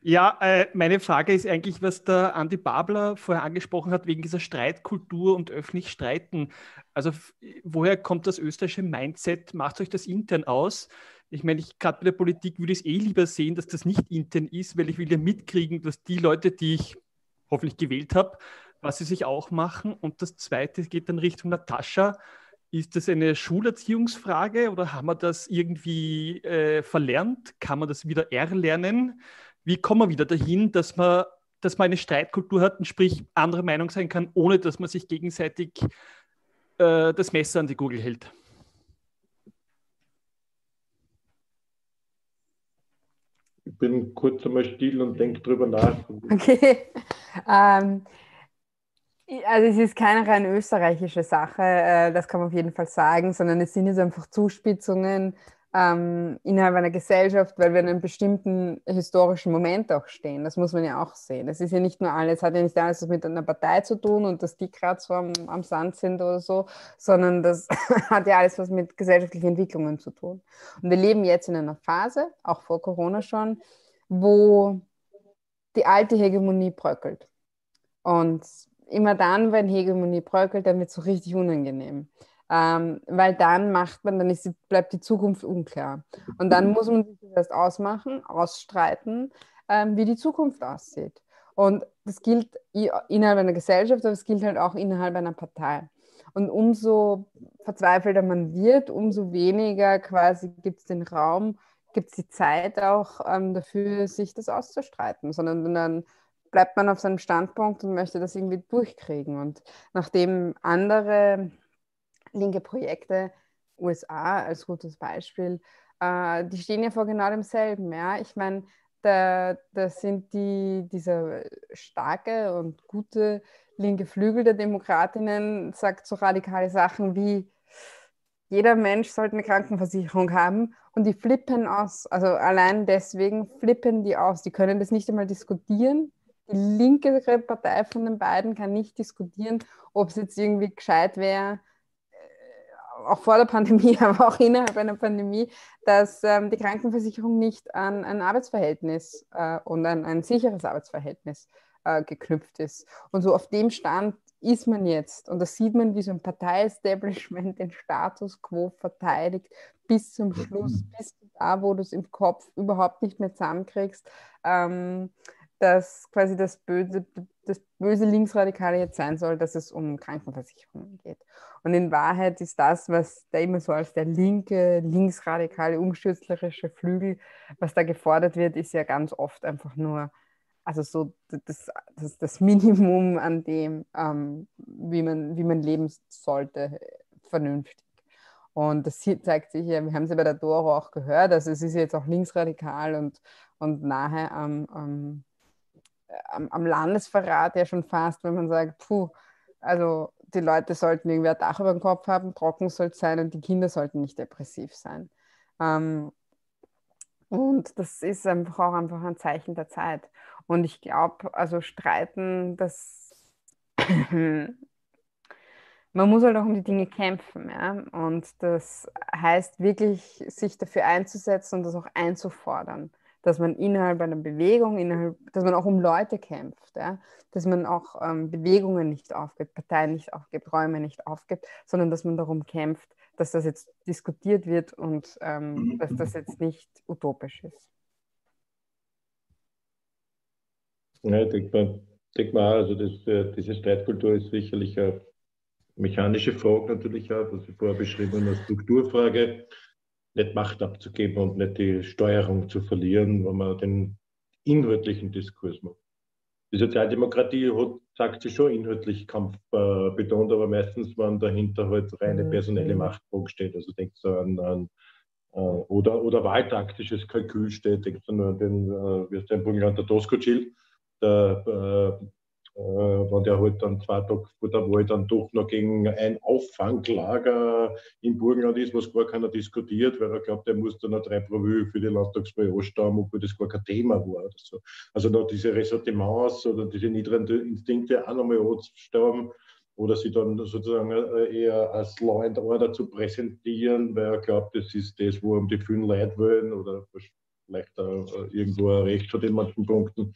Ja, äh, meine Frage ist eigentlich, was der Andi Babler vorher angesprochen hat, wegen dieser Streitkultur und öffentlich Streiten. Also woher kommt das österreichische Mindset? Macht euch das intern aus? Ich meine, ich gerade bei der Politik würde ich es eh lieber sehen, dass das nicht intern ist, weil ich will ja mitkriegen, dass die Leute, die ich hoffentlich gewählt habe, was sie sich auch machen. Und das Zweite geht dann Richtung Natascha. Ist das eine Schulerziehungsfrage oder haben wir das irgendwie äh, verlernt? Kann man das wieder erlernen? Wie kommen wir wieder dahin, dass man, dass man eine Streitkultur hat und sprich andere Meinung sein kann, ohne dass man sich gegenseitig äh, das Messer an die Gurgel hält? Ich bin kurz einmal still und denke drüber nach. Okay. Ähm, also es ist keine rein österreichische Sache, äh, das kann man auf jeden Fall sagen, sondern es sind jetzt einfach Zuspitzungen ähm, innerhalb einer Gesellschaft, weil wir in einem bestimmten historischen Moment auch stehen. Das muss man ja auch sehen. Es ist ja nicht nur alles, hat ja nicht alles mit einer Partei zu tun und dass die gerade so am, am Sand sind oder so, sondern das hat ja alles was mit gesellschaftlichen Entwicklungen zu tun. Und wir leben jetzt in einer Phase, auch vor Corona schon, wo die alte Hegemonie bröckelt. Und immer dann, wenn Hegemonie bröckelt, dann wird es so richtig unangenehm. Ähm, weil dann macht man, dann ist, bleibt die Zukunft unklar. Und dann muss man sich erst ausmachen, ausstreiten, ähm, wie die Zukunft aussieht. Und das gilt innerhalb einer Gesellschaft, aber es gilt halt auch innerhalb einer Partei. Und umso verzweifelter man wird, umso weniger quasi gibt es den Raum, gibt es die Zeit auch ähm, dafür, sich das auszustreiten, sondern dann bleibt man auf seinem Standpunkt und möchte das irgendwie durchkriegen. Und nachdem andere linke Projekte, USA als gutes Beispiel, äh, die stehen ja vor genau demselben. Ja? Ich meine, da, da sind die, dieser starke und gute linke Flügel der Demokratinnen, sagt so radikale Sachen wie, jeder Mensch sollte eine Krankenversicherung haben und die flippen aus. Also allein deswegen flippen die aus. Die können das nicht einmal diskutieren. Die linke Partei von den beiden kann nicht diskutieren, ob es jetzt irgendwie gescheit wäre, äh, auch vor der Pandemie, aber auch innerhalb einer Pandemie, dass ähm, die Krankenversicherung nicht an ein Arbeitsverhältnis äh, und an ein sicheres Arbeitsverhältnis äh, geknüpft ist. Und so auf dem Stand ist man jetzt. Und da sieht man, wie so ein Parteiestablishment den Status quo verteidigt bis zum Schluss, bis da, wo du es im Kopf überhaupt nicht mehr zusammenkriegst, ähm, dass quasi das böse, das böse Linksradikale jetzt sein soll, dass es um Krankenversicherungen geht. Und in Wahrheit ist das, was da immer so als der linke, linksradikale, umstürzlerische Flügel, was da gefordert wird, ist ja ganz oft einfach nur also so das, das, das Minimum an dem, ähm, wie, man, wie man leben sollte, vernünftig. Und das hier zeigt sich ja, wir haben es ja bei der Doro auch gehört, also es ist jetzt auch linksradikal und, und nahe am, am, am, am Landesverrat ja schon fast, wenn man sagt, puh, also die Leute sollten irgendwie ein Dach über dem Kopf haben, trocken soll es sein und die Kinder sollten nicht depressiv sein. Ähm, und das ist einfach auch einfach ein Zeichen der Zeit. Und ich glaube, also streiten, das man muss halt auch um die Dinge kämpfen. Ja? Und das heißt wirklich, sich dafür einzusetzen und das auch einzufordern, dass man innerhalb einer Bewegung, innerhalb, dass man auch um Leute kämpft, ja? dass man auch ähm, Bewegungen nicht aufgibt, Parteien nicht aufgibt, Räume nicht aufgibt, sondern dass man darum kämpft, dass das jetzt diskutiert wird und ähm, dass das jetzt nicht utopisch ist. Ja, ich denke mal, denk mal, also das, äh, diese Streitkultur ist sicherlich eine mechanische Frage natürlich auch, was ich vorher beschrieben habe, eine Strukturfrage, nicht Macht abzugeben und nicht die Steuerung zu verlieren, wenn man den inhaltlichen Diskurs macht. Die Sozialdemokratie hat, sagt sie schon inhaltlich Kampf äh, betont, aber meistens, wenn dahinter halt reine personelle Machtfrage steht, also denkst du an, an äh, oder, oder wahltaktisches Kalkül steht, denkst du nur an den, äh, wie ist der der Doskozil, der, äh, äh, wenn der halt dann zwei Tage vor der Wahl dann doch noch gegen ein Auffanglager im Burgenland ist, was gar keiner diskutiert, weil er glaubt, er muss dann noch drei Provö für die Landtagswahl anstammen, obwohl das gar kein Thema war. Oder so. Also noch diese Ressortiments oder diese niederen Instinkte auch nochmal anzusterben oder sie dann sozusagen äh, eher als Law and Order zu präsentieren, weil er glaubt, das ist das, wo die vielen Leute wollen oder vielleicht auch irgendwo ein Recht hat in manchen Punkten.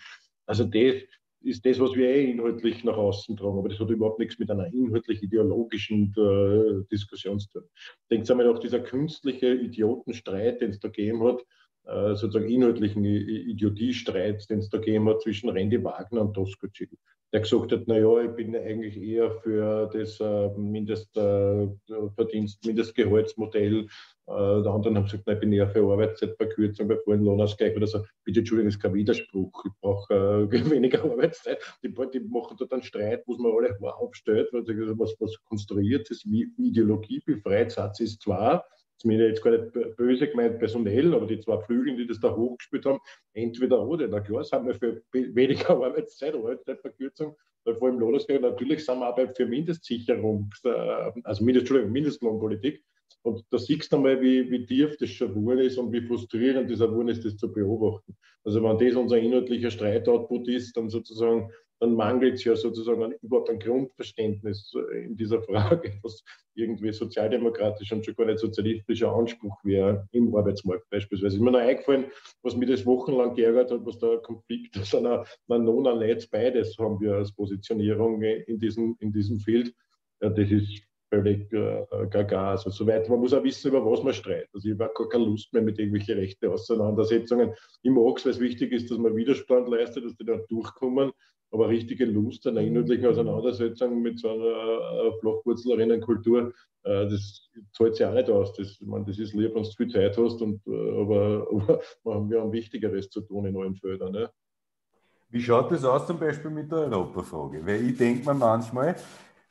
Also das, ist das, was wir eh inhaltlich nach außen tragen. Aber das hat überhaupt nichts mit einer inhaltlich ideologischen äh, Diskussion zu tun. Denkt einmal auch dieser künstliche Idiotenstreit, den es da gegeben hat, äh, sozusagen inhaltlichen Idiotiestreit, den es da gegeben hat zwischen Randy Wagner und Doskozil. Der gesagt hat, naja, ich bin eigentlich eher für das äh, Mindestverdienst, äh, Mindestgehaltsmodell äh, der anderen haben gesagt, nein, ich bin eher für Arbeitszeitverkürzung bei vollen Lohnausgleich oder so. Bitte Entschuldigung, das ist kein Widerspruch. Ich brauche weniger Arbeitszeit. Die, die machen dort einen Streit, wo man alle aufstellt, weil was, was konstruiert ist, wie Ideologie befreit. Satz ist zwar, zumindest jetzt gar nicht böse gemeint personell, aber die zwei Flügel, die das da hochgespielt haben, entweder oder. Na klar, sind wir für weniger Arbeitszeit, Arbeitszeitverkürzung, weil vor allem Lohnausgleich, natürlich sind wir aber für Mindestsicherung, äh, also Mindest, Mindestlohnpolitik. Und da siehst du mal, wie, wie tief das schon geworden ist und wie frustrierend es geworden ist, das zu beobachten. Also wenn das unser inhaltlicher Streitoutput ist, dann sozusagen, dann mangelt es ja sozusagen an, überhaupt ein Grundverständnis in dieser Frage, was irgendwie sozialdemokratisch und schon gar nicht sozialistischer Anspruch wäre im Arbeitsmarkt beispielsweise. Ist mir noch eingefallen, was mich das wochenlang geärgert hat, was ein Konflikt ist, einer Nona Leitz beides haben wir als Positionierung in diesem, in diesem Feld. Ja, das ist völlig äh, gaga. Also soweit, man muss auch wissen, über was man streitet. Also ich habe gar keine Lust mehr mit irgendwelchen rechten Auseinandersetzungen. Ich mag es, weil es wichtig ist, dass man Widerstand leistet, dass die dann durchkommen. Aber richtige Lust an einer inhaltlichen Auseinandersetzung mit so einer äh, äh, das zahlt sich auch nicht aus. Das, ich meine, das ist lieb, wenn du viel Zeit hast, und, äh, aber, aber wir haben Wichtigeres zu tun in allen Feldern. Ne? Wie schaut das aus zum Beispiel mit der Europafrage? Weil ich denke mir manchmal,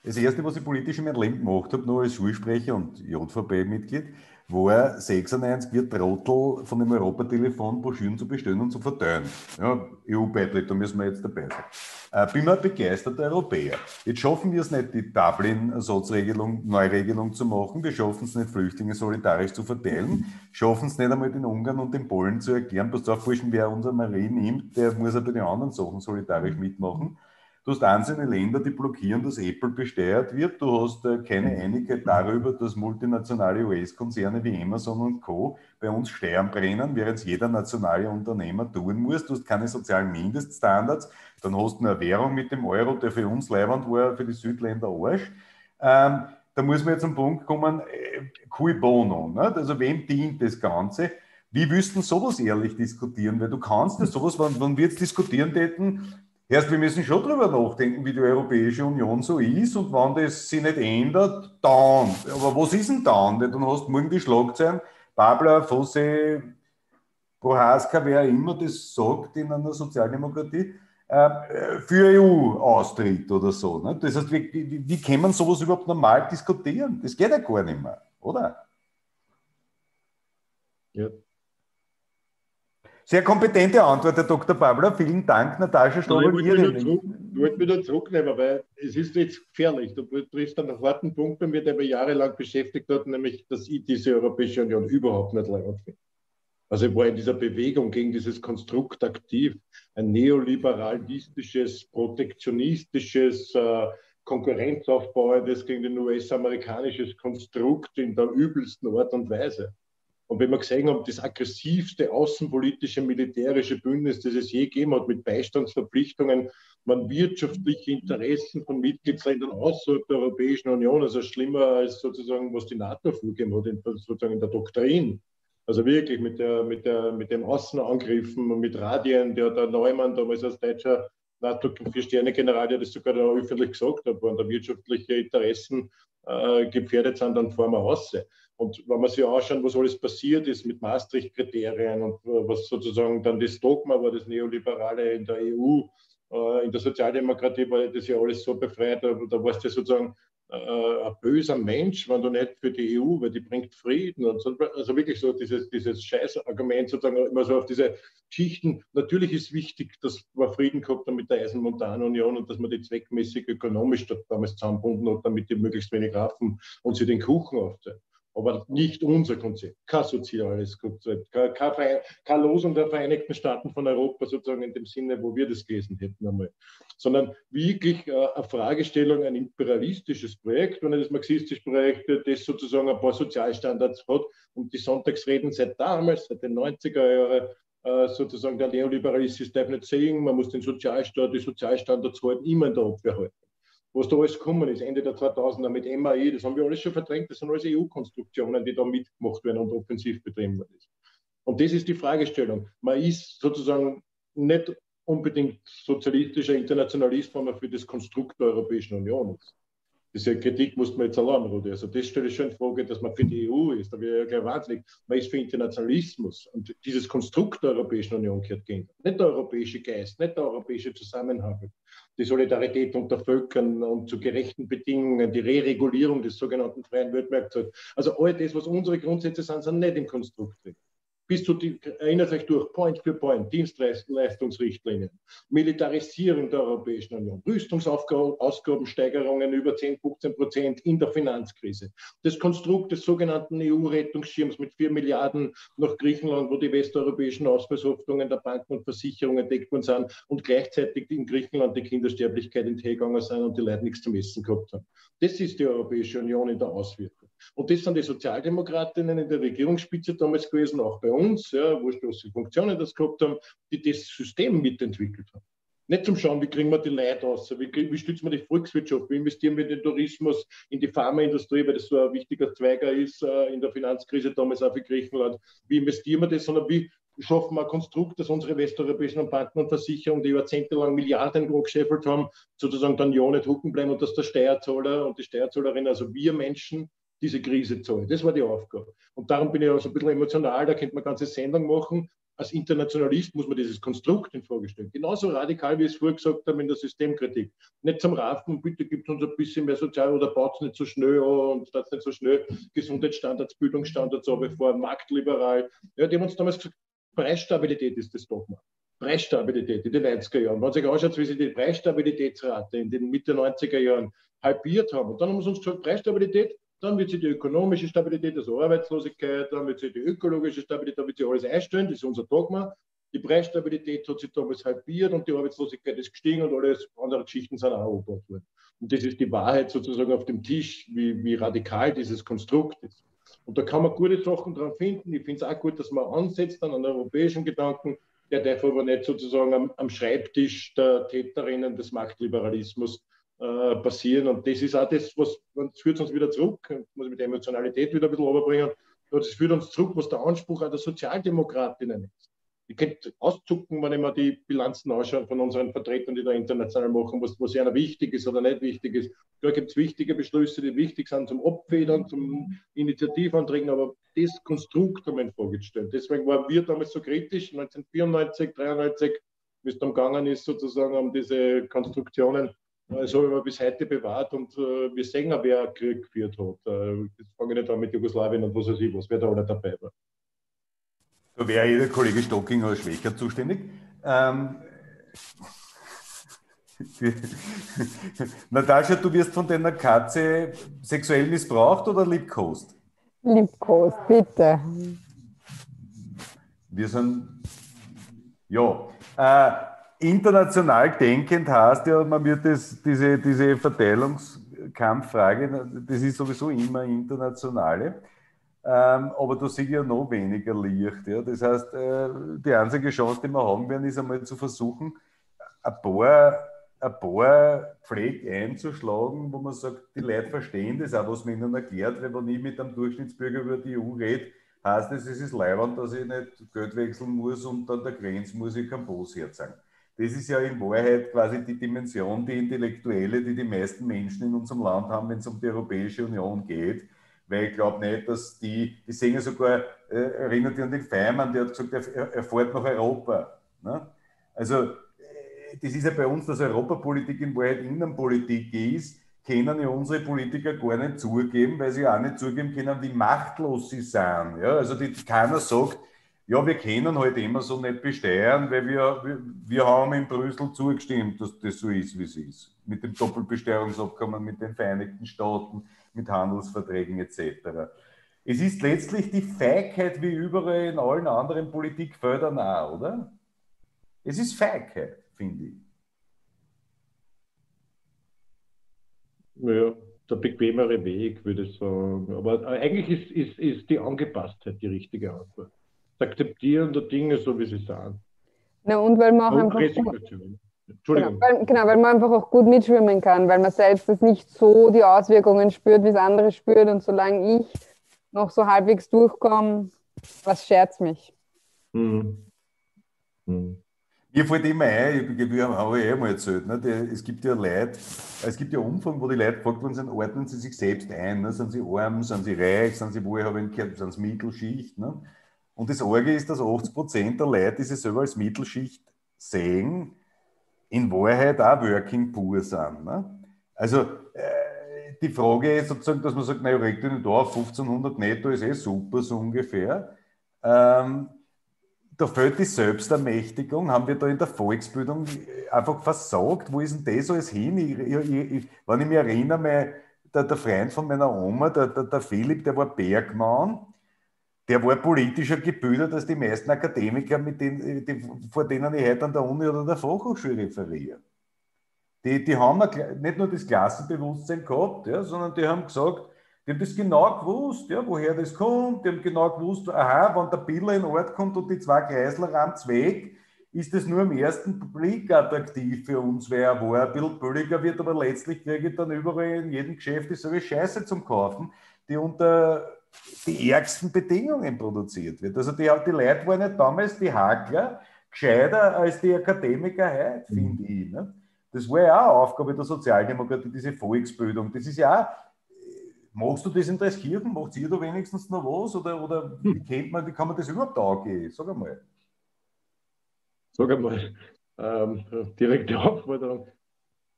das erste, was ich politisch in meinem Leben gemacht habe, nur als Schulsprecher und JVB-Mitglied, war 96 wird Trottel von dem Europatelefon Broschüren zu bestellen und zu verteilen. Ja, EU-Beitritt, da müssen wir jetzt dabei sein. Äh, bin mal begeisterter Europäer. Jetzt schaffen wir es nicht, die Dublin-Ersatzregelung, Neuregelung zu machen. Wir schaffen es nicht, Flüchtlinge solidarisch zu verteilen. Schaffen es nicht einmal den Ungarn und den Polen zu erklären, pass auf, wer unser Marie nimmt, der muss auch bei den anderen Sachen solidarisch mitmachen. Du hast einzelne Länder, die blockieren, dass Apple besteuert wird. Du hast äh, keine Einigkeit darüber, dass multinationale US-Konzerne wie Amazon und Co. bei uns Steuern brennen, während es jeder nationale Unternehmer tun muss. Du hast keine sozialen Mindeststandards. Dann hast du eine Währung mit dem Euro, der für uns leibend war, für die Südländer Arsch. Ähm, da muss man jetzt zum Punkt kommen, äh, cui bono. Nicht? Also wem dient das Ganze? Wie wüssten sowas ehrlich diskutieren? Weil du kannst das sowas, wenn, wenn wir jetzt diskutieren täten, Erst, wir müssen schon darüber nachdenken, wie die Europäische Union so ist und wann das sich nicht ändert, dann. Aber was ist denn dann? Dann hast du morgen die Schlagzeilen, Babler, Fosse, Prohaska, wer immer das sagt in einer Sozialdemokratie, äh, für EU-Austritt oder so. Ne? Das heißt, wie, wie kann man sowas überhaupt normal diskutieren? Das geht ja gar nicht mehr, oder? Ja, sehr kompetente Antwort, Herr Dr. Pabler. Vielen Dank, Natascha Strobel. Ich wollte wieder zurücknehmen, weil es ist jetzt gefährlich. Du triffst einen harten Punkt bei mir, der mich jahrelang beschäftigt hat, nämlich, dass ich diese Europäische Union überhaupt nicht leibend finde. Also ich war in dieser Bewegung gegen dieses Konstrukt aktiv, ein neoliberalistisches, protektionistisches äh, Konkurrenzaufbau, das gegen ein US-amerikanisches Konstrukt in der übelsten Art und Weise. Und wenn wir gesehen haben, das aggressivste außenpolitische militärische Bündnis, das es je gegeben hat, mit Beistandsverpflichtungen, man wirtschaftliche Interessen von Mitgliedsländern außerhalb der Europäischen Union, also schlimmer als sozusagen, was die NATO vorgegeben hat, sozusagen in der Doktrin. Also wirklich mit, der, mit, der, mit dem Außenangriffen und mit Radien, der der Neumann damals als deutscher NATO-Vier-Sterne-General, der das sogar öffentlich gesagt hat, wo da wirtschaftliche Interessen äh, gefährdet sind, dann fahren wir raus. Und wenn man sich anschaut, was alles passiert ist mit Maastricht-Kriterien und äh, was sozusagen dann das Dogma war, das Neoliberale in der EU, äh, in der Sozialdemokratie war das ja alles so befreit, da, warst du sozusagen äh, ein böser Mensch, wenn du nicht für die EU, weil die bringt Frieden und so. Also wirklich so dieses, dieses Scheißargument sozusagen immer so auf diese Schichten. Natürlich ist wichtig, dass man Frieden gehabt hat mit der Eisenmontanunion und dass man die zweckmäßig ökonomisch damals zusammenbunden hat, damit die möglichst wenig raffen und sie den Kuchen aufzählen aber nicht unser Konzept, kein soziales Konzept, kein, keine Losung der Vereinigten Staaten von Europa sozusagen in dem Sinne, wo wir das gelesen hätten einmal, sondern wirklich äh, eine Fragestellung, ein imperialistisches Projekt, wenn das marxistische Projekt, das sozusagen ein paar Sozialstandards hat und die Sonntagsreden seit damals, seit den 90er Jahren, äh, sozusagen der Neoliberalismus darf nicht sehen, man muss den Sozialstaat, die Sozialstandards halten, immer in der Abwehr halten was da alles gekommen ist, Ende der 2000er mit MAE, das haben wir alles schon verdrängt, das sind alles EU-Konstruktionen, die da mitgemacht werden und offensiv betrieben werden. Und das ist die Fragestellung. Man ist sozusagen nicht unbedingt sozialistischer Internationalist, wenn man für das Konstrukt der Europäischen Union ist. Diese Kritik muss man jetzt allein, Rudi. Also das stelle ich schon in Frage, dass man für die EU ist. Da wäre ja gleich wahnsinnig. Man ist für Internationalismus. Und dieses Konstrukt der Europäischen Union gehört geändert. Nicht der europäische Geist, nicht der europäische Zusammenhang die Solidarität unter Völkern und zu gerechten Bedingungen, die Re-Regulierung des sogenannten freien Weltmarkts. Also all das, was unsere Grundsätze sind, sind nicht im Konstrukt drin bis zu, erinnert euch durch, Point für Point, Dienstleistungsrichtlinien, Militarisierung der Europäischen Union, Rüstungsausgabensteigerungen über 10, 15 Prozent in der Finanzkrise, das Konstrukt des sogenannten EU-Rettungsschirms mit 4 Milliarden nach Griechenland, wo die westeuropäischen Ausfallshoffnungen der Banken und Versicherungen deckt worden sind und gleichzeitig in Griechenland die Kindersterblichkeit in sind und die Leute nichts zum Essen gehabt haben. Das ist die Europäische Union in der Auswirkung. Und das sind die Sozialdemokratinnen in der Regierungsspitze damals gewesen, auch bei uns, ja, wo welche Funktionen das gehabt haben, die das System mitentwickelt haben. Nicht zum Schauen, wie kriegen wir die Leute aus, wie, wie stützen wir die Volkswirtschaft, wie investieren wir in den Tourismus, in die Pharmaindustrie, weil das so ein wichtiger Zweiger ist äh, in der Finanzkrise damals auch für Griechenland. Wie investieren wir das, sondern wie schaffen wir ein Konstrukt, dass unsere westeuropäischen Banken und Versicherungen, die jahrzehntelang Milliarden gescheffelt haben, sozusagen dann ja nicht hucken bleiben und dass der Steuerzahler und die Steuerzahlerin, also wir Menschen, diese Krise zahlen. Das war die Aufgabe. Und darum bin ich auch so ein bisschen emotional, da könnte man ganze Sendung machen. Als Internationalist muss man dieses Konstrukt in Frage stellen. Genauso radikal, wie ich es vorher gesagt habe in der Systemkritik. Nicht zum Raffen, bitte gibt uns ein bisschen mehr Sozial- oder baut es nicht so schnell an und statt nicht so schnell Gesundheitsstandards, Bildungsstandards, aber vor marktliberal. Ja, die haben uns damals gesagt, Preisstabilität ist das Dogma. Preisstabilität in den 90er Jahren. Wenn man sich anschaut, wie sie die Preisstabilitätsrate in den Mitte 90er Jahren halbiert haben. Und dann haben sie uns gesagt, Preisstabilität, dann wird sie die ökonomische Stabilität, also Arbeitslosigkeit, dann wird sie die ökologische Stabilität, da wird sie alles einstellen, das ist unser Dogma. Die Preisstabilität hat sich damals halbiert und die Arbeitslosigkeit ist gestiegen und alles andere Geschichten sind auch erobert worden. Und das ist die Wahrheit sozusagen auf dem Tisch, wie, wie radikal dieses Konstrukt ist. Und da kann man gute Sachen dran finden. Ich finde es auch gut, dass man ansetzt an einen europäischen Gedanken, der darf aber nicht sozusagen am, am Schreibtisch der Täterinnen des Marktliberalismus äh, passieren. Und das ist auch das, was das führt uns wieder zurück, muss ich mit der Emotionalität wieder ein bisschen überbringen. Das führt uns zurück, was der Anspruch auch der Sozialdemokratinnen ist. Ich könnte auszucken, wenn ich mir die Bilanzen anschaue von unseren Vertretern, die da international machen, was, was ihnen wichtig ist oder nicht wichtig ist. Da gibt es wichtige Beschlüsse, die wichtig sind zum Abfedern, zum Initiativanträgen, aber das Konstrukt haben wir in Frage gestellt. Deswegen waren wir damals so kritisch, 1994, 1993, wie es dann gegangen ist, sozusagen um diese Konstruktionen das habe ich mir bis heute bewahrt und äh, wir sehen auch, wer Krieg geführt hat. Äh, jetzt fange ich nicht an mit Jugoslawien und was weiß ich was, wer da alle dabei war. Da wäre jeder Kollege Stocking als Schwächer zuständig. Ähm, Natascha, du wirst von deiner Katze sexuell missbraucht oder liebkost? Liebkost, bitte. Wir sind, ja. Äh, international denkend heißt ja, man wird das, diese, diese Verteilungskampffrage, das ist sowieso immer internationale. Ähm, aber da sehe ich ja noch weniger Licht. Ja. Das heißt, äh, die einzige Chance, die wir haben werden, ist einmal zu versuchen, ein paar, ein paar Pflege einzuschlagen, wo man sagt, die Leute verstehen das auch, was man ihnen erklärt, weil wenn ich mit einem Durchschnittsbürger über die EU rede, heißt das, es ist leibend, dass ich nicht Geld wechseln muss und an der Grenze muss ich kein Bus herzeigen. Das ist ja in Wahrheit quasi die Dimension, die intellektuelle, die die meisten Menschen in unserem Land haben, wenn es um die Europäische Union geht. Weil ich glaube nicht, dass die, die sehen ja sogar, äh, erinnert ihr an den Feimann, der hat gesagt, er, er fährt nach Europa. Ne? Also, äh, das ist ja bei uns, dass Europapolitik in Wahrheit Innenpolitik ist, können ja unsere Politiker gar nicht zugeben, weil sie auch nicht zugeben können, wie machtlos sie sind. Ja, also die, keiner sagt, ja, wir können halt immer so nicht besteuern, weil wir, wir, wir haben in Brüssel zugestimmt, dass das so ist, wie es ist. Mit dem Doppelbesteuerungsabkommen mit den Vereinigten Staaten, mit Handelsverträgen etc. Es ist letztlich die Feigheit wie überall in allen anderen Politikfeldern auch, oder? Es ist Feigheit, finde ich. Ja, der bequemere Weg, würde ich sagen. Aber eigentlich ist, ist, ist die Angepasstheit die richtige Antwort. Akzeptieren der Dinge so, wie sie sind. Na, und weil man auch Und einfach. Genau Entschuldigung. weil, genau, weil man einfach auch gut mitschwimmen kann, weil man selbst das nicht so die Auswirkungen spürt, wie es andere spürt. Und solange ich noch so halbwegs durchkomme, was scherzt mich? Hm. Hm. Mir fällt immer ein, ich, wir haben eh mal erzählt, ne, der, es gibt ja Leute, es gibt ja Umfragen, wo die Leute gefragt worden sind, ordnen sie sich selbst ein, ne? sind sie arm, sind sie reich, sind sie wohlhabend, sind sie Mittelschicht. Ne? Und das Orge ist, dass 80 Prozent der Leute, die sich selber als Mittelschicht sehen, in Wahrheit auch Working Poor sind. Ne? Also äh, die Frage ist sozusagen, dass man sagt, naja, regt dich nicht auf, 1500 netto ist eh super, so ungefähr. Ähm, da fehlt die Selbstermächtigung, haben wir da in der Volksbildung einfach versagt. Wo ist denn das alles hin? Ich, ich, ich, wenn ich mich erinnere, mein, der, der Freund von meiner Oma, der, der, der Philipp, der war Bergmann, der war politischer gebildet als die meisten Akademiker, mit denen, die, vor denen ich heute an der Uni oder der Fachhochschule referiere. Die, die haben nicht nur das Klassenbewusstsein gehabt, ja, sondern die haben gesagt, die haben das genau gewusst, ja, woher das kommt. Die haben genau gewusst, aha, wenn der Biller in Ort kommt und die zwei Kreisler rammt weg, ist das nur im ersten Blick attraktiv für uns, weil er war ein bisschen billiger wird, aber letztlich kriege ich dann überall in jedem Geschäft dieselbe Scheiße zum Kaufen, die unter die ärgsten Bedingungen produziert wird. Also die, die Leute waren ja damals die Hakler gescheiter als die Akademiker heute, finde ich. Ne? Das war ja auch Aufgabe der Sozialdemokratie, diese Volksbildung. Das ist ja auch Machst du das in Dreiskirchen? Macht ihr da wenigstens noch was? Oder, oder wie, kennt man, wie kann man das überhaupt angehen? Sag einmal. Sag einmal, ähm, direkte Aufforderung.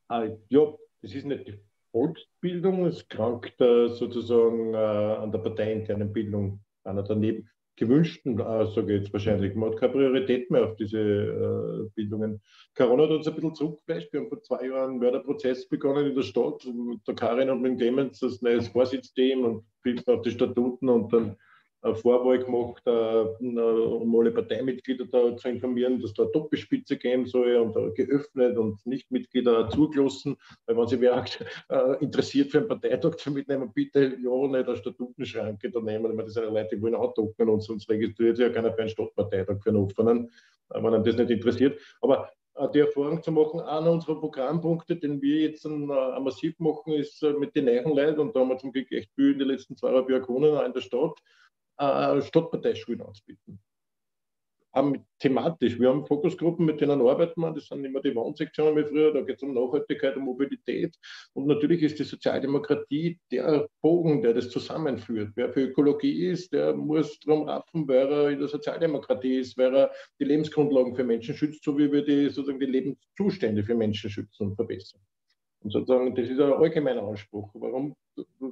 Ah, ja, das ist nicht die Volksbildung, es krankt äh, sozusagen äh, an der parteiinternen Bildung einer daneben gewünschten, äh, sage ich jetzt wahrscheinlich. Man hat keine Priorität mehr auf diese äh, Bildungen. Corona hat uns ein bisschen zurückgeflasht. Wir haben vor zwei Jahren einen Mörderprozess begonnen in der Stadt mit der Karin und mit dem Clemens, das neues Vorsitzdem und viel auf die Statuten und dann Vorwahl gemacht, äh, um alle Parteimitglieder da zu informieren, dass da eine Doppelspitze geben soll und da geöffnet und Nichtmitglieder zugelassen. Weil wenn sich wer äh, interessiert für einen Parteitag zu mitnehmen, bitte ja nicht eine Statutenschranke da nehmen, weil das sind Leute, die wollen andocken und sonst registriert sich ja keiner für einen Stadtparteitag, für einen offenen, äh, wenn einem das nicht interessiert. Aber die Erfahrung zu machen, einer unserer Programmpunkte, den wir jetzt ein massiv machen, ist mit den neuen Leuten, und da haben wir zum Glück echt viel in den letzten zweieinhalb Jahren gewonnen, auch in der Stadt, äh, Stadtparteischulen anzubieten. Auch thematisch. Wir haben Fokusgruppen, mit denen arbeiten wir. Das sind immer die Wohnsektionen wie früher. Da geht es um Nachhaltigkeit und Mobilität. Und natürlich ist die Sozialdemokratie der Bogen, der das zusammenführt. Wer für Ökologie ist, der muss drum raffen, weil er in der Sozialdemokratie ist, weil er die Lebensgrundlagen für Menschen schützt, so wie wir die, sozusagen die Lebenszustände für Menschen schützen und verbessern. Und sozusagen, das ist ein allgemeiner Anspruch, warum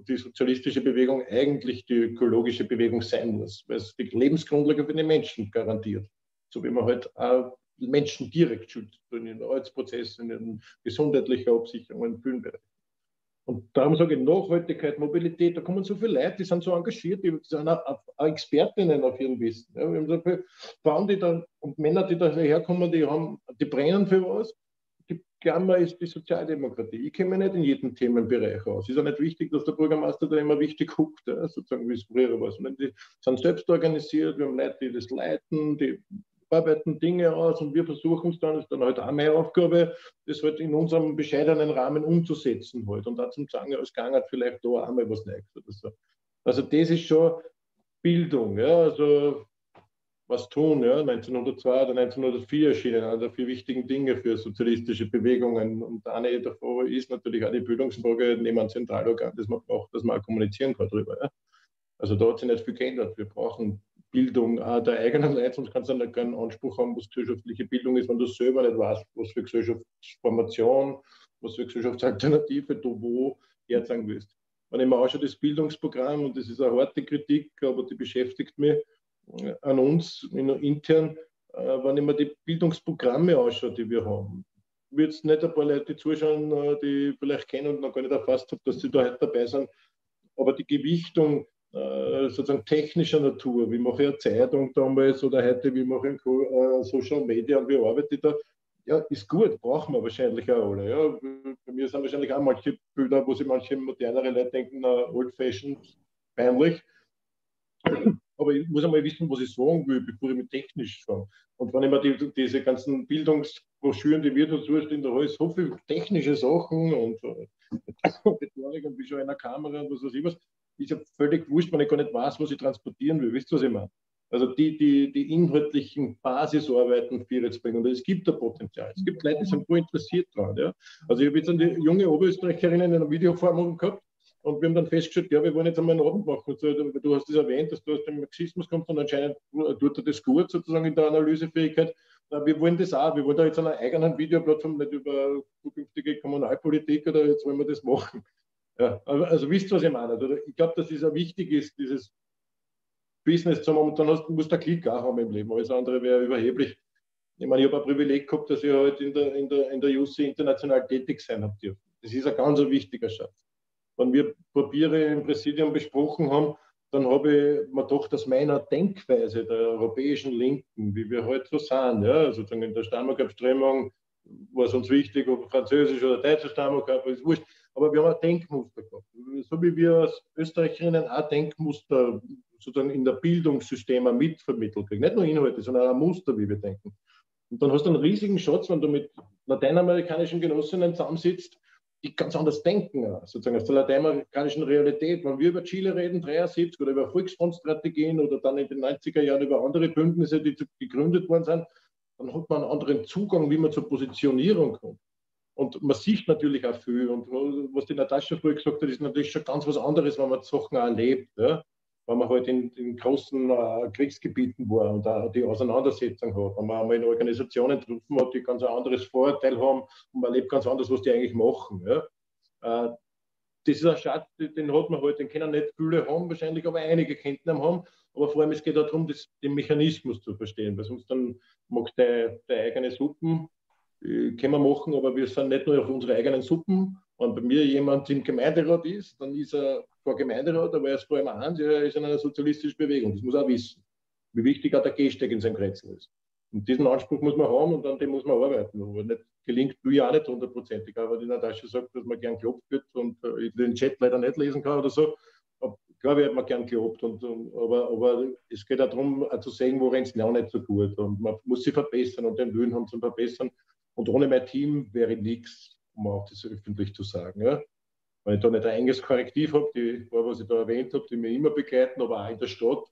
die sozialistische Bewegung eigentlich die ökologische Bewegung sein muss, weil es die Lebensgrundlage für die Menschen garantiert. So wie man halt auch Menschen direkt schützt, in den Arbeitsprozessen, in den gesundheitlichen Absicherungen, in vielen Bereichen. Und darum sage ich Nachhaltigkeit, Mobilität, da kommen so viele Leute, die sind so engagiert, die sind auch, Expertinnen auf ihrem Wissen. Ja, wir haben so viele Frauen, die da und Männer, die da herkommen, die haben, die brennen für was Klammer ist die Sozialdemokratie. Ich kenne mich nicht in jedem Themenbereich aus. Ist auch nicht wichtig, dass der Bürgermeister da immer wichtig guckt, ja, sozusagen wie es früher war. Die sind selbst organisiert, wir haben Leute, die das leiten, die arbeiten Dinge aus und wir versuchen es dann, ist dann halt auch meine Aufgabe, das halt in unserem bescheidenen Rahmen umzusetzen halt. Und da zum sagen, ja, es gang hat vielleicht da auch mal was Neues oder so. Also das ist schon Bildung, ja, also was tun. Ja? 1902 oder 1904 erschienen einer der vier wichtigen Dinge für sozialistische Bewegungen. Und eine davon ist natürlich auch die Bildungsfrage neben einem Zentralorgan, das man braucht, dass man auch kommunizieren kann darüber. Ja? Also da hat sich nicht viel geändert. Wir brauchen Bildung auch der eigenen Leute, sonst kannst du nicht keinen Anspruch haben, was gesellschaftliche Bildung ist, wenn du selber nicht weißt, was für Gesellschaftsformation, was für Gesellschaftsalternative du wo herzeigen willst. Wenn ich mir anschaue, das Bildungsprogramm, und das ist eine harte Kritik, aber die beschäftigt mich an uns intern, äh, wenn ich mir die Bildungsprogramme anschaue, die wir haben, wird es nicht ein paar Leute zuschauen, äh, die ich vielleicht kennen und noch gar nicht erfasst habe, dass sie da heute dabei sind. Aber die Gewichtung sozusagen technischer Natur, wie mache ich eine Zeitung damals oder heute, wie mache ich Social Media und wie arbeite ich da, ja, ist gut, brauchen wir wahrscheinlich auch alle. Ja. Bei mir sind wahrscheinlich auch manche Bilder, wo sich manche modernere Leute denken, old-fashioned, peinlich. Aber ich muss einmal wissen, was ich sagen will, bevor ich mich technisch fange. Und wenn ich mir die, diese ganzen Bildungsbroschüren, die wir dazu stehen, da ist so viele technische Sachen und Rhetorik und wie schon einer Kamera und was weiß ich was, ist ja völlig wurscht, wenn ich gar nicht weiß, was ich transportieren will. Wisst ihr, was ich meine? Also die, die, die inhaltlichen Basisarbeiten für jetzt bringen. Und es gibt da Potenzial. Es gibt Leute, die sind voll interessiert daran. Ja. Also ich habe jetzt eine junge Oberösterreicherin in einer Videoformung gehabt und wir haben dann festgestellt, ja, wir wollen jetzt einmal einen Abend machen. So, du hast das erwähnt, dass du aus dem Marxismus kommst und anscheinend tut er das gut sozusagen in der Analysefähigkeit. Wir wollen das auch. Wir wollen da jetzt eine eigenen Videoplattform, nicht über zukünftige Kommunalpolitik oder jetzt wollen wir das machen. Ja, also wisst ihr, was ich meine? Also ich glaube, dass es auch wichtig ist, dieses Business zu haben und dann hast, musst du einen Klick auch haben im Leben. Alles andere wäre überheblich. Ich meine, ich habe ein Privileg gehabt, dass ich halt in der, in der, in der UC international tätig sein habe dürfen. Das ist ein ganz wichtiger Schatz. Wenn wir Papiere im Präsidium besprochen haben, dann habe ich mir gedacht, dass meiner Denkweise der europäischen Linken, wie wir heute so sind, ja, sozusagen in der Stammerkabströmung, war es uns wichtig, ob französisch oder deutscher Stammerkab, ist wurscht, aber wir haben ein Denkmuster gehabt. So wie wir als Österreicherinnen auch Denkmuster sozusagen in der Bildungssystem mitvermittelt kriegen. Nicht nur Inhalte, sondern auch Muster, wie wir denken. Und dann hast du einen riesigen Schatz, wenn du mit lateinamerikanischen Genossinnen zusammensitzt, die ganz anders denken, sozusagen aus der lateinamerikanischen Realität. Wenn wir über Chile reden, 73 oder über Volksfrontstrategien oder dann in den 90er Jahren über andere Bündnisse, die gegründet worden sind, dann hat man einen anderen Zugang, wie man zur Positionierung kommt. Und man sieht natürlich auch viel. Und was die Natascha früher gesagt hat, ist natürlich schon ganz was anderes, wenn man Sachen erlebt. Ja? Wenn man halt in, in großen äh, Kriegsgebieten war und da die Auseinandersetzung hat, wenn man einmal in Organisationen getroffen hat, die ganz ein anderes Vorurteil haben und man erlebt ganz anders, was die eigentlich machen. Ja. Äh, das ist ein Schatz, den hat man halt, den können nicht viele haben wahrscheinlich, aber einige könnten haben. Aber vor allem, es geht darum, das, den Mechanismus zu verstehen, weil sonst dann mag der, der eigene Suppen, äh, können wir machen, aber wir sind nicht nur auf unsere eigenen Suppen. Wenn bei mir jemand im Gemeinderat ist, dann ist er vor Gemeinderat, aber er ist vor allem eins, er ist in einer sozialistischen Bewegung. Das muss er wissen, wie wichtig auch der Gehsteig in seinem Kretzen ist. Und diesen Anspruch muss man haben und an dem muss man arbeiten. Aber nicht gelingt, du ja auch nicht hundertprozentig. Aber die Natascha sagt, dass man gern gelobt wird und äh, ich den Chat leider nicht lesen kann oder so. Aber ich, hätte man gern gelobt. Und, und, aber, aber es geht auch darum, auch zu sehen, wo rennt es auch nicht so gut. Und man muss sich verbessern und den Willen haben zum Verbessern. Und ohne mein Team wäre nichts, um auch das öffentlich zu sagen. Ja? Wenn ich da nicht ein eigenes Korrektiv habe, die paar, was ich da erwähnt habe, die mir immer begleiten, aber auch in der Stadt.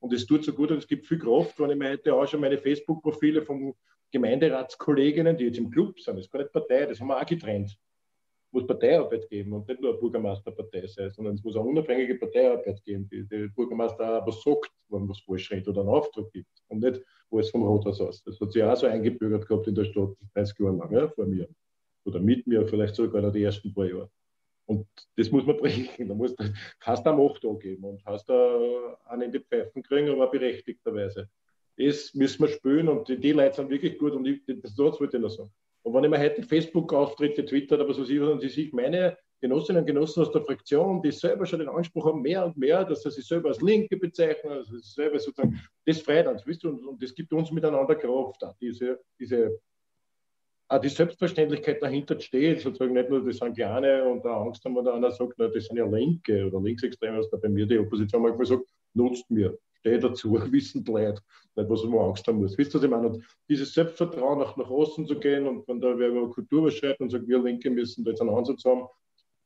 Und es tut so gut und es gibt viel Kraft, wenn ich mir heute auch schon meine Facebook-Profile von Gemeinderatskolleginnen, die jetzt im Club sind, das ist gar nicht Partei, das haben wir auch getrennt. Es muss Parteiarbeit geben und nicht nur eine Bürgermeisterpartei sein, sondern es muss eine unabhängige Parteiarbeit geben, die der Bürgermeister auch was sagt, wenn was falsch redet oder einen Auftrag gibt und nicht alles vom Rathaus aus. Das hat sich auch so eingebürgert gehabt in der Stadt, 30 Jahre lang, ja, vor mir. Oder mit mir, vielleicht sogar die ersten paar Jahre. Und das muss man brechen. Da muss, hast du eine Macht angeben und hast da einen in die Pfeifen kriegen, aber berechtigterweise. Das müssen wir spüren und die, die Leute sind wirklich gut und ich, das, wollte ich noch sagen. Und wenn ich mir heute Facebook-Auftritte, Twitter aber so sehe, und ich meine Genossinnen und Genossen aus der Fraktion, die selber schon den Anspruch haben, mehr und mehr, dass sie sich selber als Linke bezeichnen, also selber sozusagen, das freut uns, wisst ihr, und, und das gibt uns miteinander Kraft, diese, diese auch die Selbstverständlichkeit dahinter steht, sozusagen nicht nur, das sind Kleine und da Angst haben, oder einer sagt, na, das sind ja Linke oder Linksextreme, was da bei mir die Opposition manchmal sagt, nutzt mir, stehe dazu, wissen bleibt, nicht was man Angst haben muss. Wisst ihr, was ich meine? Und dieses Selbstvertrauen auch nach außen zu gehen und wenn da wer über Kultur was schreibt und sagt, wir Linke müssen da jetzt einen Ansatz haben,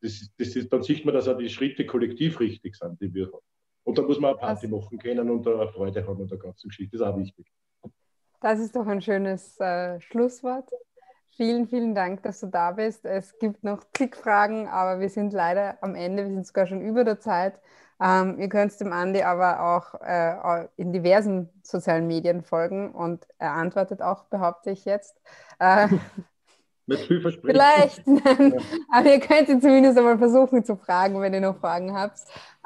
das, das ist, dann sieht man, dass auch die Schritte kollektiv richtig sind, die wir haben. Und da muss man eine Party das, machen können und da Freude haben an der ganzen Geschichte. Das ist auch wichtig. Das ist doch ein schönes äh, Schlusswort. Vielen, vielen Dank, dass du da bist. Es gibt noch zig Fragen, aber wir sind leider am Ende, wir sind sogar schon über der Zeit. Ähm, ihr könnt dem Andi aber auch äh, in diversen sozialen Medien folgen und er antwortet auch, behaupte ich jetzt. Äh, Nicht viel versprechen. Vielleicht, aber ihr könnt ihn zumindest einmal versuchen zu fragen, wenn ihr noch Fragen habt.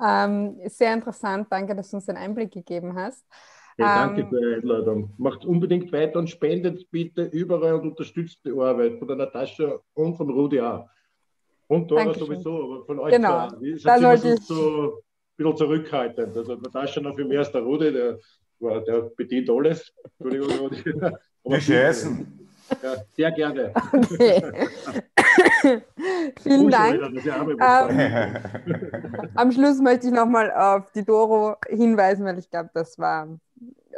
Ähm, sehr interessant, danke, dass du uns den Einblick gegeben hast. Danke ähm, für die Einladung. Macht unbedingt weiter und spendet bitte überall und unterstützt die Arbeit von der Natascha und von Rudi auch. Und Dora sowieso, aber von euch genau. zwei. Ich da so, so ein bisschen zurückhaltend. Also Natascha noch viel mehr als der Rudi, der, der bedient alles. Entschuldigung, Rudi. Wir scheißen. Ja, sehr gerne. Okay. Vielen Dank. Ähm, am Schluss möchte ich nochmal auf die Doro hinweisen, weil ich glaube, das war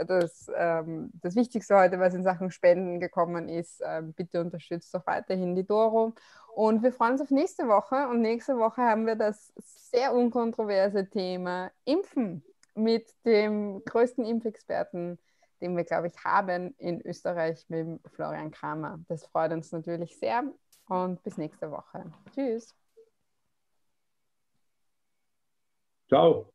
das, ähm, das Wichtigste heute, was in Sachen Spenden gekommen ist. Ähm, bitte unterstützt doch weiterhin die Doro. Und wir freuen uns auf nächste Woche. Und nächste Woche haben wir das sehr unkontroverse Thema Impfen mit dem größten Impfexperten den wir, glaube ich, haben in Österreich mit Florian Kramer. Das freut uns natürlich sehr und bis nächste Woche. Tschüss. Ciao.